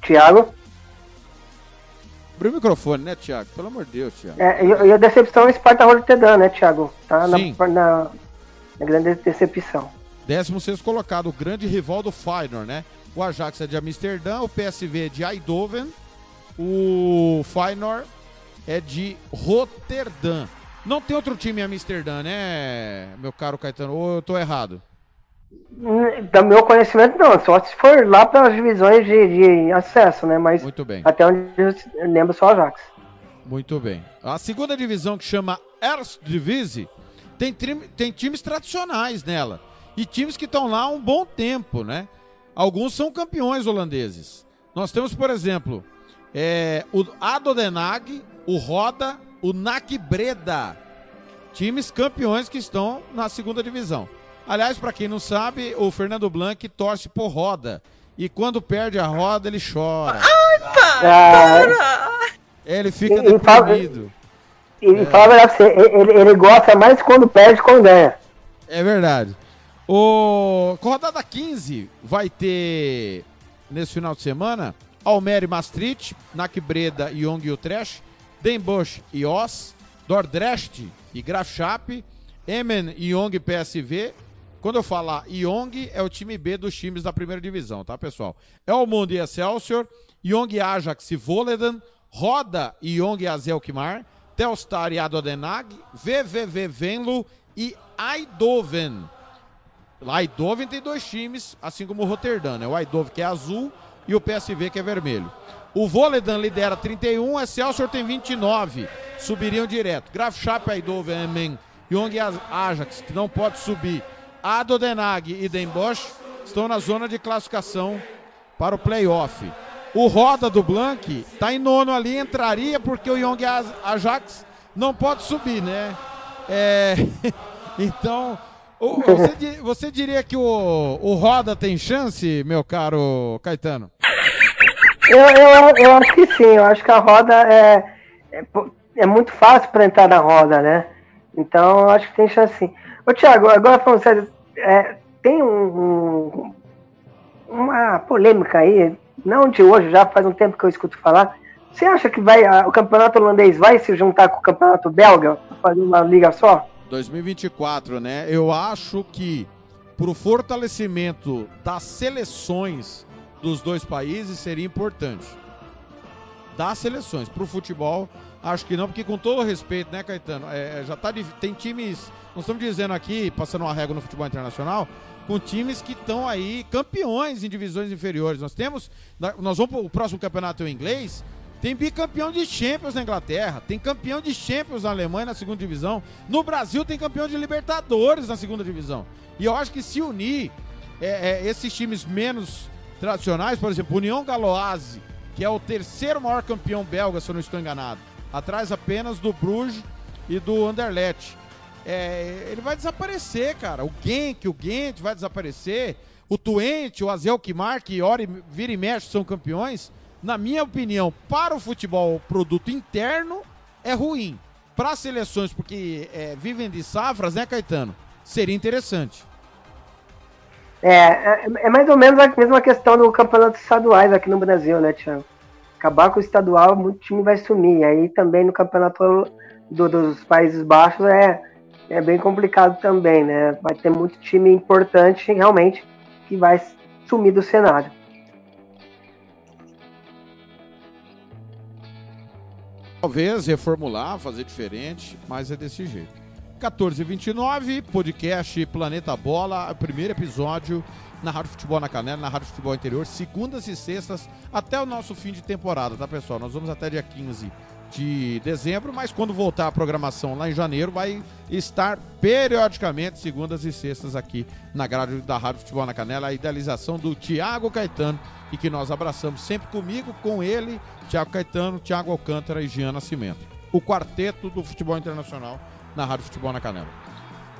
Thiago? Abre o microfone, né, Thiago? Pelo amor de Deus, Thiago. É, e, e a decepção é Sparta Rotterdam, né, Thiago? Tá na, na, na, grande decepção. 16 colocado, o grande rival do Feyenoord, né? O Ajax é de Amsterdã, o PSV é de Eindhoven, o Feyenoord é de Rotterdam. Não tem outro time em Amsterdã, né, meu caro Caetano? Ou eu tô errado? Do meu conhecimento, não. Só se for lá para as divisões de, de, acesso, né? Mas Muito bem. até onde eu lembro só o Ajax. Muito bem. A segunda divisão, que chama Eredivisie, tem, tem times tradicionais nela. E times que estão lá há um bom tempo, né? Alguns são campeões holandeses. Nós temos, por exemplo, é, o Ado Denag, o Roda, o NAC Breda. Times campeões que estão na segunda divisão. Aliás, para quem não sabe, o Fernando Blanc torce por roda. E quando perde a roda, ele chora. Ai, para! Ele fica e, deprimido. E, é. fala pra você, ele, ele gosta mais quando perde que quando ganha. É verdade. O rodada 15 vai ter nesse final de semana Almere Maastricht, Nakbreda e Young Utrecht, Den Bosch e Os, Dordrecht e Graafschap, Emmen e Young PSV, quando eu falar Young, é o time B dos times da primeira divisão, tá, pessoal? É o Mundo e Excelsior, Young Ajax e Voleden, Roda e Young Azelkmar, Telstar e Adodenag, VVV Venlo e Eindhoven. Eindhoven tem dois times, assim como o Rotterdam, né? O Eindhoven que é azul e o PSV que é vermelho. O Voledan lidera 31, Excelsior tem 29, subiriam direto. Graf Schaap, Eindhoven, Young Ajax, que não pode subir, Adodenag e Den Bosch estão na zona de classificação para o playoff. O Roda do Blank está em nono ali, entraria porque o Young Ajax não pode subir, né? É... então, você, você, diria que o, o Roda tem chance, meu caro Caetano? Eu, eu, eu acho que sim, eu acho que a Roda é, é, é muito fácil para entrar na Roda, né? Então, eu acho que tem chance sim. Ô, Thiago, agora falando sério, é, tem um, um, uma polêmica aí, não de hoje, já faz um tempo que eu escuto falar. Você acha que vai, a, o campeonato holandês vai se juntar com o campeonato belga para fazer uma liga só? 2024, né? Eu acho que para o fortalecimento das seleções dos dois países seria importante. Das seleções. Para o futebol Acho que não, porque com todo respeito, né, Caetano? É, já tá. Tem times. Nós estamos dizendo aqui, passando uma régua no futebol internacional, com times que estão aí campeões em divisões inferiores. Nós temos. Nós vamos para o próximo campeonato inglês. Tem bicampeão de Champions na Inglaterra, tem campeão de Champions na Alemanha na segunda divisão. No Brasil tem campeão de Libertadores na segunda divisão. E eu acho que se unir é, é, esses times menos tradicionais, por exemplo, União Galoase, que é o terceiro maior campeão belga, se eu não estou enganado, atrás apenas do Bruges e do Anderlecht. É, ele vai desaparecer, cara. O Genk, o Gent vai desaparecer. O Twente, o Azel Kimar, que ora vira e mexe são campeões na minha opinião, para o futebol produto interno é ruim. Para seleções, porque é, vivem de safras, né, Caetano? Seria interessante. É, é, é, mais ou menos a mesma questão do campeonato estaduais aqui no Brasil, né, Tiago? Acabar com o estadual, muito time vai sumir. Aí também no campeonato do, dos Países Baixos é, é bem complicado também, né? Vai ter muito time importante realmente que vai sumir do cenário. Talvez reformular, fazer diferente, mas é desse jeito. 14h29, podcast Planeta Bola, primeiro episódio na Rádio Futebol na Canela, na Rádio Futebol Interior, segundas e sextas, até o nosso fim de temporada, tá pessoal? Nós vamos até dia 15 de dezembro, mas quando voltar a programação lá em janeiro, vai estar periodicamente, segundas e sextas, aqui na grade da Rádio Futebol na Canela, a idealização do Tiago Caetano, e que nós abraçamos sempre comigo, com ele, Tiago Caetano, Tiago Alcântara e Jean Nascimento. O quarteto do futebol internacional na Rádio Futebol na Canela.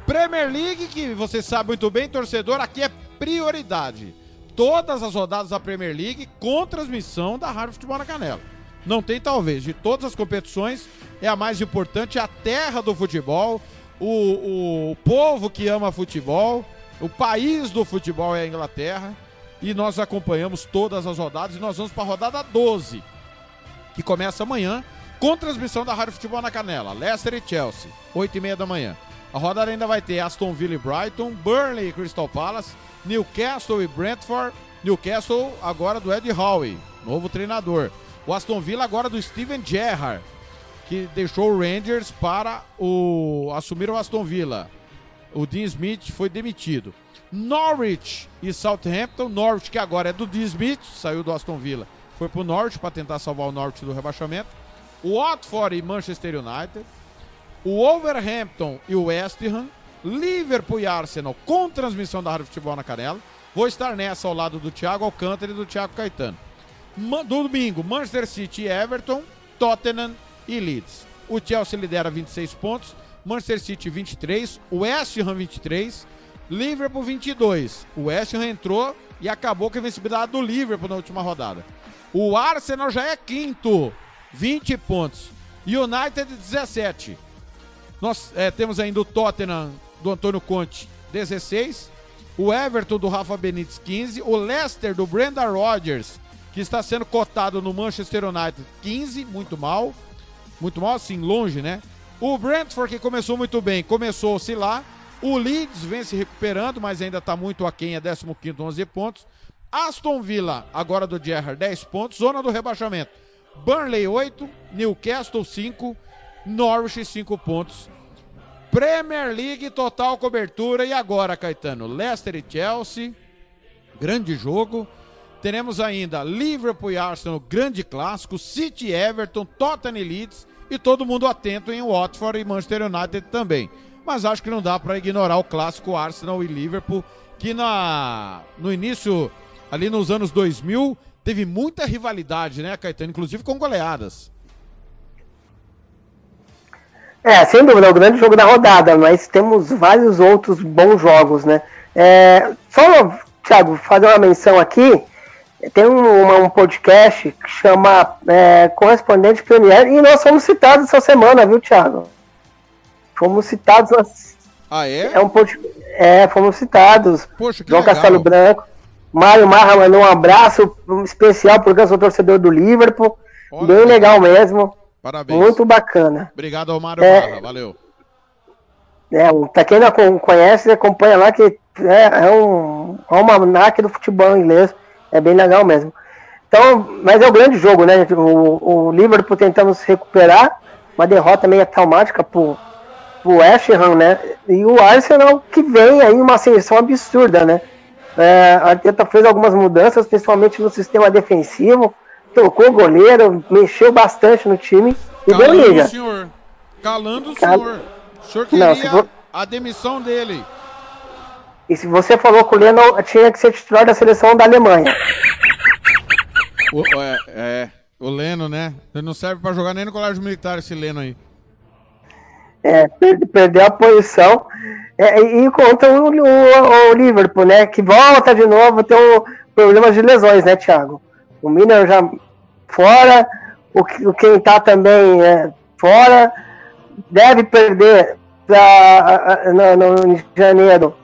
Premier League, que você sabe muito bem, torcedor, aqui é prioridade. Todas as rodadas da Premier League com transmissão da Rádio Futebol na Canela. Não tem talvez, de todas as competições, é a mais importante, a terra do futebol, o, o povo que ama futebol, o país do futebol é a Inglaterra e nós acompanhamos todas as rodadas e nós vamos para a rodada 12, que começa amanhã, com transmissão da Rádio Futebol na Canela, Leicester e Chelsea, 8 e meia da manhã. A rodada ainda vai ter Aston Villa e Brighton, Burnley e Crystal Palace, Newcastle e Brentford, Newcastle agora do Ed Howe, novo treinador. O Aston Villa agora do Steven Gerrard, que deixou o Rangers para o assumir o Aston Villa. O Dean Smith foi demitido. Norwich e Southampton. Norwich, que agora é do D. Smith, saiu do Aston Villa, foi pro Norwich para tentar salvar o Norwich do rebaixamento. O Watford e Manchester United. O Wolverhampton e o West Ham. Liverpool e Arsenal com transmissão da Rádio Futebol na Canela. Vou estar nessa ao lado do Thiago Alcântara e do Thiago Caetano. Domingo, Manchester City e Everton, Tottenham e Leeds. O Chelsea lidera 26 pontos, Manchester City 23, West Ham 23, Liverpool 22. O West Ham entrou e acabou com a invencibilidade do Liverpool na última rodada. O Arsenal já é quinto, 20 pontos. United 17. Nós é, temos ainda o Tottenham do Antônio Conte 16. O Everton do Rafa Benítez 15. O Leicester do Brenda Rodgers, que está sendo cotado no Manchester United 15, muito mal. Muito mal, assim, longe, né? O Brentford, que começou muito bem, começou a oscilar. O Leeds vem se recuperando, mas ainda está muito aquém, é 15, 11 pontos. Aston Villa, agora do Gerrard, 10 pontos. Zona do rebaixamento. Burnley, 8. Newcastle, 5. Norwich, 5 pontos. Premier League, total cobertura. E agora, Caetano? Leicester e Chelsea. Grande jogo. Teremos ainda Liverpool e Arsenal, grande clássico. City Everton, Tottenham e Leeds. E todo mundo atento em Watford e Manchester United também mas acho que não dá para ignorar o clássico Arsenal e Liverpool, que na, no início, ali nos anos 2000, teve muita rivalidade, né, Caetano? Inclusive com goleadas. É, sem dúvida, é o grande jogo da rodada, mas temos vários outros bons jogos, né? É, só, Thiago, fazer uma menção aqui. Tem um, um podcast que chama é, Correspondente Premier e nós fomos citados essa semana, viu, Thiago? Fomos citados. Ah, é? É, um é fomos citados. Poxa, João legal. Castelo Branco. Mário Marra mandou um abraço especial porque eu sou torcedor do Liverpool. Olha, Bem legal mesmo. Parabéns. Muito bacana. Obrigado ao Mário é, Marra, valeu. É, pra quem não conhece, acompanha lá que é, é um almanac do futebol inglês. É bem legal mesmo. Então, mas é o grande jogo, né? O, o Liverpool tentando se recuperar uma derrota meio traumática pro, pro West Ham, né? E o Arsenal que vem aí uma ascensão absurda, né? É, a Arteta fez algumas mudanças, principalmente no sistema defensivo, trocou o goleiro, mexeu bastante no time e deu liga. o senhor. Calando o Cal... senhor. O senhor queria Não, for... a demissão dele. E se você falou que o Leno tinha que ser titular da seleção da Alemanha. O, é, é, o Leno, né? Ele não serve para jogar nem no colégio militar esse Leno aí. É, perdeu a posição. É, e contra o, o, o, Liverpool, né? Que volta de novo, tem um problemas de lesões, né, Thiago? O Miller já fora, o, o quem tá também é, fora, deve perder pra, no, no, em janeiro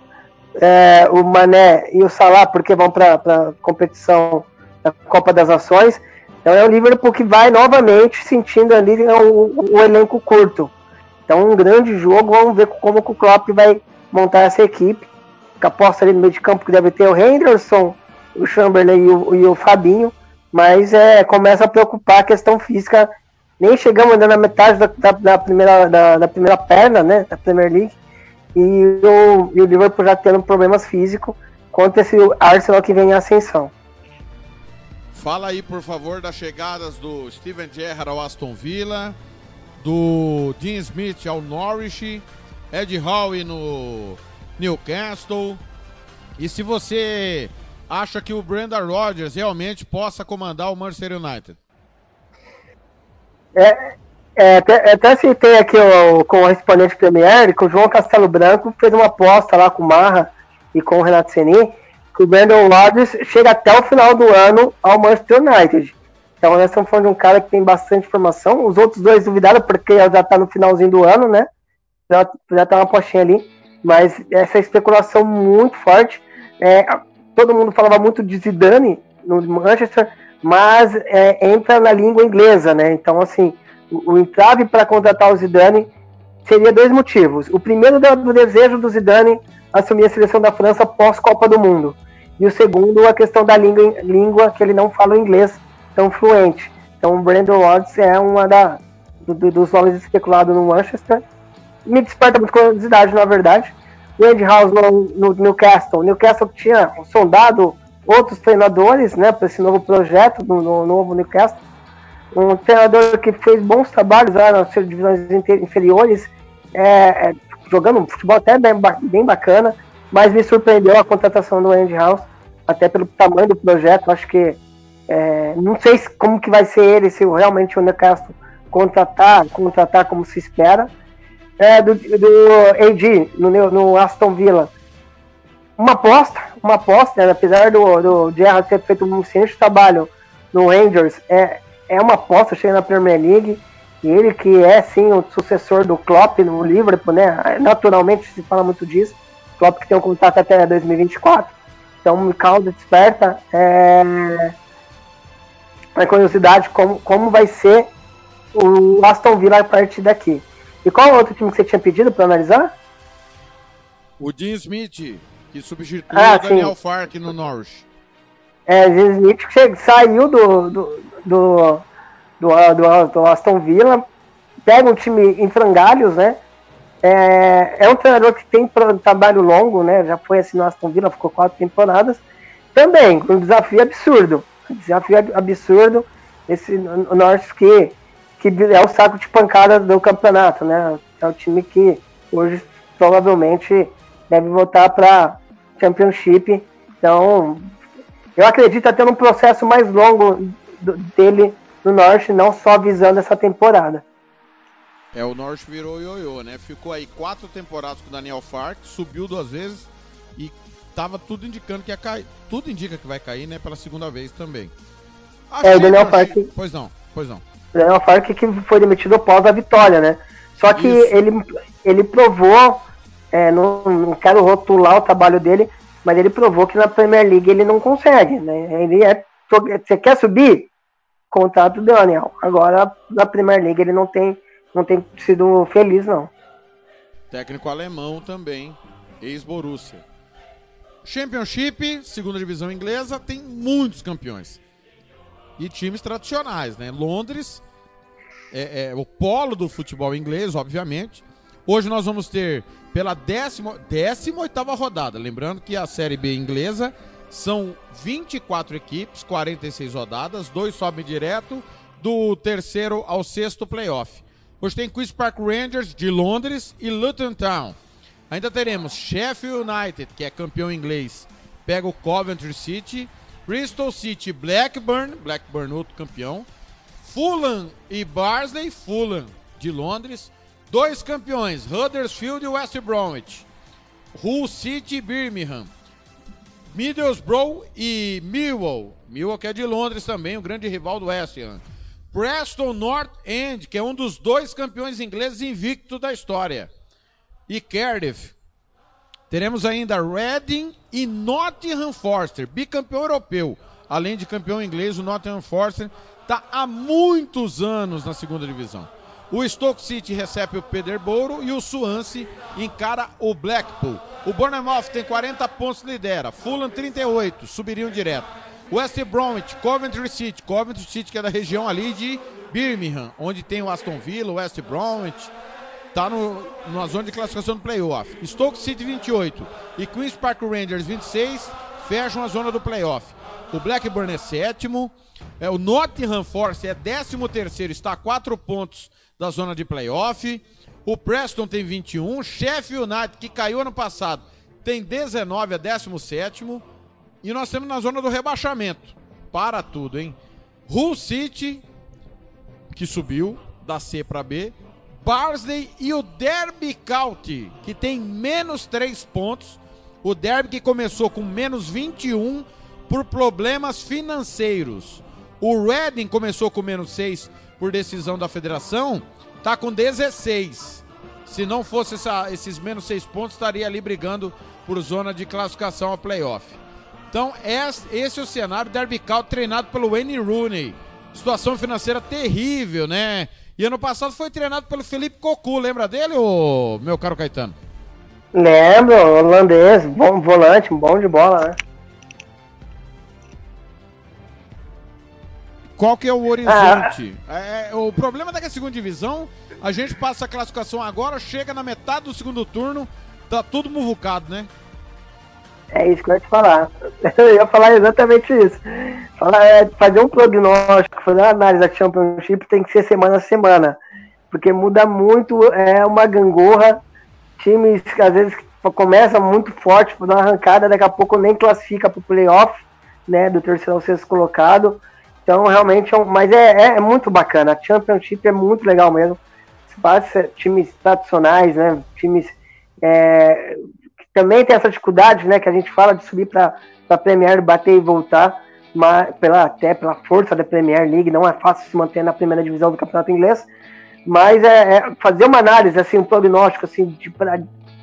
é, o Mané e o Salah, porque vão para a competição da Copa das Nações. Então é o Liverpool que vai novamente sentindo ali o, o elenco curto. Então um grande jogo, vamos ver como o Klopp vai montar essa equipe. Aposta ali no meio de campo que deve ter o Henderson, o Chamberlain e o, e o Fabinho. Mas é, começa a preocupar a questão física. Nem chegamos ainda na metade da, da, da primeira, da, da primeira perna né, da Premier League e o, e o Liverpool já tendo problemas físicos contra esse Arsenal que vem em ascensão. Fala aí, por favor, das chegadas do Steven Gerrard ao Aston Villa, do Dean Smith ao Norwich, Ed Howe no Newcastle. E se você acha que o Brandon Rodgers realmente possa comandar o Manchester United? É, é, até, até citei aqui o, o correspondente Premier, que o João Castelo Branco fez uma aposta lá com o Marra e com o Renato Seni, que o Brandon Rodgers chega até o final do ano ao Manchester United. Então nós estamos falando de um cara que tem bastante informação. Os outros dois duvidaram porque já está no finalzinho do ano, né? Já, já tá uma postinha ali. Mas essa especulação muito forte. É, todo mundo falava muito de Zidane no Manchester, mas é, entra na língua inglesa, né? Então, assim, o, entrave para contratar o Zidane seria dois motivos. O primeiro do desejo do Zidane assumir a seleção da França pós-Copa do Mundo. E o segundo, a questão da língua, língua que ele não fala inglês tão fluente. Então, o Brandon Rodgers é uma da, do, dos nomes especulados no Manchester. Me desperta muito curiosidade, na verdade. O Ed House no, no Newcastle. O Newcastle tinha sondado outros treinadores né, para esse novo projeto, no, no novo Newcastle um treinador que fez bons trabalhos lá nas divisões inferiores, é, é, jogando um futebol até bem, bem, bacana, mas me surpreendeu a contratação do Andy House, até pelo tamanho do projeto. Acho que é, não sei como que vai ser ele, se realmente o Newcastle contratar, contratar como se espera. É, do, do AD no, no Aston Villa. Uma aposta, uma aposta, né? apesar do, do Gerrard ter feito um excelente trabalho no Rangers, é, é uma aposta chega na Premier League. E ele que é sim o sucessor do Klopp no Liverpool, né? Naturalmente se fala muito disso. Klopp que tem um contrato até 2024. Então me causa desperta é... a curiosidade como, como vai ser o Aston Villa a partir daqui. E qual outro time que você tinha pedido para analisar? O Dean Smith, que substituiu ah, o Daniel sim. Fark no Norwich. É, Dean Smith que saiu do, do, do, do, do, do Aston Villa, pega um time em frangalhos, né? É, é um treinador que tem trabalho longo, né? Já foi assim no Aston Villa, ficou quatro temporadas. Também, um desafio absurdo. Um desafio absurdo. Esse Norte que, que é o saco de pancada do campeonato, né? É o time que hoje provavelmente deve voltar para Championship. Então, eu acredito até num processo mais longo dele no Norte, não só visando essa temporada. É, o Norte virou ioiô, né? Ficou aí quatro temporadas com o Daniel Fark, subiu duas vezes e tava tudo indicando que ia cair. Tudo indica que vai cair, né? Pela segunda vez também. É, o Daniel Fark. Pois não, pois não. O Daniel Fark que foi demitido após a vitória, né? Só que ele, ele provou, é, não, não quero rotular o trabalho dele, mas ele provou que na Premier League ele não consegue, né? Ele é. Você quer subir? Contrato do Daniel. Agora, na Premier League, ele não tem, não tem sido feliz, não. Técnico alemão também, ex-Borussia. Championship, segunda divisão inglesa, tem muitos campeões. E times tradicionais, né? Londres é, é, o polo do futebol inglês, obviamente. Hoje nós vamos ter pela 18 oitava rodada. Lembrando que a Série B inglesa são 24 equipes, 46 rodadas, dois sobem direto do terceiro ao sexto playoff. Hoje tem Queen's Park Rangers de Londres e Luton Town. Ainda teremos Sheffield United, que é campeão inglês, pega o Coventry City, Bristol City Blackburn, Blackburn outro campeão, Fulham e Barnsley, Fulham de Londres, dois campeões, Huddersfield e West Bromwich, Hull City e Birmingham, Middlesbrough e Millwall, Millwall que é de Londres também, o grande rival do West Ham. Preston North End, que é um dos dois campeões ingleses invictos da história. E Cardiff. Teremos ainda Reading e Nottingham Forest, bicampeão europeu. Além de campeão inglês, o Nottingham Forest está há muitos anos na segunda divisão. O Stoke City recebe o Peterborough e o Swansea encara o Blackpool. O Bournemouth tem 40 pontos, lidera. Fulham 38, subiriam direto. West Bromwich, Coventry City, Coventry City que é da região ali de Birmingham, onde tem o Aston Villa, o West Bromwich, tá no, na zona de classificação do playoff. Stoke City 28 e Queens Park Rangers 26 fecham a zona do playoff. O Blackburn é sétimo, é, o Nottingham Forest é décimo terceiro, está a quatro pontos da zona de playoff. O Preston tem 21, Sheffield United, que caiu ano passado, tem 19 a 17 sétimo. E nós temos na zona do rebaixamento. Para tudo, hein? Hull City, que subiu da C para B. Barnsley e o Derby County, que tem menos 3 pontos. O Derby que começou com menos 21 por problemas financeiros. O Reading começou com menos 6 por decisão da federação, tá com 16. Se não fosse essa, esses menos 6 pontos, estaria ali brigando por zona de classificação a playoff. Então, esse é o cenário County treinado pelo Wayne Rooney. Situação financeira terrível, né? E ano passado foi treinado pelo Felipe Cocu, lembra dele, ô, meu caro Caetano? Lembro, holandês, bom volante, bom de bola, né? Qual que é o horizonte? Ah. É, o problema é que a segunda divisão, a gente passa a classificação agora, chega na metade do segundo turno, tá tudo muvucado, né? É isso que eu ia te falar. Eu ia falar exatamente isso. Falar, é, fazer um prognóstico, fazer uma análise da Championship tem que ser semana a semana. Porque muda muito, é uma gangorra. Times que às vezes começa muito forte, dar uma arrancada, daqui a pouco nem classifica para o playoff, né? Do terceiro ao sexto colocado. Então, realmente, é um, mas é, é, é, muito bacana. A Championship é muito legal mesmo. Passa times tradicionais, né? Times é, também tem essa dificuldade, né, que a gente fala de subir para a Premier, bater e voltar, mas pela, até pela força da Premier League, não é fácil se manter na primeira divisão do campeonato inglês, mas é, é fazer uma análise, assim, um prognóstico, assim,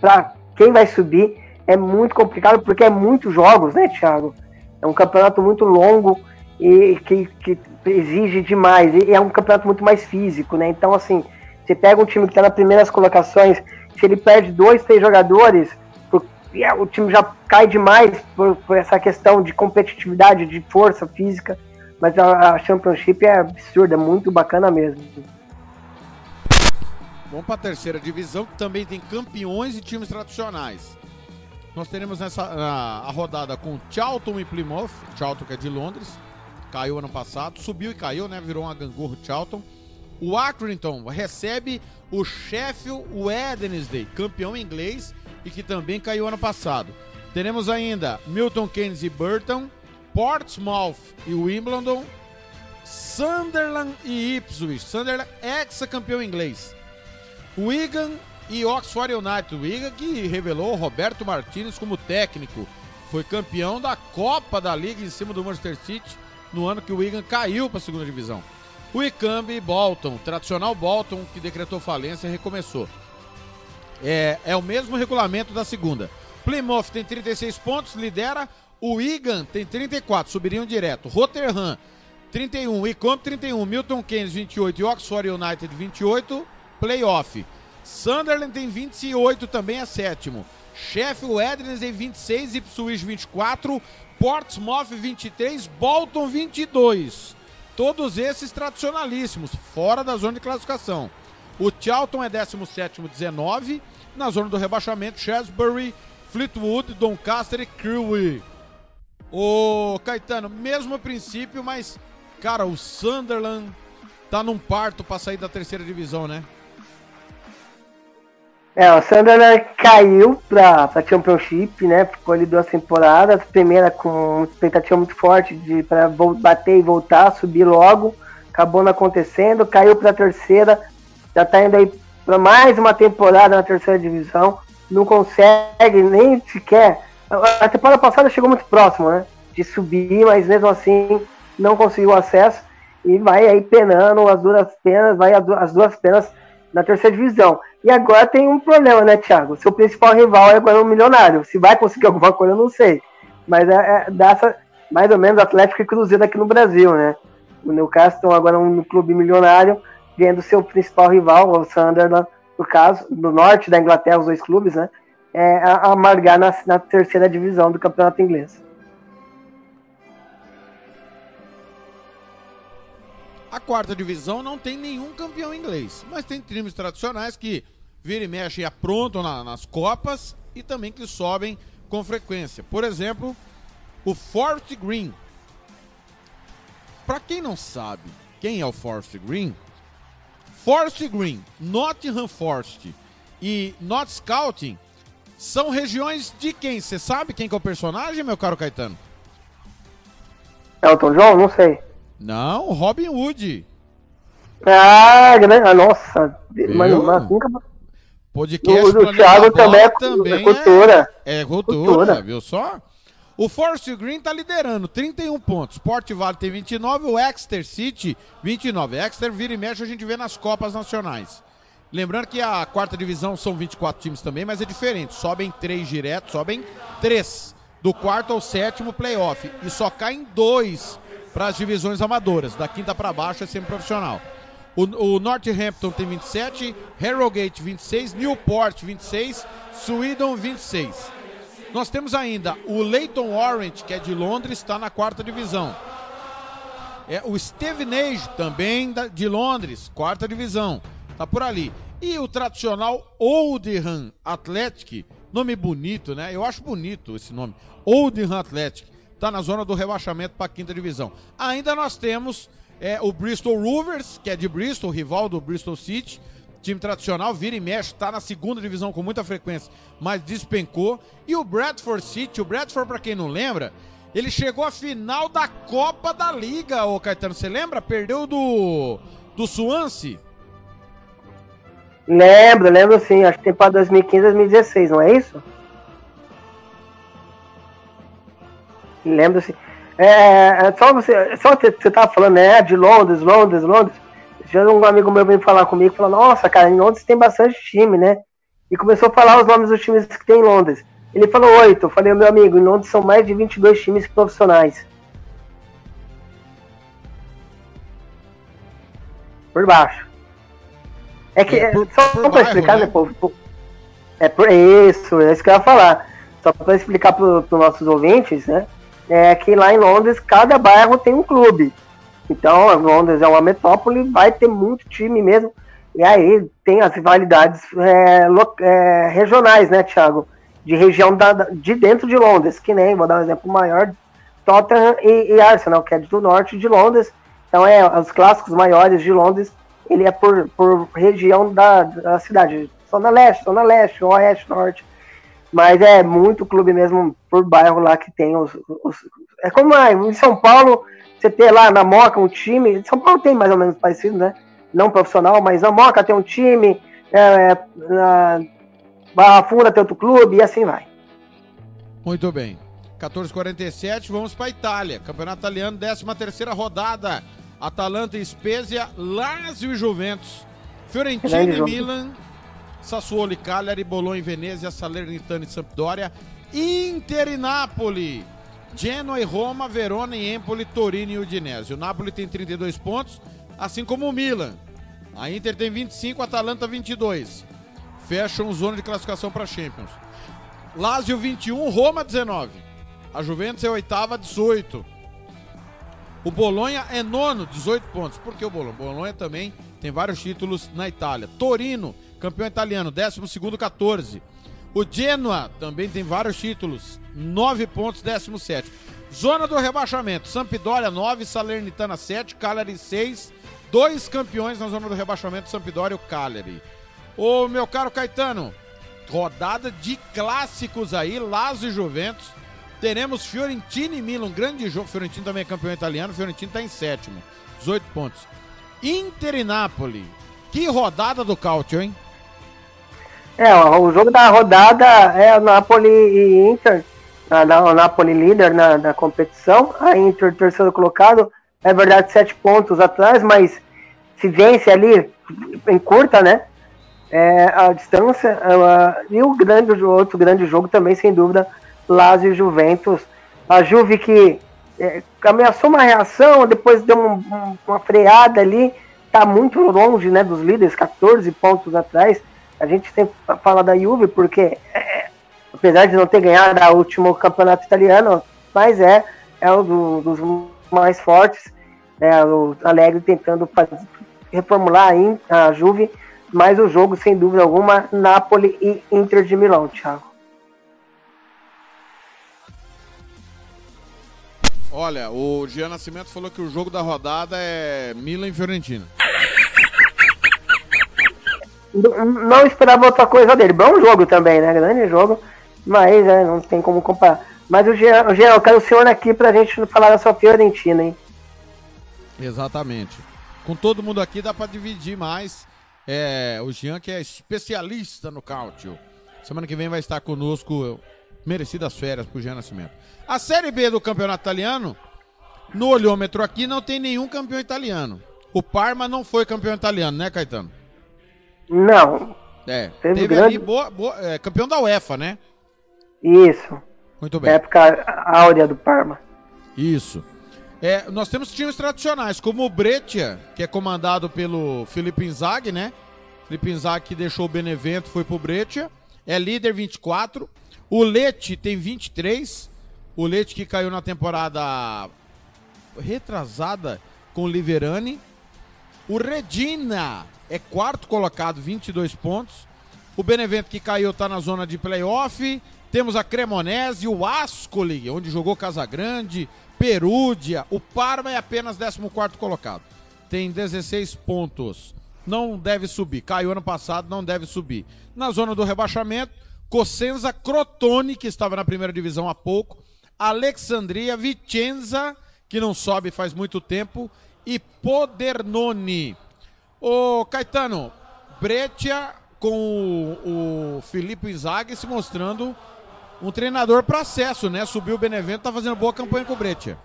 para quem vai subir é muito complicado, porque é muitos jogos, né, Thiago? É um campeonato muito longo e que, que exige demais, e é um campeonato muito mais físico, né? Então, assim, você pega um time que está nas primeiras colocações, se ele perde dois, três jogadores, é, o time já cai demais por, por, essa questão de competitividade, de força física. Mas a, a Championship é absurda, é muito bacana mesmo. Vamos para a terceira divisão, que também tem campeões e times tradicionais. Nós teremos nessa a, a rodada com Charlton e Plymouth. Charlton que é de Londres, caiu ano passado, subiu e caiu, né? Virou uma gangorra Charlton. O Accrington recebe o Sheffield Wednesday, campeão inglês e que também caiu ano passado. Teremos ainda Milton Keynes e Burton, Portsmouth e Wimbledon, Sunderland e Ipswich. Sunderland ex-campeão inglês. Wigan e Oxford United. Wigan que revelou Roberto Martinez como técnico. Foi campeão da Copa da Liga em cima do Manchester City no ano que o Wigan caiu para a segunda divisão. Wycombe e Bolton, tradicional Bolton que decretou falência recomeçou. É, é o mesmo regulamento da segunda. Plymouth tem 36 pontos, lidera. O Wigan tem 34, subiriam direto. Rotterdam 31, Wycombe 31, Milton Keynes 28 e Oxford United 28, playoff. Sunderland tem 28, também é sétimo. Sheffield Wednesday 26, Ipswich 24, Portsmouth 23, Bolton 22. Todos esses tradicionalíssimos, fora da zona de classificação. O Charlton é 17 19, na zona do rebaixamento, Shrewsbury, Fleetwood, Doncaster e Crewe. Ô Caetano, mesmo princípio, mas cara, o Sunderland tá num parto para sair da terceira divisão, né? É, o Sunderland caiu pra, pra Championship, né? Ficou ali duas temporadas. Primeira com expectativa muito forte de para bater e voltar, subir logo. Acabou não acontecendo. Caiu pra terceira. Já tá indo aí pra mais uma temporada na terceira divisão. Não consegue nem sequer. A temporada passada chegou muito próximo, né? De subir, mas mesmo assim não conseguiu acesso. E vai aí penando as duras penas, vai as duas penas na terceira divisão. E agora tem um problema, né, Thiago? Seu principal rival é agora o um milionário. Se vai conseguir alguma coisa, eu não sei. Mas é, é dessa, mais ou menos Atlético e Cruzeiro aqui no Brasil, né? O Newcastle agora um clube milionário, vendo seu principal rival, o Sunderland, no caso, do norte da Inglaterra, os dois clubes, né? É, amargar na, na terceira divisão do campeonato inglês. A quarta divisão não tem nenhum campeão inglês, mas tem times tradicionais que vira e mexe e aprontam na, nas Copas e também que sobem com frequência. Por exemplo, o Forest Green. Para quem não sabe quem é o Forest Green, Forest Green, Nottingham Forest e Not Scouting são regiões de quem? Você sabe quem que é o personagem, meu caro Caetano? Elton John? Não sei. Não, Robin Hood. Ah. Ah, nossa. Mas nunca. Podcast do, do Thiago também, é, também é cultura. É, é cultura, cultura, viu só? O Forest Green tá liderando, 31 pontos. Port Vale tem 29, o Exeter City 29. Exeter vira e mexe a gente vê nas Copas Nacionais. Lembrando que a quarta divisão são 24 times também, mas é diferente. Sobem três direto, sobem três. Do quarto ao sétimo playoff. E só caem dois para as divisões amadoras. Da quinta para baixo é sempre profissional. O, o Northampton tem 27, Harrogate 26, Newport 26, Swindon 26. Nós temos ainda o Leighton Orange, que é de Londres, está na quarta divisão. É, o Stevenage, também da, de Londres, quarta divisão. Tá por ali. E o tradicional Oldham Athletic, nome bonito, né? Eu acho bonito esse nome. Oldham Athletic está na zona do rebaixamento para a quinta divisão. Ainda nós temos é, o Bristol Rovers, que é de Bristol, rival do Bristol City, time tradicional, vira e mexe, está na segunda divisão com muita frequência, mas despencou. E o Bradford City, o Bradford, para quem não lembra, ele chegou à final da Copa da Liga, ô Caetano, você lembra? Perdeu do, do Swansea. Lembro, lembro sim, acho que tem para 2015, 2016, não é isso? Lembra-se. É, é, só você, só você, você tava falando, né, de Londres, Londres, Londres. Já um amigo meu veio falar comigo, falou, nossa, cara, em Londres tem bastante time, né? E começou a falar os nomes dos times que tem em Londres. Ele falou oito, eu falei, meu amigo, em Londres são mais de 22 times profissionais. Por baixo. É que, é, por, só por pra explicar, né, né povo? É por isso, é isso que eu ia falar. Só para explicar para os nossos ouvintes, né? É que lá em Londres cada bairro tem um clube. Então, Londres é uma metrópole, vai ter muito time mesmo. E aí tem as rivalidades é, é, regionais, né, Thiago? De região da, de dentro de Londres, que nem, vou dar um exemplo maior, Tottenham e, e Arsenal, que é do norte de Londres. Então, é os clássicos maiores de Londres, ele é por, por região da, da cidade. Zona leste, zona leste, oeste, norte. Mas é muito clube mesmo por bairro lá que tem os. os é como ah, em São Paulo, você tem lá na Moca um time. São Paulo tem mais ou menos parecido, né? Não profissional, mas na Moca tem um time, é, na Barra Funda tem outro clube e assim vai. Muito bem. 14:47 vamos para Itália. Campeonato Italiano, 13 terceira rodada. Atalanta e Spezia, Lazio e Juventus. Fiorentina e Milan, Sassuolo e Cagliari, Bologna e Venezia, Salernitana e Sampdoria, Inter e Napoli, Genoa e Roma, Verona e Empoli, Torino e Udinese. O Napoli tem 32 pontos, assim como o Milan. A Inter tem 25, a Atalanta 22. Fecham zona de classificação para Champions. Lazio 21, Roma 19. A Juventus é oitava, 18. O Bolonha é nono, 18 pontos. Por que o Bolonha? O Bolonha também tem vários títulos na Itália. Torino, campeão italiano, 12 segundo, 14. O Genoa também tem vários títulos, 9 pontos, 17. Zona do rebaixamento, Sampdoria 9, Salernitana 7, Cagliari 6. Dois campeões na zona do rebaixamento, Sampdoria e o Cagliari. Ô, meu caro Caetano, rodada de clássicos aí, Lazio e Juventus. Teremos Fiorentina e Milan, um grande jogo. Fiorentina também é campeão italiano, Fiorentina está em sétimo, 18 pontos. Inter e Napoli. Que rodada do Cautio, hein? É, o jogo da rodada é o Napoli e Inter. O Napoli líder na, na competição, a Inter terceiro colocado, é verdade sete pontos atrás, mas se vence ali em curta, né? É, a distância é, e o grande o outro grande jogo também sem dúvida Lazio e Juventus a Juve que é, ameaçou uma reação depois deu um, um, uma freada ali tá muito longe né dos líderes 14 pontos atrás a gente sempre fala da Juve porque é, apesar de não ter ganhado o último campeonato italiano mas é é um do, dos mais fortes é, o Alegre tentando reformular a Juve mas o jogo, sem dúvida alguma, Napoli e Inter de Milão, Thiago. Olha, o Gian Nascimento falou que o jogo da rodada é Milan e Fiorentina. Não esperava outra coisa dele. Bom jogo também, né? Grande jogo, mas né, não tem como comparar. Mas o Jean, o Jean, eu quero o senhor aqui pra gente falar da sua Fiorentina, hein? Exatamente. Com todo mundo aqui dá pra dividir mais. É, o Jean, que é especialista no cáutio. Semana que vem vai estar conosco, merecidas férias pro Jean Nascimento. A Série B do Campeonato Italiano, no olhômetro aqui, não tem nenhum campeão italiano. O Parma não foi campeão italiano, né, Caetano? Não. É, teve, teve grande... ali boa, boa é, campeão da UEFA, né? Isso. Muito bem. época áurea do Parma. Isso. É, nós temos times tradicionais, como o Breccia, que é comandado pelo Felipe Inzaghi, né? Felipe Inzaghi que deixou o Benevento, foi pro Breccia. É líder 24. O Leite tem 23. O Leite que caiu na temporada retrasada com o Liverani. O Redina é quarto colocado, 22 pontos. O Benevento que caiu está na zona de playoff. Temos a Cremonese, o Ascoli, onde jogou Casagrande, Perúdia, o Parma é apenas 14 colocado. Tem 16 pontos. Não deve subir. Caiu ano passado, não deve subir. Na zona do rebaixamento, Cosenza Crotone, que estava na primeira divisão há pouco. Alexandria, Vicenza, que não sobe faz muito tempo. E Podernone. Ô Caetano, Breccia com o, o Filipe Inzaghi se mostrando um treinador para acesso, né? Subiu o Benevento, tá fazendo boa campanha com o Breccia.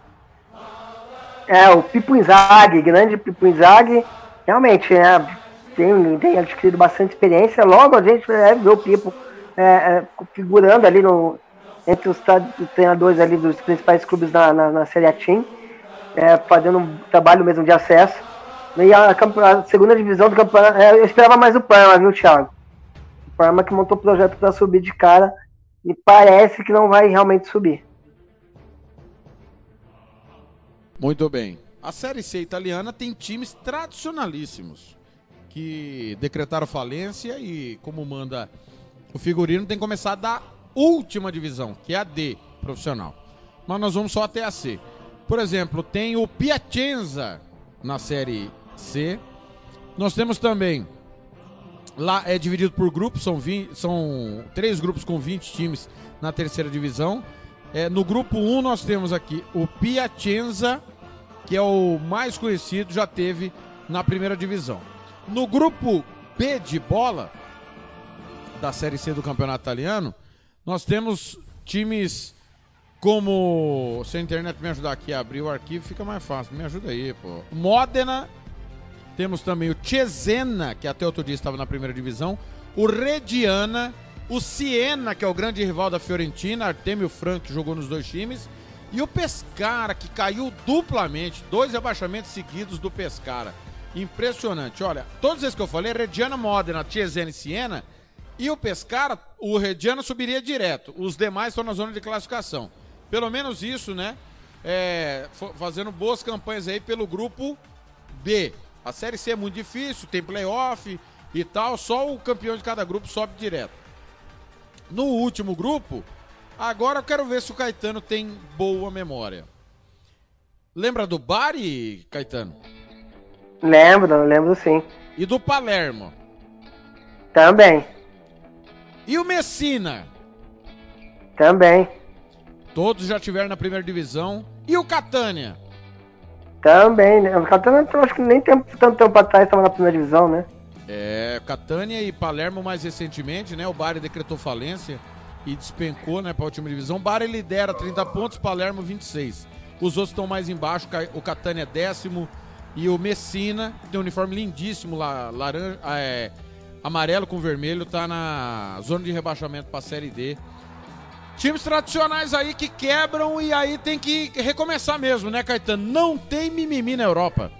É, o Pipo Inzaghi, grande Pipo Inzaghi, realmente, né, tem, tem adquirido bastante experiência. Logo a gente deve ver o Pipo é, é, figurando ali no, entre os, treinadores ali dos principais clubes na, na, na Série A Team, é, fazendo um trabalho mesmo de acesso. E a, a segunda divisão do campeonato, é, eu esperava mais o Parma, viu, Thiago? O Parma que montou o projeto para subir de cara e parece que não vai realmente subir. Muito bem. A Série C italiana tem times tradicionalíssimos que decretaram falência e, como manda o figurino, tem que começar da última divisão, que é a D profissional. Mas nós vamos só até a C. Por exemplo, tem o Piacenza na Série C. Nós temos também Lá é dividido por grupos, são, 20, são três grupos com 20 times na terceira divisão. É, no grupo 1 nós temos aqui o Piacenza, que é o mais conhecido, já teve na primeira divisão. No grupo B de bola, da Série C do Campeonato Italiano, nós temos times como. Se a internet me ajudar aqui a abrir o arquivo, fica mais fácil. Me ajuda aí, pô. Modena, temos também o Cesena, que até outro dia estava na primeira divisão. O Rediana. O Siena, que é o grande rival da Fiorentina. Artemio Franco, que jogou nos dois times. E o Pescara, que caiu duplamente. Dois abaixamentos seguidos do Pescara. Impressionante. Olha, todos esses que eu falei, Rediana, Modena, Cesena e Siena. E o Pescara, o Rediana subiria direto. Os demais estão na zona de classificação. Pelo menos isso, né? é, fazendo boas campanhas aí pelo grupo B. A Série C é muito difícil, tem playoff e tal, só o campeão de cada grupo sobe direto. No último grupo, agora eu quero ver se o Caetano tem boa memória. Lembra do Bari, Caetano? Lembro, lembro sim. E do Palermo? Também. E o Messina? Também. Todos já tiveram na primeira divisão. E o Catânia? Também, né? O Catânia, eu acho que nem tempo, tanto tempo atrás estava na primeira divisão, né? É, Catânia e Palermo mais recentemente, né? O Bari decretou falência e despencou, né, para a última divisão. O Bari lidera 30 pontos, Palermo 26. Os outros estão mais embaixo, o Catânia é décimo e o Messina, que tem um uniforme lindíssimo lá, laranja, é, amarelo com vermelho, tá na zona de rebaixamento para a Série D. Times tradicionais aí que quebram e aí tem que recomeçar mesmo, né, Caetano? Não tem mimimi na Europa.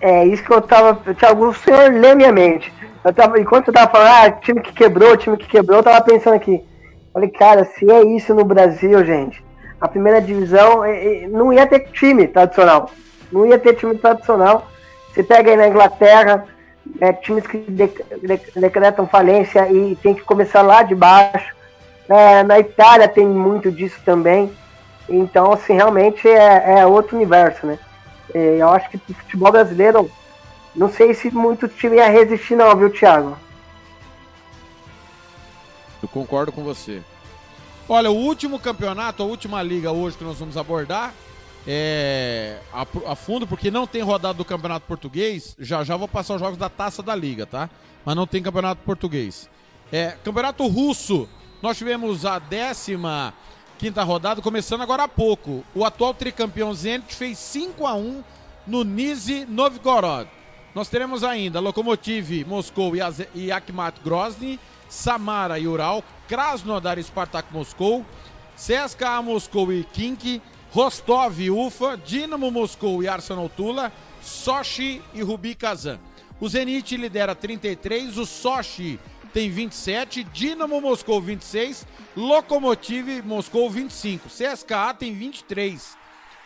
É, isso que eu tava. Thiago, o senhor lê minha mente. Eu tava, enquanto eu tava falando, ah, time que quebrou, time que quebrou, eu tava pensando aqui. Falei, cara, se é isso no Brasil, gente, a primeira divisão é, é, não ia ter time tradicional. Não ia ter time tradicional. Você pega aí na Inglaterra, é, times que decretam falência e tem que começar lá de baixo. É, na Itália tem muito disso também. Então, assim, realmente é, é outro universo, né? É, eu acho que o futebol brasileiro, não sei se muito time ia resistir, não, viu, Thiago? Eu concordo com você. Olha, o último campeonato, a última liga hoje que nós vamos abordar é a, a, fundo, porque não tem rodada do Campeonato Português. Já já vou passar os jogos da taça da liga, tá? Mas não tem Campeonato Português. É, campeonato Russo, nós tivemos a décima quinta rodada, começando agora há pouco. O atual tricampeão Zenit fez 5 a 1 no Nizhny Novgorod. Nós teremos ainda Lokomotiv Moscou e Akhmat Grozny, Samara e Ural, Krasnodar e Spartak Moscou, CSKA Moscou e Kink, Rostov e Ufa, Dinamo Moscou e Arsenal Tula, Sochi e Rubi Kazan. O Zenit lidera 33, o Sochi tem 27, Dinamo Moscou 26, Lokomotiv Moscou 25, CSKA tem 23.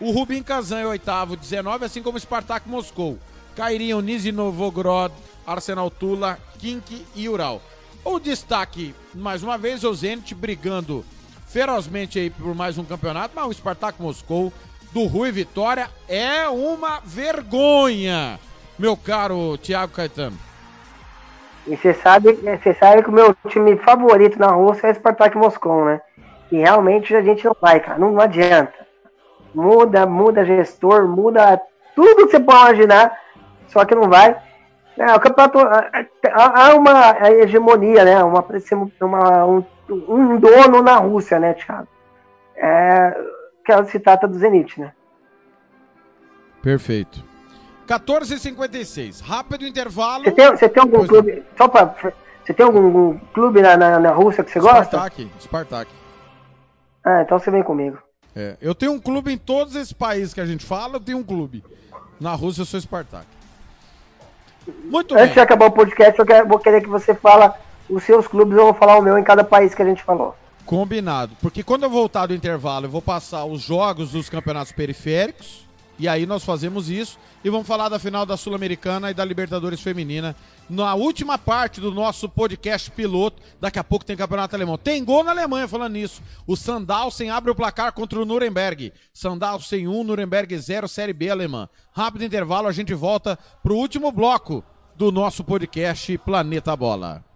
O Rubin Kazan é oitavo, 19, assim como o Spartak Moscou. Cairiam Nizhny Novgorod, Arsenal Tula, Kink e Ural. O destaque, mais uma vez, o Zenit brigando ferozmente aí por mais um campeonato, mas o Spartak Moscou do Rui Vitória é uma vergonha, meu caro Thiago Caetano. E você sabe, você sabe que o meu time favorito na Rússia é o Spartak Moscou, né? E realmente a gente não vai, cara. Não, não adianta. Muda, muda gestor, muda tudo que você pode imaginar, só que não vai. É, o campeonato. Há uma hegemonia, né? Uma, uma, um, um dono na Rússia, né, Thiago? É, que se trata do Zenit, né? Perfeito. 14h56, rápido intervalo. Você tem, você tem algum pois clube. Não. Só pra, você tem algum clube na, na, na Rússia que você Spartak, gosta? Spartak. Ah, então você vem comigo. É, eu tenho um clube em todos esses países que a gente fala, eu tenho um clube. Na Rússia eu sou Spartak. Muito Antes bem. de acabar o podcast, eu quero, vou querer que você fala os seus clubes, eu vou falar o meu em cada país que a gente falou. Combinado. Porque quando eu voltar do intervalo, eu vou passar os jogos dos campeonatos periféricos e aí nós fazemos isso e vamos falar da final da Sul-Americana e da Libertadores Feminina na última parte do nosso podcast piloto. Daqui a pouco tem campeonato alemão. Tem gol na Alemanha falando nisso. O Sandalsen abre o placar contra o Nuremberg. Sandalsen 1, Nuremberg 0, Série B alemã. Rápido intervalo, a gente volta para o último bloco do nosso podcast Planeta Bola.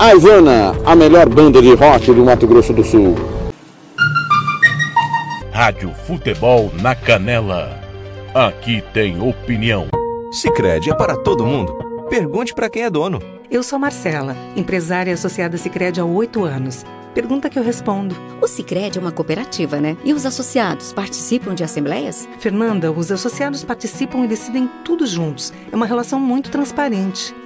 A Ivana, a melhor banda de rock do Mato Grosso do Sul. Rádio Futebol na Canela. Aqui tem opinião. Sicredi é para todo mundo. Pergunte para quem é dono. Eu sou Marcela, empresária associada Sicredi há oito anos. Pergunta que eu respondo. O Sicredi é uma cooperativa, né? E os associados participam de assembleias? Fernanda, os associados participam e decidem tudo juntos. É uma relação muito transparente.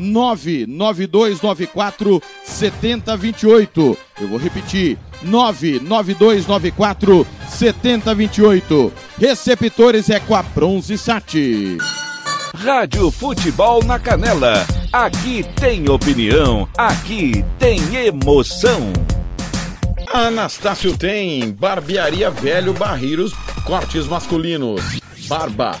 99294 7028. Eu vou repetir: 99294 7028. Receptores é com a Bronze Sat. Rádio Futebol na Canela. Aqui tem opinião, aqui tem emoção. Anastácio tem Barbearia Velho Barreiros Cortes Masculinos. Barba,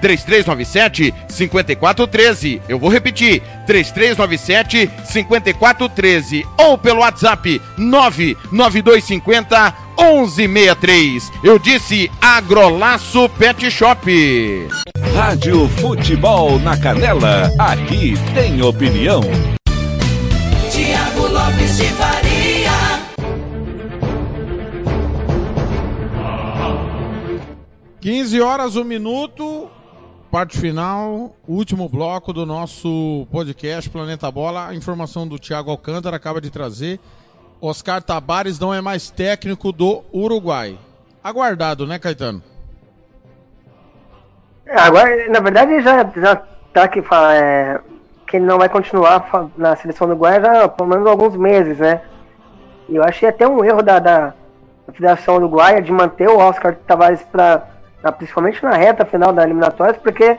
3397 5413. Eu vou repetir: 3397 5413 ou pelo WhatsApp 99250 1163. Eu disse Agrolaço Pet Shop. Rádio Futebol na Canela. Aqui tem opinião. Tiago Lopes de Faria. 15 horas, um minuto. Parte final, último bloco do nosso podcast Planeta Bola. A informação do Thiago Alcântara acaba de trazer. Oscar Tabares não é mais técnico do Uruguai. Aguardado, né, Caetano? É, agora, na verdade, já, já tá que fala é, que ele não vai continuar na seleção do Uruguai já pelo menos alguns meses, né? E eu achei até um erro da, da, da Federação Uruguaia de manter o Oscar Tavares para principalmente na reta final da eliminatória, porque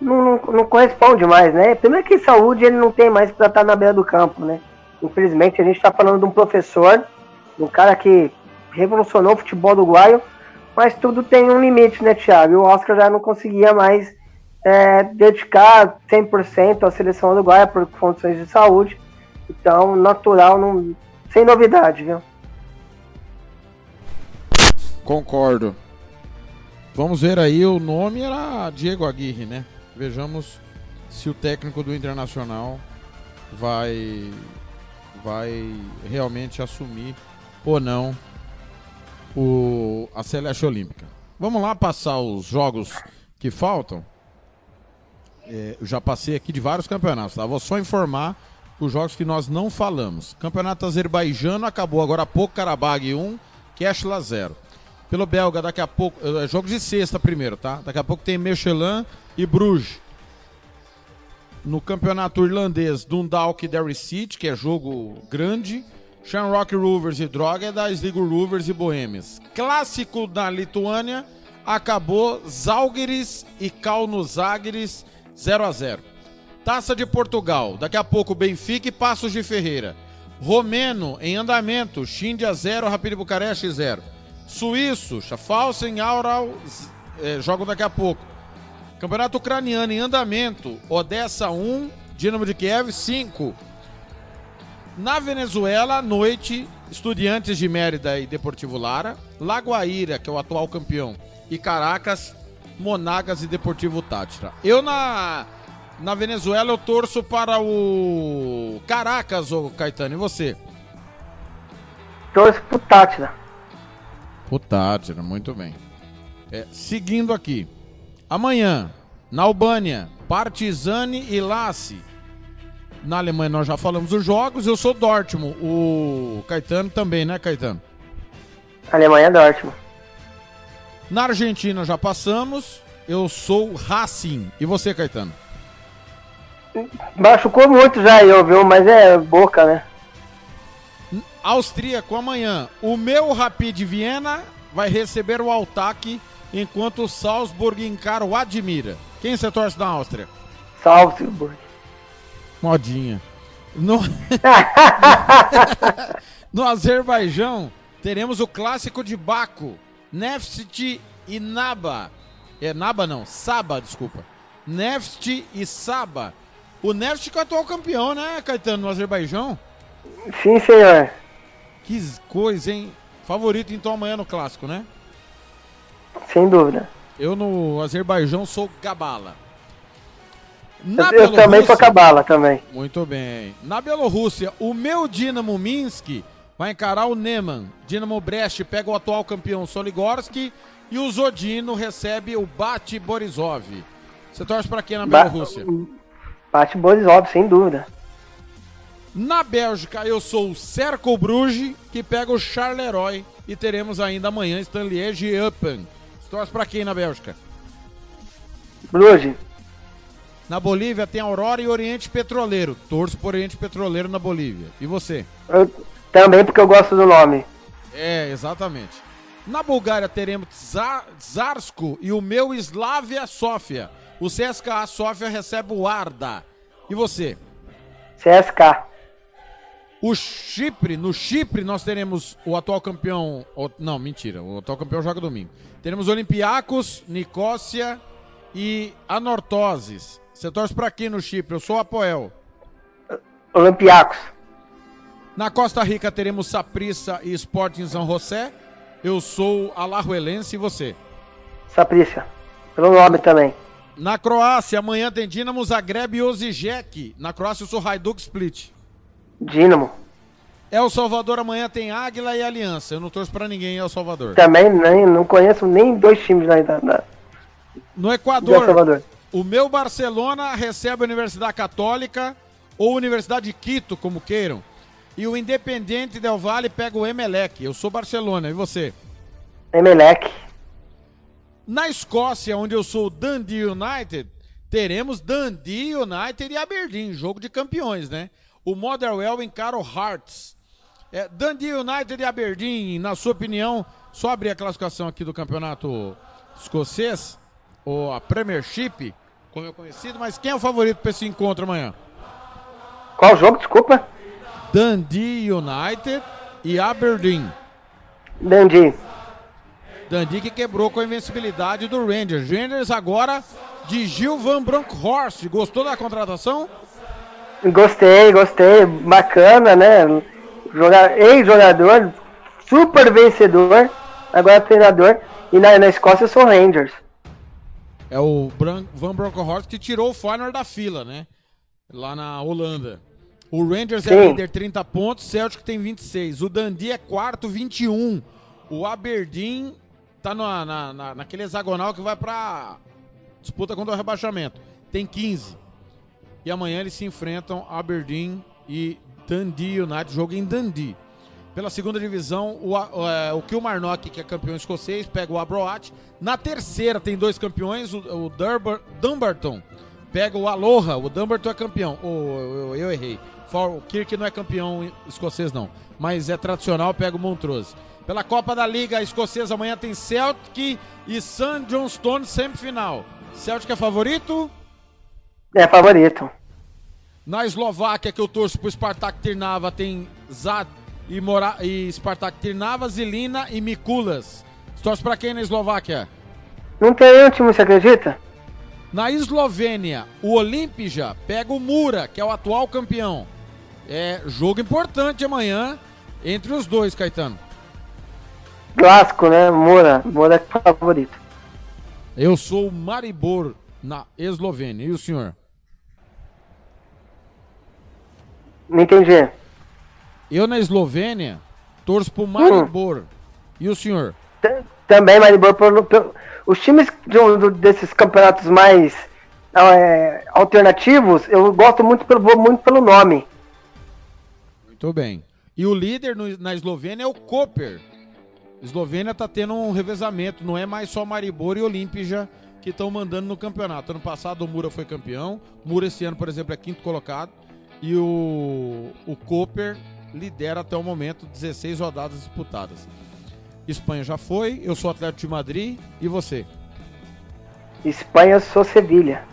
não, não, não, corresponde mais, né? Primeiro que saúde ele não tem mais para estar na beira do campo, né? Infelizmente a gente está falando de um professor, um cara que revolucionou o futebol uruguaio, mas tudo tem um limite, né, Thiago? E o Oscar já não conseguia mais é, dedicar 100% à seleção uruguaia por condições de saúde. Então, natural, não, sem novidade, viu? Concordo. Vamos ver aí, o nome era Diego Aguirre, né? Vejamos se o técnico do Internacional vai vai realmente assumir ou não o, a Celeste Olímpica. Vamos lá passar os jogos que faltam. É, eu já passei aqui de vários campeonatos, tá? Vou só informar os jogos que nós não falamos. Campeonato Azerbaijano acabou agora há pouco, Karabag 1, Keshla 0 pelo belga daqui a pouco. É, jogos de sexta primeiro, tá? Daqui a pouco tem Michelin e Bruges. No campeonato irlandês, Dundalk e Derry City, que é jogo grande. Shamrock Rovers e Drogheda, Sligo Rovers e Bohemians. Clássico da Lituânia, acabou Zalgiris e Kauno Zagres 0 a 0. Taça de Portugal, daqui a pouco Benfica e Passos de Ferreira. Romeno em andamento, Xindia 0, Rapid Bucareste 0. Suíço, Schaffhausen, Aural, é, jogam daqui a pouco. Campeonato Ucraniano em andamento, Odessa 1, Dinamo de Kiev 5. Na Venezuela, à noite, Estudiantes de Mérida e Deportivo Lara, Lagoaíra, que é o atual campeão, e Caracas, Monagas e Deportivo Tátira. Eu na na Venezuela eu torço para o Caracas, ô Caetano, e você? Torço pro Tátira. O Tátira, muito bem. É, seguindo aqui. Amanhã, na Albânia, Partizani e Lassi. Na Alemanha nós já falamos os jogos. Eu sou Dortmund. O Caetano também, né, Caetano? Alemanha Dortmund. Na Argentina já passamos. Eu sou Racing. E você, Caetano? Machucou muito já eu, viu? Mas é boca, né? Austríaco amanhã. O meu Rapid Viena vai receber o Altac, enquanto o Salzburg encara o Admira. Quem você torce na Áustria? Salzburg. Modinha. No, no Azerbaijão, teremos o clássico de Baku. Neft e Naba. É Naba não, Saba, desculpa. Neft e Saba. O Neft que é o atual campeão, né, Caetano, no Azerbaijão? Sim, senhor. Que coisa, hein? Favorito então amanhã no clássico, né? Sem dúvida. Eu no Azerbaijão sou Gabala. Na eu, eu também sou Cabala também. Muito bem. Na Bielorrússia, o meu Dinamo Minsk vai encarar o Neman. Dinamo Brest pega o atual campeão Soligorski e o Zodino recebe o Bate Borisov. Você torce para quem na Bielorrússia? Bate Borisov, sem dúvida. Na Bélgica, eu sou o Cerco Bruges, que pega o Charleroi. E teremos ainda amanhã Stanliege e. Você torce para quem na Bélgica? Bruges. Na Bolívia tem Aurora e Oriente Petroleiro. Torço por Oriente Petroleiro na Bolívia. E você? Eu, também porque eu gosto do nome. É, exatamente. Na Bulgária teremos Zarsko e o meu Slavia Sofia. O CSKA Sofia recebe o Arda. E você? CSK. O Chipre, no Chipre nós teremos o atual campeão, não, mentira, o atual campeão joga domingo. Teremos Olympiacos, Nicócia e Anortoses. Você torce pra quem no Chipre? Eu sou Apoel. Olympiacos. Na Costa Rica teremos Saprissa e Sporting São José. Eu sou Alajuelense e você? Saprissa. Pelo nome também. Na Croácia, amanhã tem Dinamo Zagreb e Osijek. Na Croácia eu sou Hajduk Split. Dinamo. El Salvador amanhã tem Águila e Aliança. Eu não torço pra ninguém em El Salvador. Também nem, não conheço nem dois times na, na, no Equador. O meu Barcelona recebe a Universidade Católica ou Universidade de Quito, como queiram. E o Independente Del Valle pega o Emelec. Eu sou Barcelona, e você? Emelec. Na Escócia, onde eu sou Dundee United, teremos Dundee United e Aberdeen, jogo de campeões, né? O Motherwell encara o Hearts. É, Dundee United e Aberdeen, na sua opinião, só abrir a classificação aqui do campeonato escocês, ou a Premiership, como é conhecido, mas quem é o favorito para esse encontro amanhã? Qual jogo, desculpa? Dundee United e Aberdeen. Dundee. Dundee que quebrou com a invencibilidade do Rangers. Rangers agora de Gil Van Bronckhorst. Gostou da contratação? Gostei, gostei. Bacana, né? Ex-jogador, super vencedor, agora treinador. E na, na Escócia sou Rangers. É o Bran Van Bronckhorst que tirou o Feyenoord da fila, né? Lá na Holanda. O Rangers é Sim. é líder 30 pontos, Celtic tem 26. O Dundee é quarto, 21. O Aberdeen tá na, na, na, naquele hexagonal que vai pra disputa contra o rebaixamento. Tem 15. E amanhã eles se enfrentam Aberdeen e Dundee United, jogo em Dundee. Pela segunda divisão, o, o, é, o Kilmarnock, que é campeão escocês, pega o Abroat. Na terceira tem dois campeões, o, o Dumbarton pega o Aloha, o Dumbarton é campeão. Eu, eu, errei. Falkirk não é campeão escocês, não. Mas é tradicional, pega o Montrose. Pela Copa da Liga Escocesa, amanhã tem Celtic e St. Johnstone semifinal. Celtic é favorito? É favorito. Na Eslováquia, que eu torço pro Spartak Trnava, tem Zad e, Mora... e Spartak Trnava, Zilina e Mikulas. Você torce pra quem na Eslováquia? Não tem nenhum time, você acredita? Na Eslovênia, o Olimpija pega o Mura, que é o atual campeão. É jogo importante amanhã entre os dois, Caetano. Clássico, né? Moura. Moura é favorito. Eu sou o Maribor na Eslovênia. E o senhor? Não entendi. Eu na Eslovênia torço pro Maribor. Hum. E o senhor? T também Maribor. Por, por, os times de, um, desses campeonatos mais é, alternativos, eu gosto muito pelo, muito pelo nome. Muito bem. E o líder no, na Eslovênia é o Koper. Eslovênia está tendo um revezamento, não é mais só Maribor e Olimpija que estão mandando no campeonato. Ano passado o Mura foi campeão, Mura esse ano, por exemplo, é quinto colocado e o, o Cooper lidera até o momento 16 rodadas disputadas. Espanha já foi, eu sou atleta de Madrid e você? Espanha, sou Sevilha.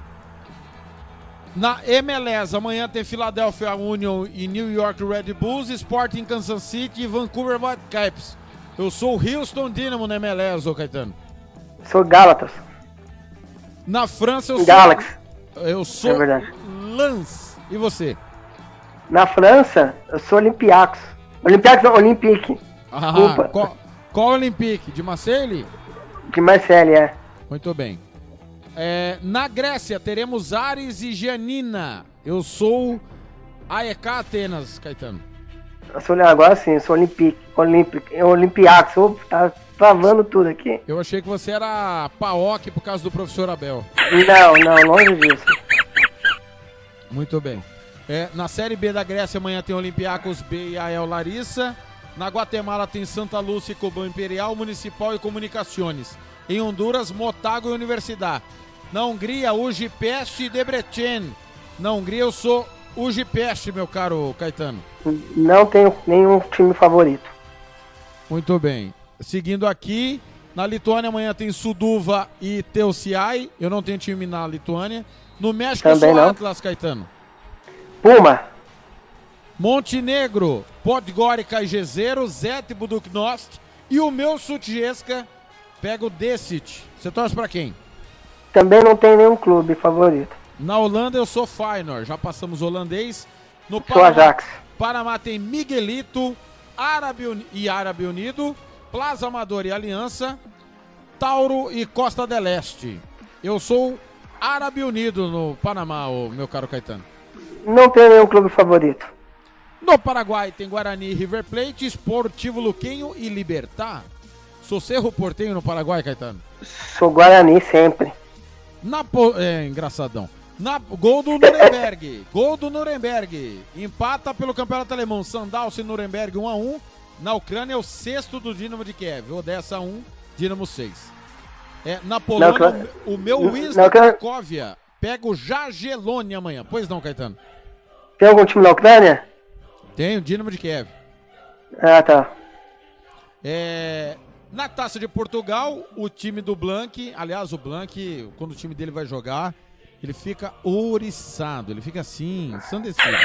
Na MLS, amanhã tem Philadelphia Union e New York Red Bulls, Sporting Kansas City e Vancouver Whitecaps. Eu sou o Houston Dynamo na MLS, ô Caetano. Sou Gálatas. Na França eu Galaxy. sou. Eu sou é Lance. E você? Na França, eu sou Olympiacos. Olympiacos não, Olympique. Ah, qual, qual Olympique? De Marseille? De Marseille, é. Muito bem. É, na Grécia, teremos Ares e Gianina. Eu sou AEK Atenas, Caetano. Eu sou, agora sim, eu sou Olympique, Olympique, Olympiacos. Sou, tá travando tudo aqui. Eu achei que você era PAOC por causa do professor Abel. Não, não, longe disso. Muito bem. É, na Série B da Grécia, amanhã tem Olympiacos B e AEL Larissa. Na Guatemala tem Santa Lúcia e Cobão Imperial, Municipal e Comunicações. Em Honduras, Motago e Universidade. Na Hungria, Ujipest e Debrecen. Na Hungria, eu sou Ujipest, meu caro Caetano. Não tenho nenhum time favorito. Muito bem. Seguindo aqui, na Lituânia amanhã tem Suduva e Teuciai. Eu não tenho time na Lituânia. No México Também eu sou não. Atlas, Caetano. Puma. Montenegro, Podgorica e Gezeiro, Zete Buduknost. E o meu Sutjesca pega o Decit. Você torce pra quem? Também não tenho nenhum clube favorito. Na Holanda eu sou Feyenoord, já passamos holandês. No Panamá, Ajax. Panamá tem Miguelito Árabe Uni- e Árabe Unido, Plaza Amador e Aliança, Tauro e Costa del Este. Eu sou Árabe Unido no Panamá, meu caro Caetano. Não tenho nenhum clube favorito. No Paraguai tem Guarani e River Plate, Esportivo Luquenho e Libertar. Sou Cerro Portenho no Paraguai, Caetano. Sou Guarani sempre. Na po... É, engraçadão. Na... Gol do Nuremberg. Gol do Nuremberg. Empata pelo campeonato alemão. Sandalce e Nuremberg 1x1. Na Ucrânia é o sexto do Dinamo de Kiev. Odessa 1, Dinamo 6. É, na Polônia, Ucrânia- o meu na Wisla Cracóvia pega o Jagelone amanhã. Pois não, Caetano? Tem algum time na Ucrânia? Tem o Dinamo de Kiev. Ah, tá. É, na Taça de Portugal, o time do Blank, aliás, o Blank, quando o time dele vai jogar, ele fica ouriçado, ele fica assim, ensandecido.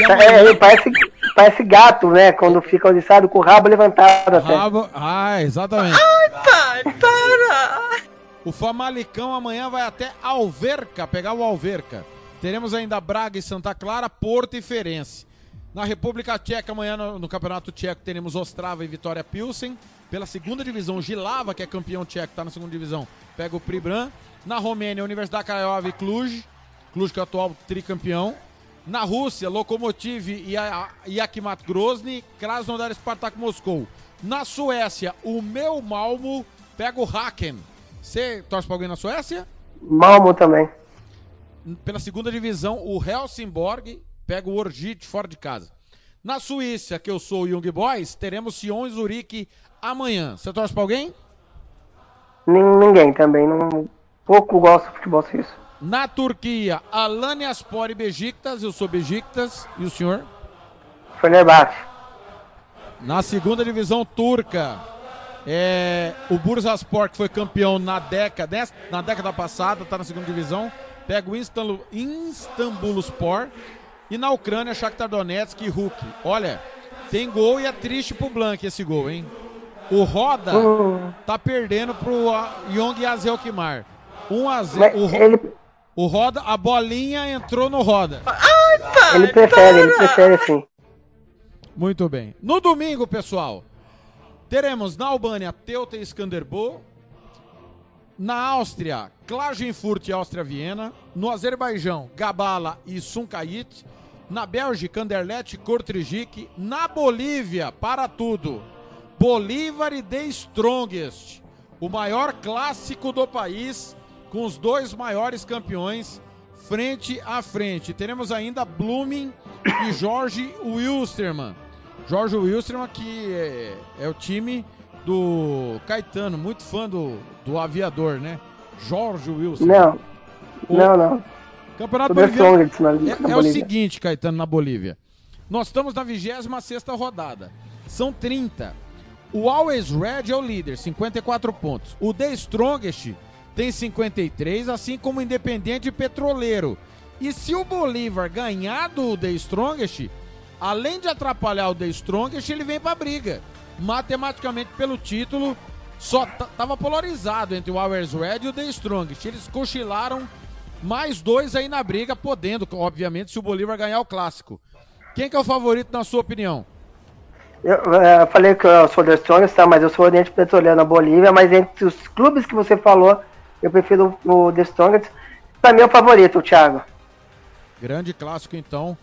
É, amanhã, ele parece, parece gato, né? Quando fica oriçado com o rabo levantado até. rabo- ah, exatamente. Pai, para! O Famalicão amanhã vai até Alverca, pegar o Alverca. Teremos ainda Braga e Santa Clara, Porto e Ferense. Na República Tcheca, amanhã no, no Campeonato Tcheco, teremos Ostrava e Vitória Pilsen. Pela segunda divisão, Gilava, que é campeão tcheco, está na segunda divisão, pega o Pribran. Na Romênia, Universidade Craiova e Cluj. Cluj, que é o atual tricampeão. Na Rússia, Lokomotiv e Yakimat Grozny, Krasnodar Spartak Moscou. Na Suécia, o meu Malmo pega o Haken. Você torce pra alguém na Suécia? Malmo também. Pela segunda divisão, o Helsingborg pega o Orgit fora de casa. Na Suíça, que eu sou o Young Boys, teremos Sion e Zurique amanhã. Você torce pra alguém? Nin- Ninguém também. Não, pouco gosto de futebol suíço. Na Turquia, Alanyaspor e Bejiktas. Eu sou Bejiktas. E o senhor? Fenerbahçe. Na segunda divisão turca, é, o Bursaspor, que foi campeão na década, na década passada, está na segunda divisão, pega o Istanbul, Istanbulspor. E na Ucrânia, Shakhtar Donetsk e Hulk. Olha, tem gol e é triste pro Blank esse gol, hein? O Roda Hum. tá perdendo pro Yong Azelkmar. 1 a 0. Mas O, Ro- ele, o Roda, a bolinha entrou no Roda. ele prefere, ele prefere assim. Muito bem. No domingo, pessoal, teremos na Albânia Teuta e Skanderbo. Na Áustria, Klagenfurt e Áustria-Viena. No Azerbaijão, Gabala e Sunkayit. Na Bélgica, Anderlecht e Kortrijk. Na Bolívia, para tudo, Bolívar e The Strongest. O maior clássico do país, com os dois maiores campeões frente a frente. Teremos ainda Blooming e Jorge Wilstermann. Jorge Wilstermann, que é, é o time do Caetano, muito fã do, do aviador, né? Jorge Wilstermann. Não, não, não. Campeonato O Boliviano na- na é, é o seguinte, Caetano, na Bolívia. Nós estamos na 26 rodada. São 30. O Always Red é o líder, 54 pontos. O The Strongest tem 53, assim como o Independente Petroleiro. E se o Bolívar ganhar do The Strongest, além de atrapalhar o The Strongest, ele vem pra briga. Matematicamente, pelo título, só tava polarizado entre o Always Red e o The Strongest. Eles cochilaram mais dois aí na briga, podendo, obviamente, se o Bolívar ganhar o clássico. Quem que é o favorito na sua opinião? Eu é, falei que eu sou The Strongest, tá? Mas eu sou Oriente Petroleiro na Bolívia, mas entre os clubes que você falou, eu prefiro o The Strongest. Pra mim é o favorito, o Thiago. Grande clássico, então.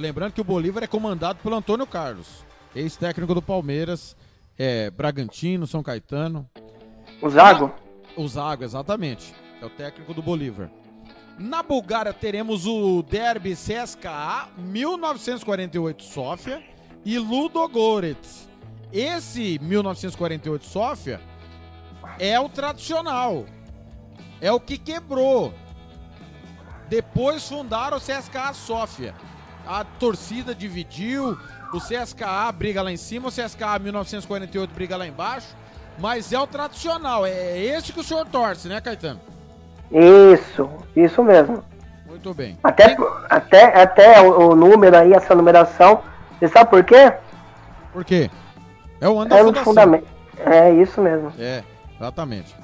Lembrando que o Bolívar é comandado pelo Antônio Carlos, ex-técnico do Palmeiras, é, Bragantino, São Caetano. O Zago? O Zago, exatamente. É o técnico do Bolívar. Na Bulgária teremos o Derby CSKA 1948 Sofia e Ludogorets. Esse 1948 Sofia é o tradicional. É o que quebrou. Depois fundaram o CSKA Sofia. A torcida dividiu, o CSKA briga lá em cima, o CSKA 1948 briga lá embaixo. Mas é o tradicional, é esse que o senhor torce, né, Caetano? Isso, isso mesmo. Muito bem. Até, até, até o, o número aí, essa numeração. Você sabe por quê? Por quê? É o ano da É fundação. fundamento. É isso mesmo. É, exatamente.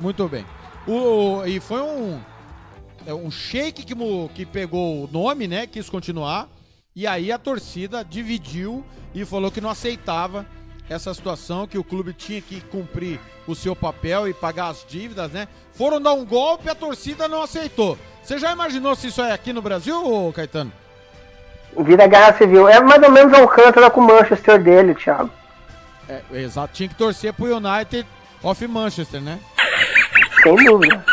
Muito bem. O, e foi um, é um shake que, que pegou o nome, né? Quis continuar. E aí a torcida dividiu e falou que não aceitava essa situação, que o clube tinha que cumprir o seu papel e pagar as dívidas, né? Foram dar um golpe e a torcida não aceitou. Você já imaginou se isso é aqui no Brasil, Caetano? Vira guerra civil. É mais ou menos o Alcântara com o Manchester dele, Thiago. É, exato, tinha que torcer pro United of Manchester, né? Sem dúvida.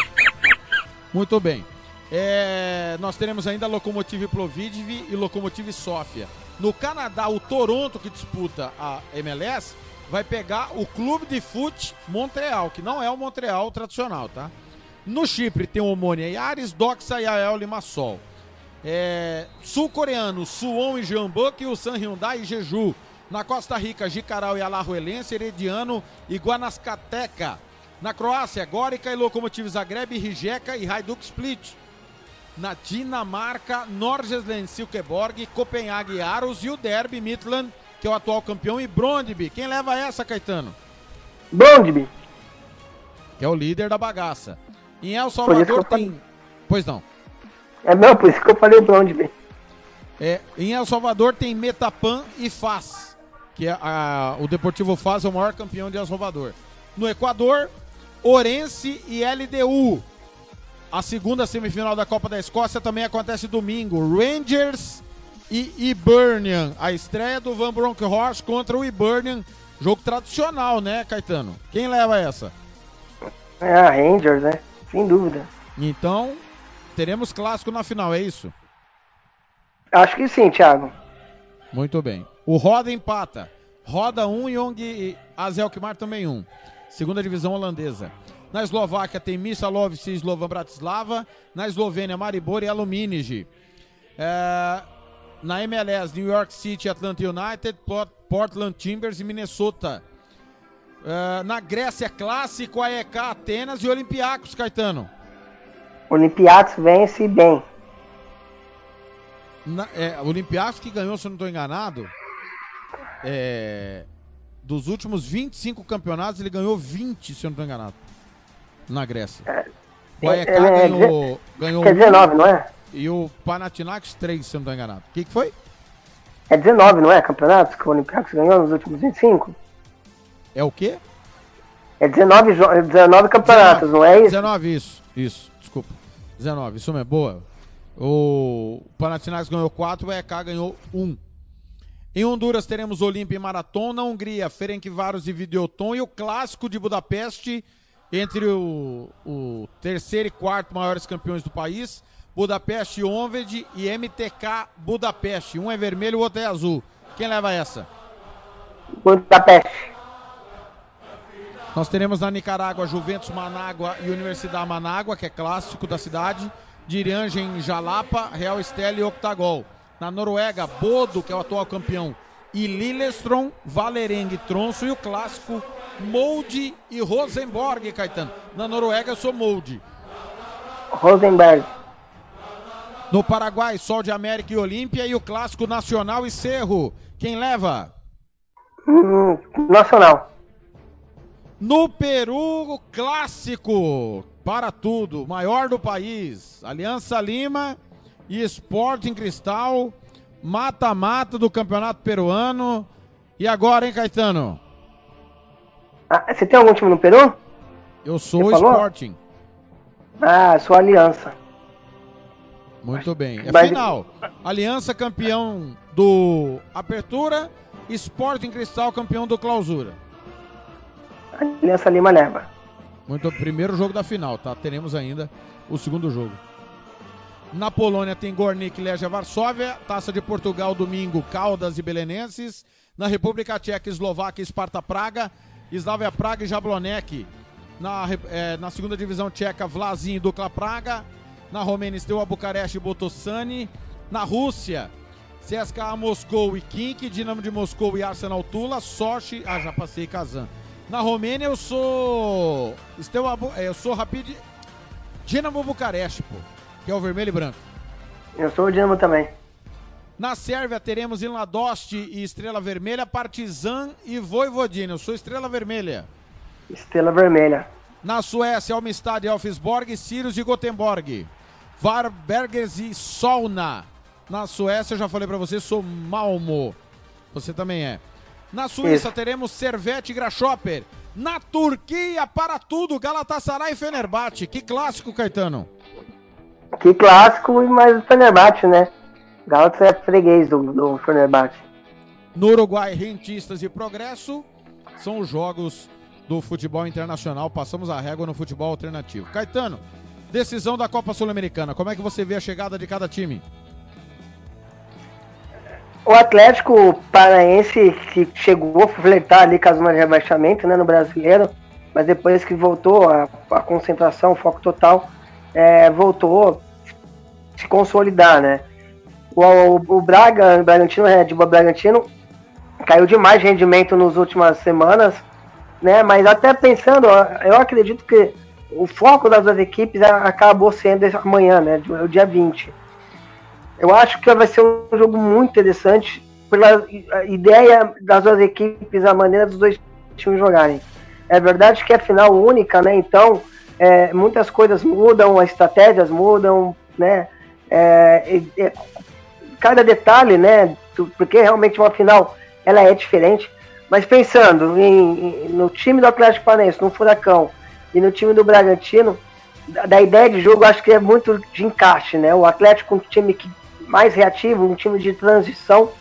Muito bem. É, nós teremos ainda Lokomotiv Plovdiv e Lokomotiv Sofia. No Canadá, o Toronto, que disputa a MLS, vai pegar o Clube de Fute Montreal, que não é o Montreal tradicional, tá? No Chipre tem o Omônia Ares, Doxa e Ael Limassol. É, Sul-coreano, Suwon e Jeonbuk e o San Hyundai e Jeju. Na Costa Rica, Jicaral e Alajuelense, Herediano e Guanacateca. Na Croácia, Gorica e Lokomotiv Zagreb, Rijeka e Hajduk Split. Na Dinamarca, Norgesland Silkeborg, Copenhague Aros e o Derby Midland, que é o atual campeão, e Brondby. Quem leva essa, Caetano? Brondby. Que é o líder da bagaça. Em El Salvador tem... Pois não. É não, por isso que eu falei Brondby. É, em El Salvador tem Metapan e Faz, que é a- o Deportivo Faz é o maior campeão de El Salvador. No Equador, Orense e LDU. A segunda semifinal da Copa da Escócia também acontece domingo. Rangers e Hibernian. A estreia do Van Bronckhorst contra o Hibernian. Jogo tradicional, né, Caetano? Quem leva essa? É a Rangers, né? Sem dúvida. Então, teremos clássico na final, é isso? Acho que sim, Thiago. Muito bem. O Roda empata. Roda 1 um, Young e Azelkmar também 1. Um. Segunda divisão holandesa. Na Eslováquia tem Misalovci e Slovan Bratislava. Na Eslovênia, Maribor e Aluminij. É, na MLS, New York City, Atlanta United, Portland Timbers e Minnesota. É, na Grécia, Clássico, AEK, Atenas e Olympiacos, Caetano. Olympiacos vence bem. Na, é, Olympiacos que ganhou, se eu não estou enganado, é, dos últimos 25 campeonatos, ele ganhou 20, se eu não estou enganado na Grécia. É, o AEK é, ganhou, ganhou é 19, não é? E o Panathinaikos 3, se eu não estou enganado. O que, que foi? É 19, não é? Campeonatos que o Olympiacos ganhou nos últimos 25? É o quê? É 19, 19 campeonatos, 19, não é isso? 19, isso, isso, desculpa. 19, isso mesmo, boa. O Panathinaikos ganhou 4, o EK ganhou 1. Em Honduras teremos Olímpia e Maratona, na Hungria, Ferencváros e Videoton e o clássico de Budapeste entre o, o, terceiro e quarto maiores campeões do país, Budapeste Onved e MTK Budapeste. Um é vermelho, o outro é azul. Quem leva essa? Budapeste. Nós teremos na Nicarágua Juventus Manágua e Universidade Manágua, que é clássico da cidade, Diriangem Jalapa, Real Estela e Octagol. Na Noruega, Bodo, que é o atual campeão, e Lillestrøm, Valereng Tronso e o clássico Molde e Rosenborg, Caetano. Na Noruega eu sou Molde. Rosenberg. No Paraguai, Sol de América e Olímpia e o clássico Nacional e Cerro. Quem leva? Hum, nacional. No Peru, clássico para tudo, maior do país. Aliança Lima e Sporting Cristal, mata-mata do Campeonato Peruano. E agora, hein, Caetano? Ah, você tem algum time no Peru? Eu sou o Sporting. Ah, sou Aliança. Muito bem. É Mas... final. Aliança campeão do Apertura, Sporting Cristal campeão do Clausura. Aliança Lima leva. Muito primeiro jogo da final, tá? Teremos ainda o segundo jogo. Na Polônia tem Gornik, Legia Varsóvia. Taça de Portugal, domingo, Caldas e Belenenses. Na República Tcheca, Eslováquia, Esparta Praga. Slavia Praga e Jablonek. Na, é, na segunda divisão tcheca, Vlazin e Dukla Praga. Na Romênia, Steaua Bucareste e Botossani. Na Rússia, CSKA Moscou e Kink. Dinamo de Moscou e Arsenal Tula. Sochi. Ah, já passei Kazan. Na Romênia eu sou. Steaua, é, eu sou Rapid. Dinamo Bucareste, pô. Que é o vermelho e branco. Eu sou o Dinamo também. Na Sérvia teremos Inladost e Estrela Vermelha, Partizan e Voivodina. Eu sou Estrela Vermelha. Estrela Vermelha. Na Suécia, Almstad e Elfsborg, Sirius e Gothenburg. Varberges e Solna. Na Suécia, eu já falei para você, sou Malmo. Você também é. Na Suíça Isso. teremos Servette e Grasshopper. Na Turquia, para tudo, Galatasaray e Fenerbahçe. Que clássico, Caetano. Que clássico, mas o Fenerbahçe, né? Galatasaray é freguês do, do Fenerbahçe. No Uruguai, Rentistas e Progresso são os jogos do futebol internacional. Passamos a régua no futebol alternativo. Caetano, decisão da Copa Sul-Americana. Como é que você vê a chegada de cada time? O Atlético Paranaense que chegou a flertar ali com as de rebaixamento né, no brasileiro, mas depois que voltou a, a concentração, o foco total, é, voltou a se consolidar, né? O, o, o Braga, o Bragantino, Red Bull Bragantino, caiu demais de rendimento nas últimas semanas, né? Mas até pensando, eu acredito que o foco das duas equipes acabou sendo amanhã, né? O dia 20. Eu acho que vai ser um jogo muito interessante pela ideia das duas equipes, a maneira dos dois times jogarem. É verdade que é final única, né? Então, é, muitas coisas mudam, as estratégias mudam, né? É, é, cada detalhe, né? Porque realmente uma final ela é diferente. Mas pensando em, em, no time do Atlético Paranaense, no Furacão e no time do Bragantino, da, da, ideia de jogo acho que é muito de encaixe, né? O Atlético um time que, mais reativo, um time de transição.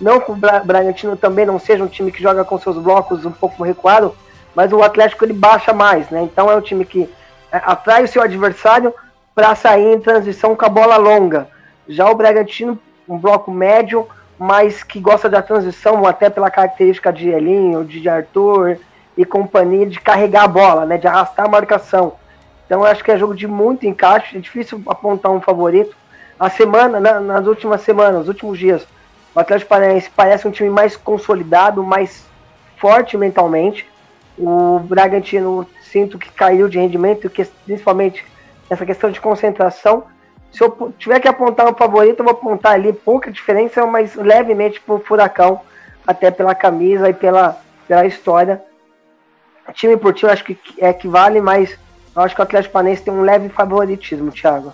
Não que o Bra Bragantino também não seja um time que joga com seus blocos um pouco recuado, mas o Atlético ele baixa mais, né? Então é um time que é, atrai o seu adversário para sair em transição com a bola longa. Já o Bragantino um bloco médio, mas que gosta da transição, até pela característica de Elinho, de Arthur, e companhia de carregar a bola, né, de arrastar a marcação. Então eu acho que é jogo de muito encaixe, é difícil apontar um favorito. A semana, na, nas últimas semanas, nos últimos dias, o Atlético Paranaense parece um time mais consolidado, mais forte mentalmente. O Bragantino sinto que caiu de rendimento, que, principalmente essa questão de concentração. Se eu tiver que apontar um favorito, eu vou apontar ali pouca diferença, mas levemente para o Furacão, até pela camisa e pela, pela história. Time por time acho que é que vale, mas eu acho que o Atlético Paranaense tem um leve favoritismo, Thiago.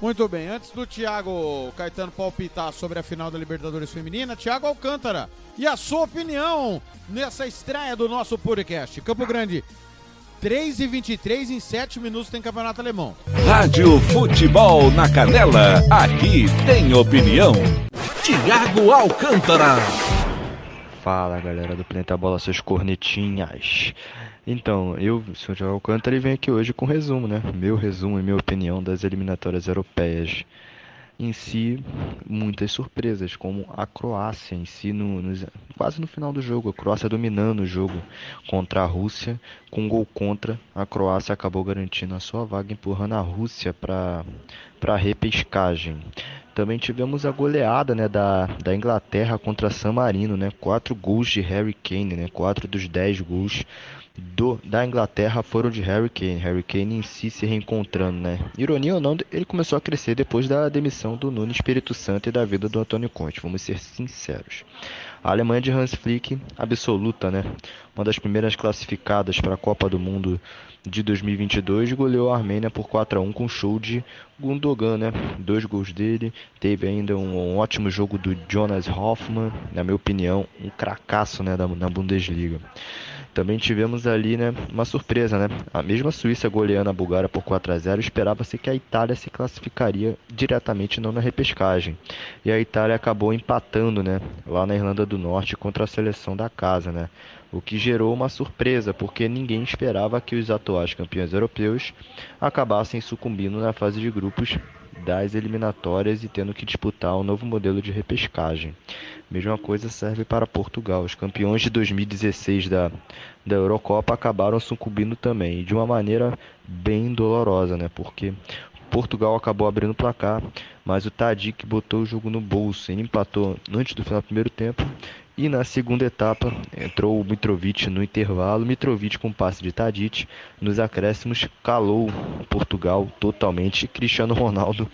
Muito bem, antes do Thiago Caetano palpitar sobre a final da Libertadores Feminina, Thiago Alcântara, e a sua opinião nessa estreia do nosso podcast. Campo Grande, 3 e 23 em 7 minutos tem Campeonato Alemão. Rádio Futebol na Canela, aqui tem opinião. Thiago Alcântara. Fala galera do Planeta Bola, seus cornetinhas. Então, eu, sou o Thiago Alcântara, e venho aqui hoje com resumo, né? Meu resumo e minha opinião das eliminatórias europeias em si muitas surpresas, como a Croácia em si, no, no, quase no final do jogo. A Croácia dominando o jogo contra a Rússia, com um gol contra. A Croácia acabou garantindo a sua vaga, empurrando a Rússia para a repescagem. Também tivemos a goleada né, da, da Inglaterra contra San Marino, né? Quatro gols de Harry Kane, né? Quatro dos dez gols do, da Inglaterra foram de Harry Kane. Harry Kane em si se reencontrando, né? Ironia ou não, ele começou a crescer depois da demissão do Nuno Espírito Santo e da vida do Antônio Conte, vamos ser sinceros. A Alemanha de Hans Flick, absoluta, né? Uma das primeiras classificadas para a Copa do Mundo de 2022, goleou a Armênia por 4 a 1 com show de Gundogan, né? Dois gols dele. Teve ainda um, um ótimo jogo do Jonas Hoffmann, na minha opinião, um cracaço, né, da, na Bundesliga. Também tivemos ali, né, uma surpresa, né? A mesma Suíça goleando a Bulgária por 4 a 0, esperava-se que a Itália se classificaria diretamente não na repescagem. E a Itália acabou empatando, né, lá na Irlanda do Norte contra a seleção da casa, né? O que gerou uma surpresa, porque ninguém esperava que os atuais campeões europeus acabassem sucumbindo na fase de grupos das eliminatórias e tendo que disputar um novo modelo de repescagem. Mesma coisa serve para Portugal. Os campeões de 2016 da, da Eurocopa acabaram sucumbindo também, de uma maneira bem dolorosa, né? Porque Portugal acabou abrindo o placar, mas o Tadic botou o jogo no bolso. Ele empatou antes do final do primeiro tempo e na segunda etapa entrou o Mitrovic no intervalo. Mitrovic com passe de Tadic nos acréscimos calou Portugal totalmente. Cristiano Ronaldo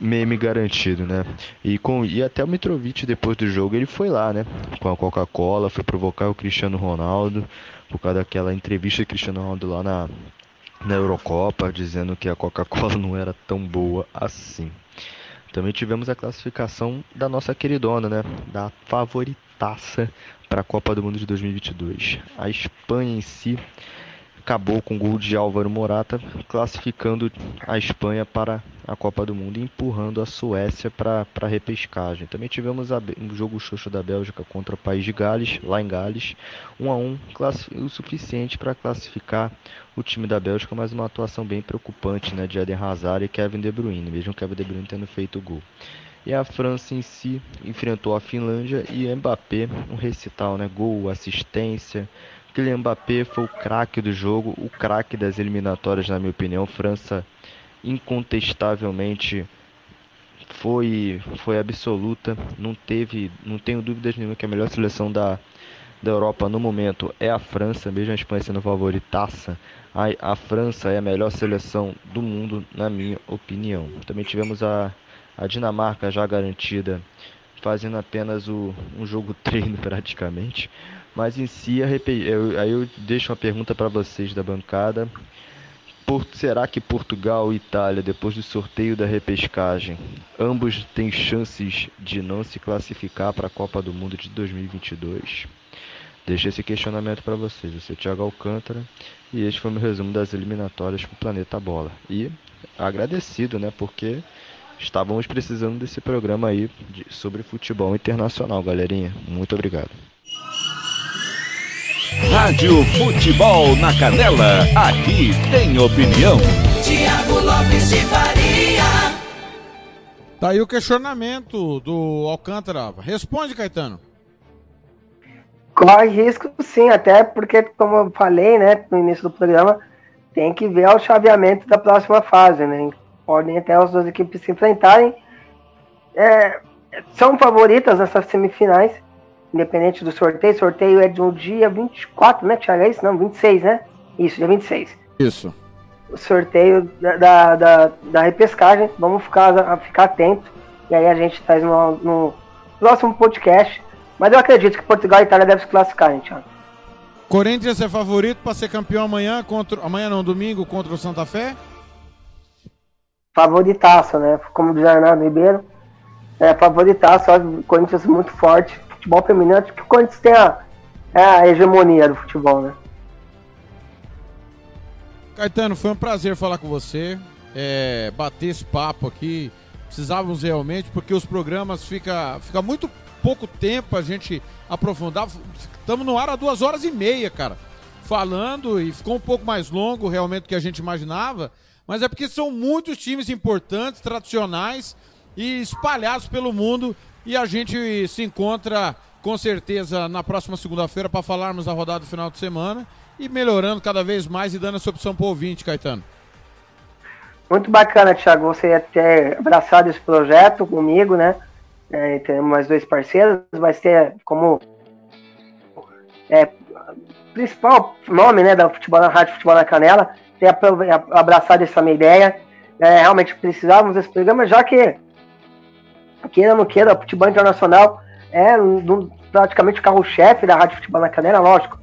meme garantido, né? E com e até o Mitrovic depois do jogo ele foi lá, né? Com a Coca-Cola, foi provocar o Cristiano Ronaldo por causa daquela entrevista do Cristiano Ronaldo lá na na Eurocopa, dizendo que a Coca-Cola não era tão boa assim. Também tivemos a classificação da nossa queridona, né? Da favoritaça para a Copa do Mundo de 2022. A Espanha em si acabou com o gol de Álvaro Morata, classificando a Espanha para a Copa do Mundo e empurrando a Suécia para a repescagem. Também tivemos um jogo xoxo da Bélgica contra o país de Gales, lá em Gales, 1 a 1 o suficiente para classificar o time da Bélgica, mas uma atuação bem preocupante né, de Eden Hazard e Kevin De Bruyne, mesmo Kevin De Bruyne tendo feito o gol. E a França em si enfrentou a Finlândia e Mbappé, um recital, né, gol, assistência, Kylian Mbappé foi o craque do jogo, o craque das eliminatórias, na minha opinião. França, incontestavelmente, foi, foi absoluta. Não teve, não tenho dúvidas nenhuma que a melhor seleção da, da Europa no momento é a França, mesmo a Espanha sendo favoritaça. A, a França é a melhor seleção do mundo, na minha opinião. Também tivemos a, a Dinamarca já garantida, fazendo apenas o, um jogo treino praticamente. Mas em si, aí eu deixo uma pergunta para vocês da bancada. Será que Portugal e Itália, depois do sorteio da repescagem, ambos têm chances de não se classificar para a Copa do Mundo de 2022? Deixo esse questionamento para vocês. Eu sou Thiago Alcântara e este foi o meu resumo das eliminatórias para o Planeta Bola. E agradecido, né? Porque estávamos precisando desse programa aí de, sobre futebol internacional, galerinha. Muito obrigado. Rádio Futebol na Canela, aqui tem opinião. Tiago Lopes de Faria. Tá aí o questionamento do Alcântara. Responde, Caetano. Corre risco sim, até porque, como eu falei, né, no início do programa, tem que ver o chaveamento da próxima fase, né? Podem até as duas equipes se enfrentarem. É, são favoritas nessas semifinais, independente do sorteio. O sorteio é de um dia 24, né, Thiago? É isso? Não, 26, né? Isso, dia 26. Isso. O sorteio da, da, da, da repescagem. Vamos ficar, ficar atento. E aí a gente traz no, no próximo podcast. Mas eu acredito que Portugal e Itália devem se classificar, hein, Thiago? Corinthians é favorito para ser campeão amanhã contra. Amanhã não, domingo contra o Santa Fé? Favoritaço, né? Como diz Arnaldo Ribeiro. É, favoritaço, o Corinthians muito forte. Futebol feminino, acho que o Corinthians tem a, é a hegemonia do futebol, né? Caetano, foi um prazer falar com você. É, bater esse papo aqui. Precisávamos realmente, porque os programas fica, fica muito pouco tempo a gente aprofundar. Estamos no ar há duas horas e meia, cara. Falando e ficou um pouco mais longo realmente do que a gente imaginava. Mas é porque são muitos times importantes, tradicionais e espalhados pelo mundo. E a gente se encontra com certeza na próxima segunda-feira para falarmos da rodada do final de semana e melhorando cada vez mais e dando essa opção para o ouvinte, Caetano. Muito bacana, Thiago, você ter abraçado esse projeto comigo, né? É, temos mais dois parceiros, vai ser como é, principal nome né, da futebol, da Rádio Futebol na Canela, ter abraçado essa minha ideia. É, realmente precisávamos desse programa, já que, queira ou não queira, o futebol internacional é um, praticamente o carro-chefe da Rádio Futebol na Canela, lógico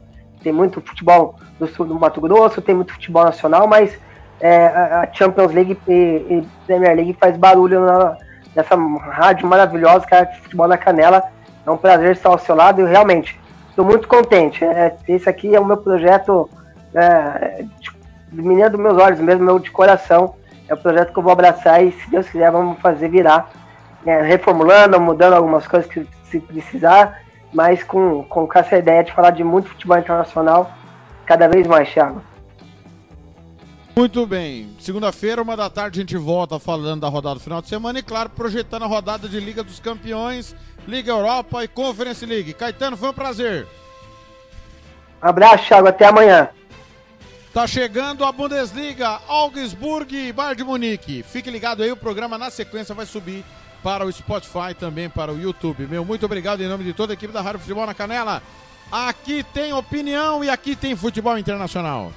tem muito futebol do sul do Mato Grosso, tem muito futebol nacional, mas é, a Champions League e, e, Premier League faz barulho na, nessa rádio maravilhosa que é a Futebol na Canela. É um prazer estar ao seu lado e realmente estou muito contente. É, esse aqui é o meu projeto é, de dos meus olhos, mesmo meu de coração. É o projeto que eu vou abraçar e, se Deus quiser, vamos fazer virar. É, reformulando, mudando algumas coisas que se precisar mas com, com essa ideia de falar de muito futebol internacional cada vez mais, Thiago. Muito bem. Segunda-feira, uma da tarde, a gente volta falando da rodada do final de semana e, claro, projetando a rodada de Liga dos Campeões, Liga Europa e Conference League. Caetano, foi um prazer. abraço, Thiago. Até amanhã. Tá chegando a Bundesliga, Augsburg e Bayern de Munique. Fique ligado aí, o programa na sequência vai subir para o Spotify, também para o YouTube. Meu muito obrigado em nome de toda a equipe da Rádio Futebol na Canela. Aqui tem opinião e aqui tem futebol internacional.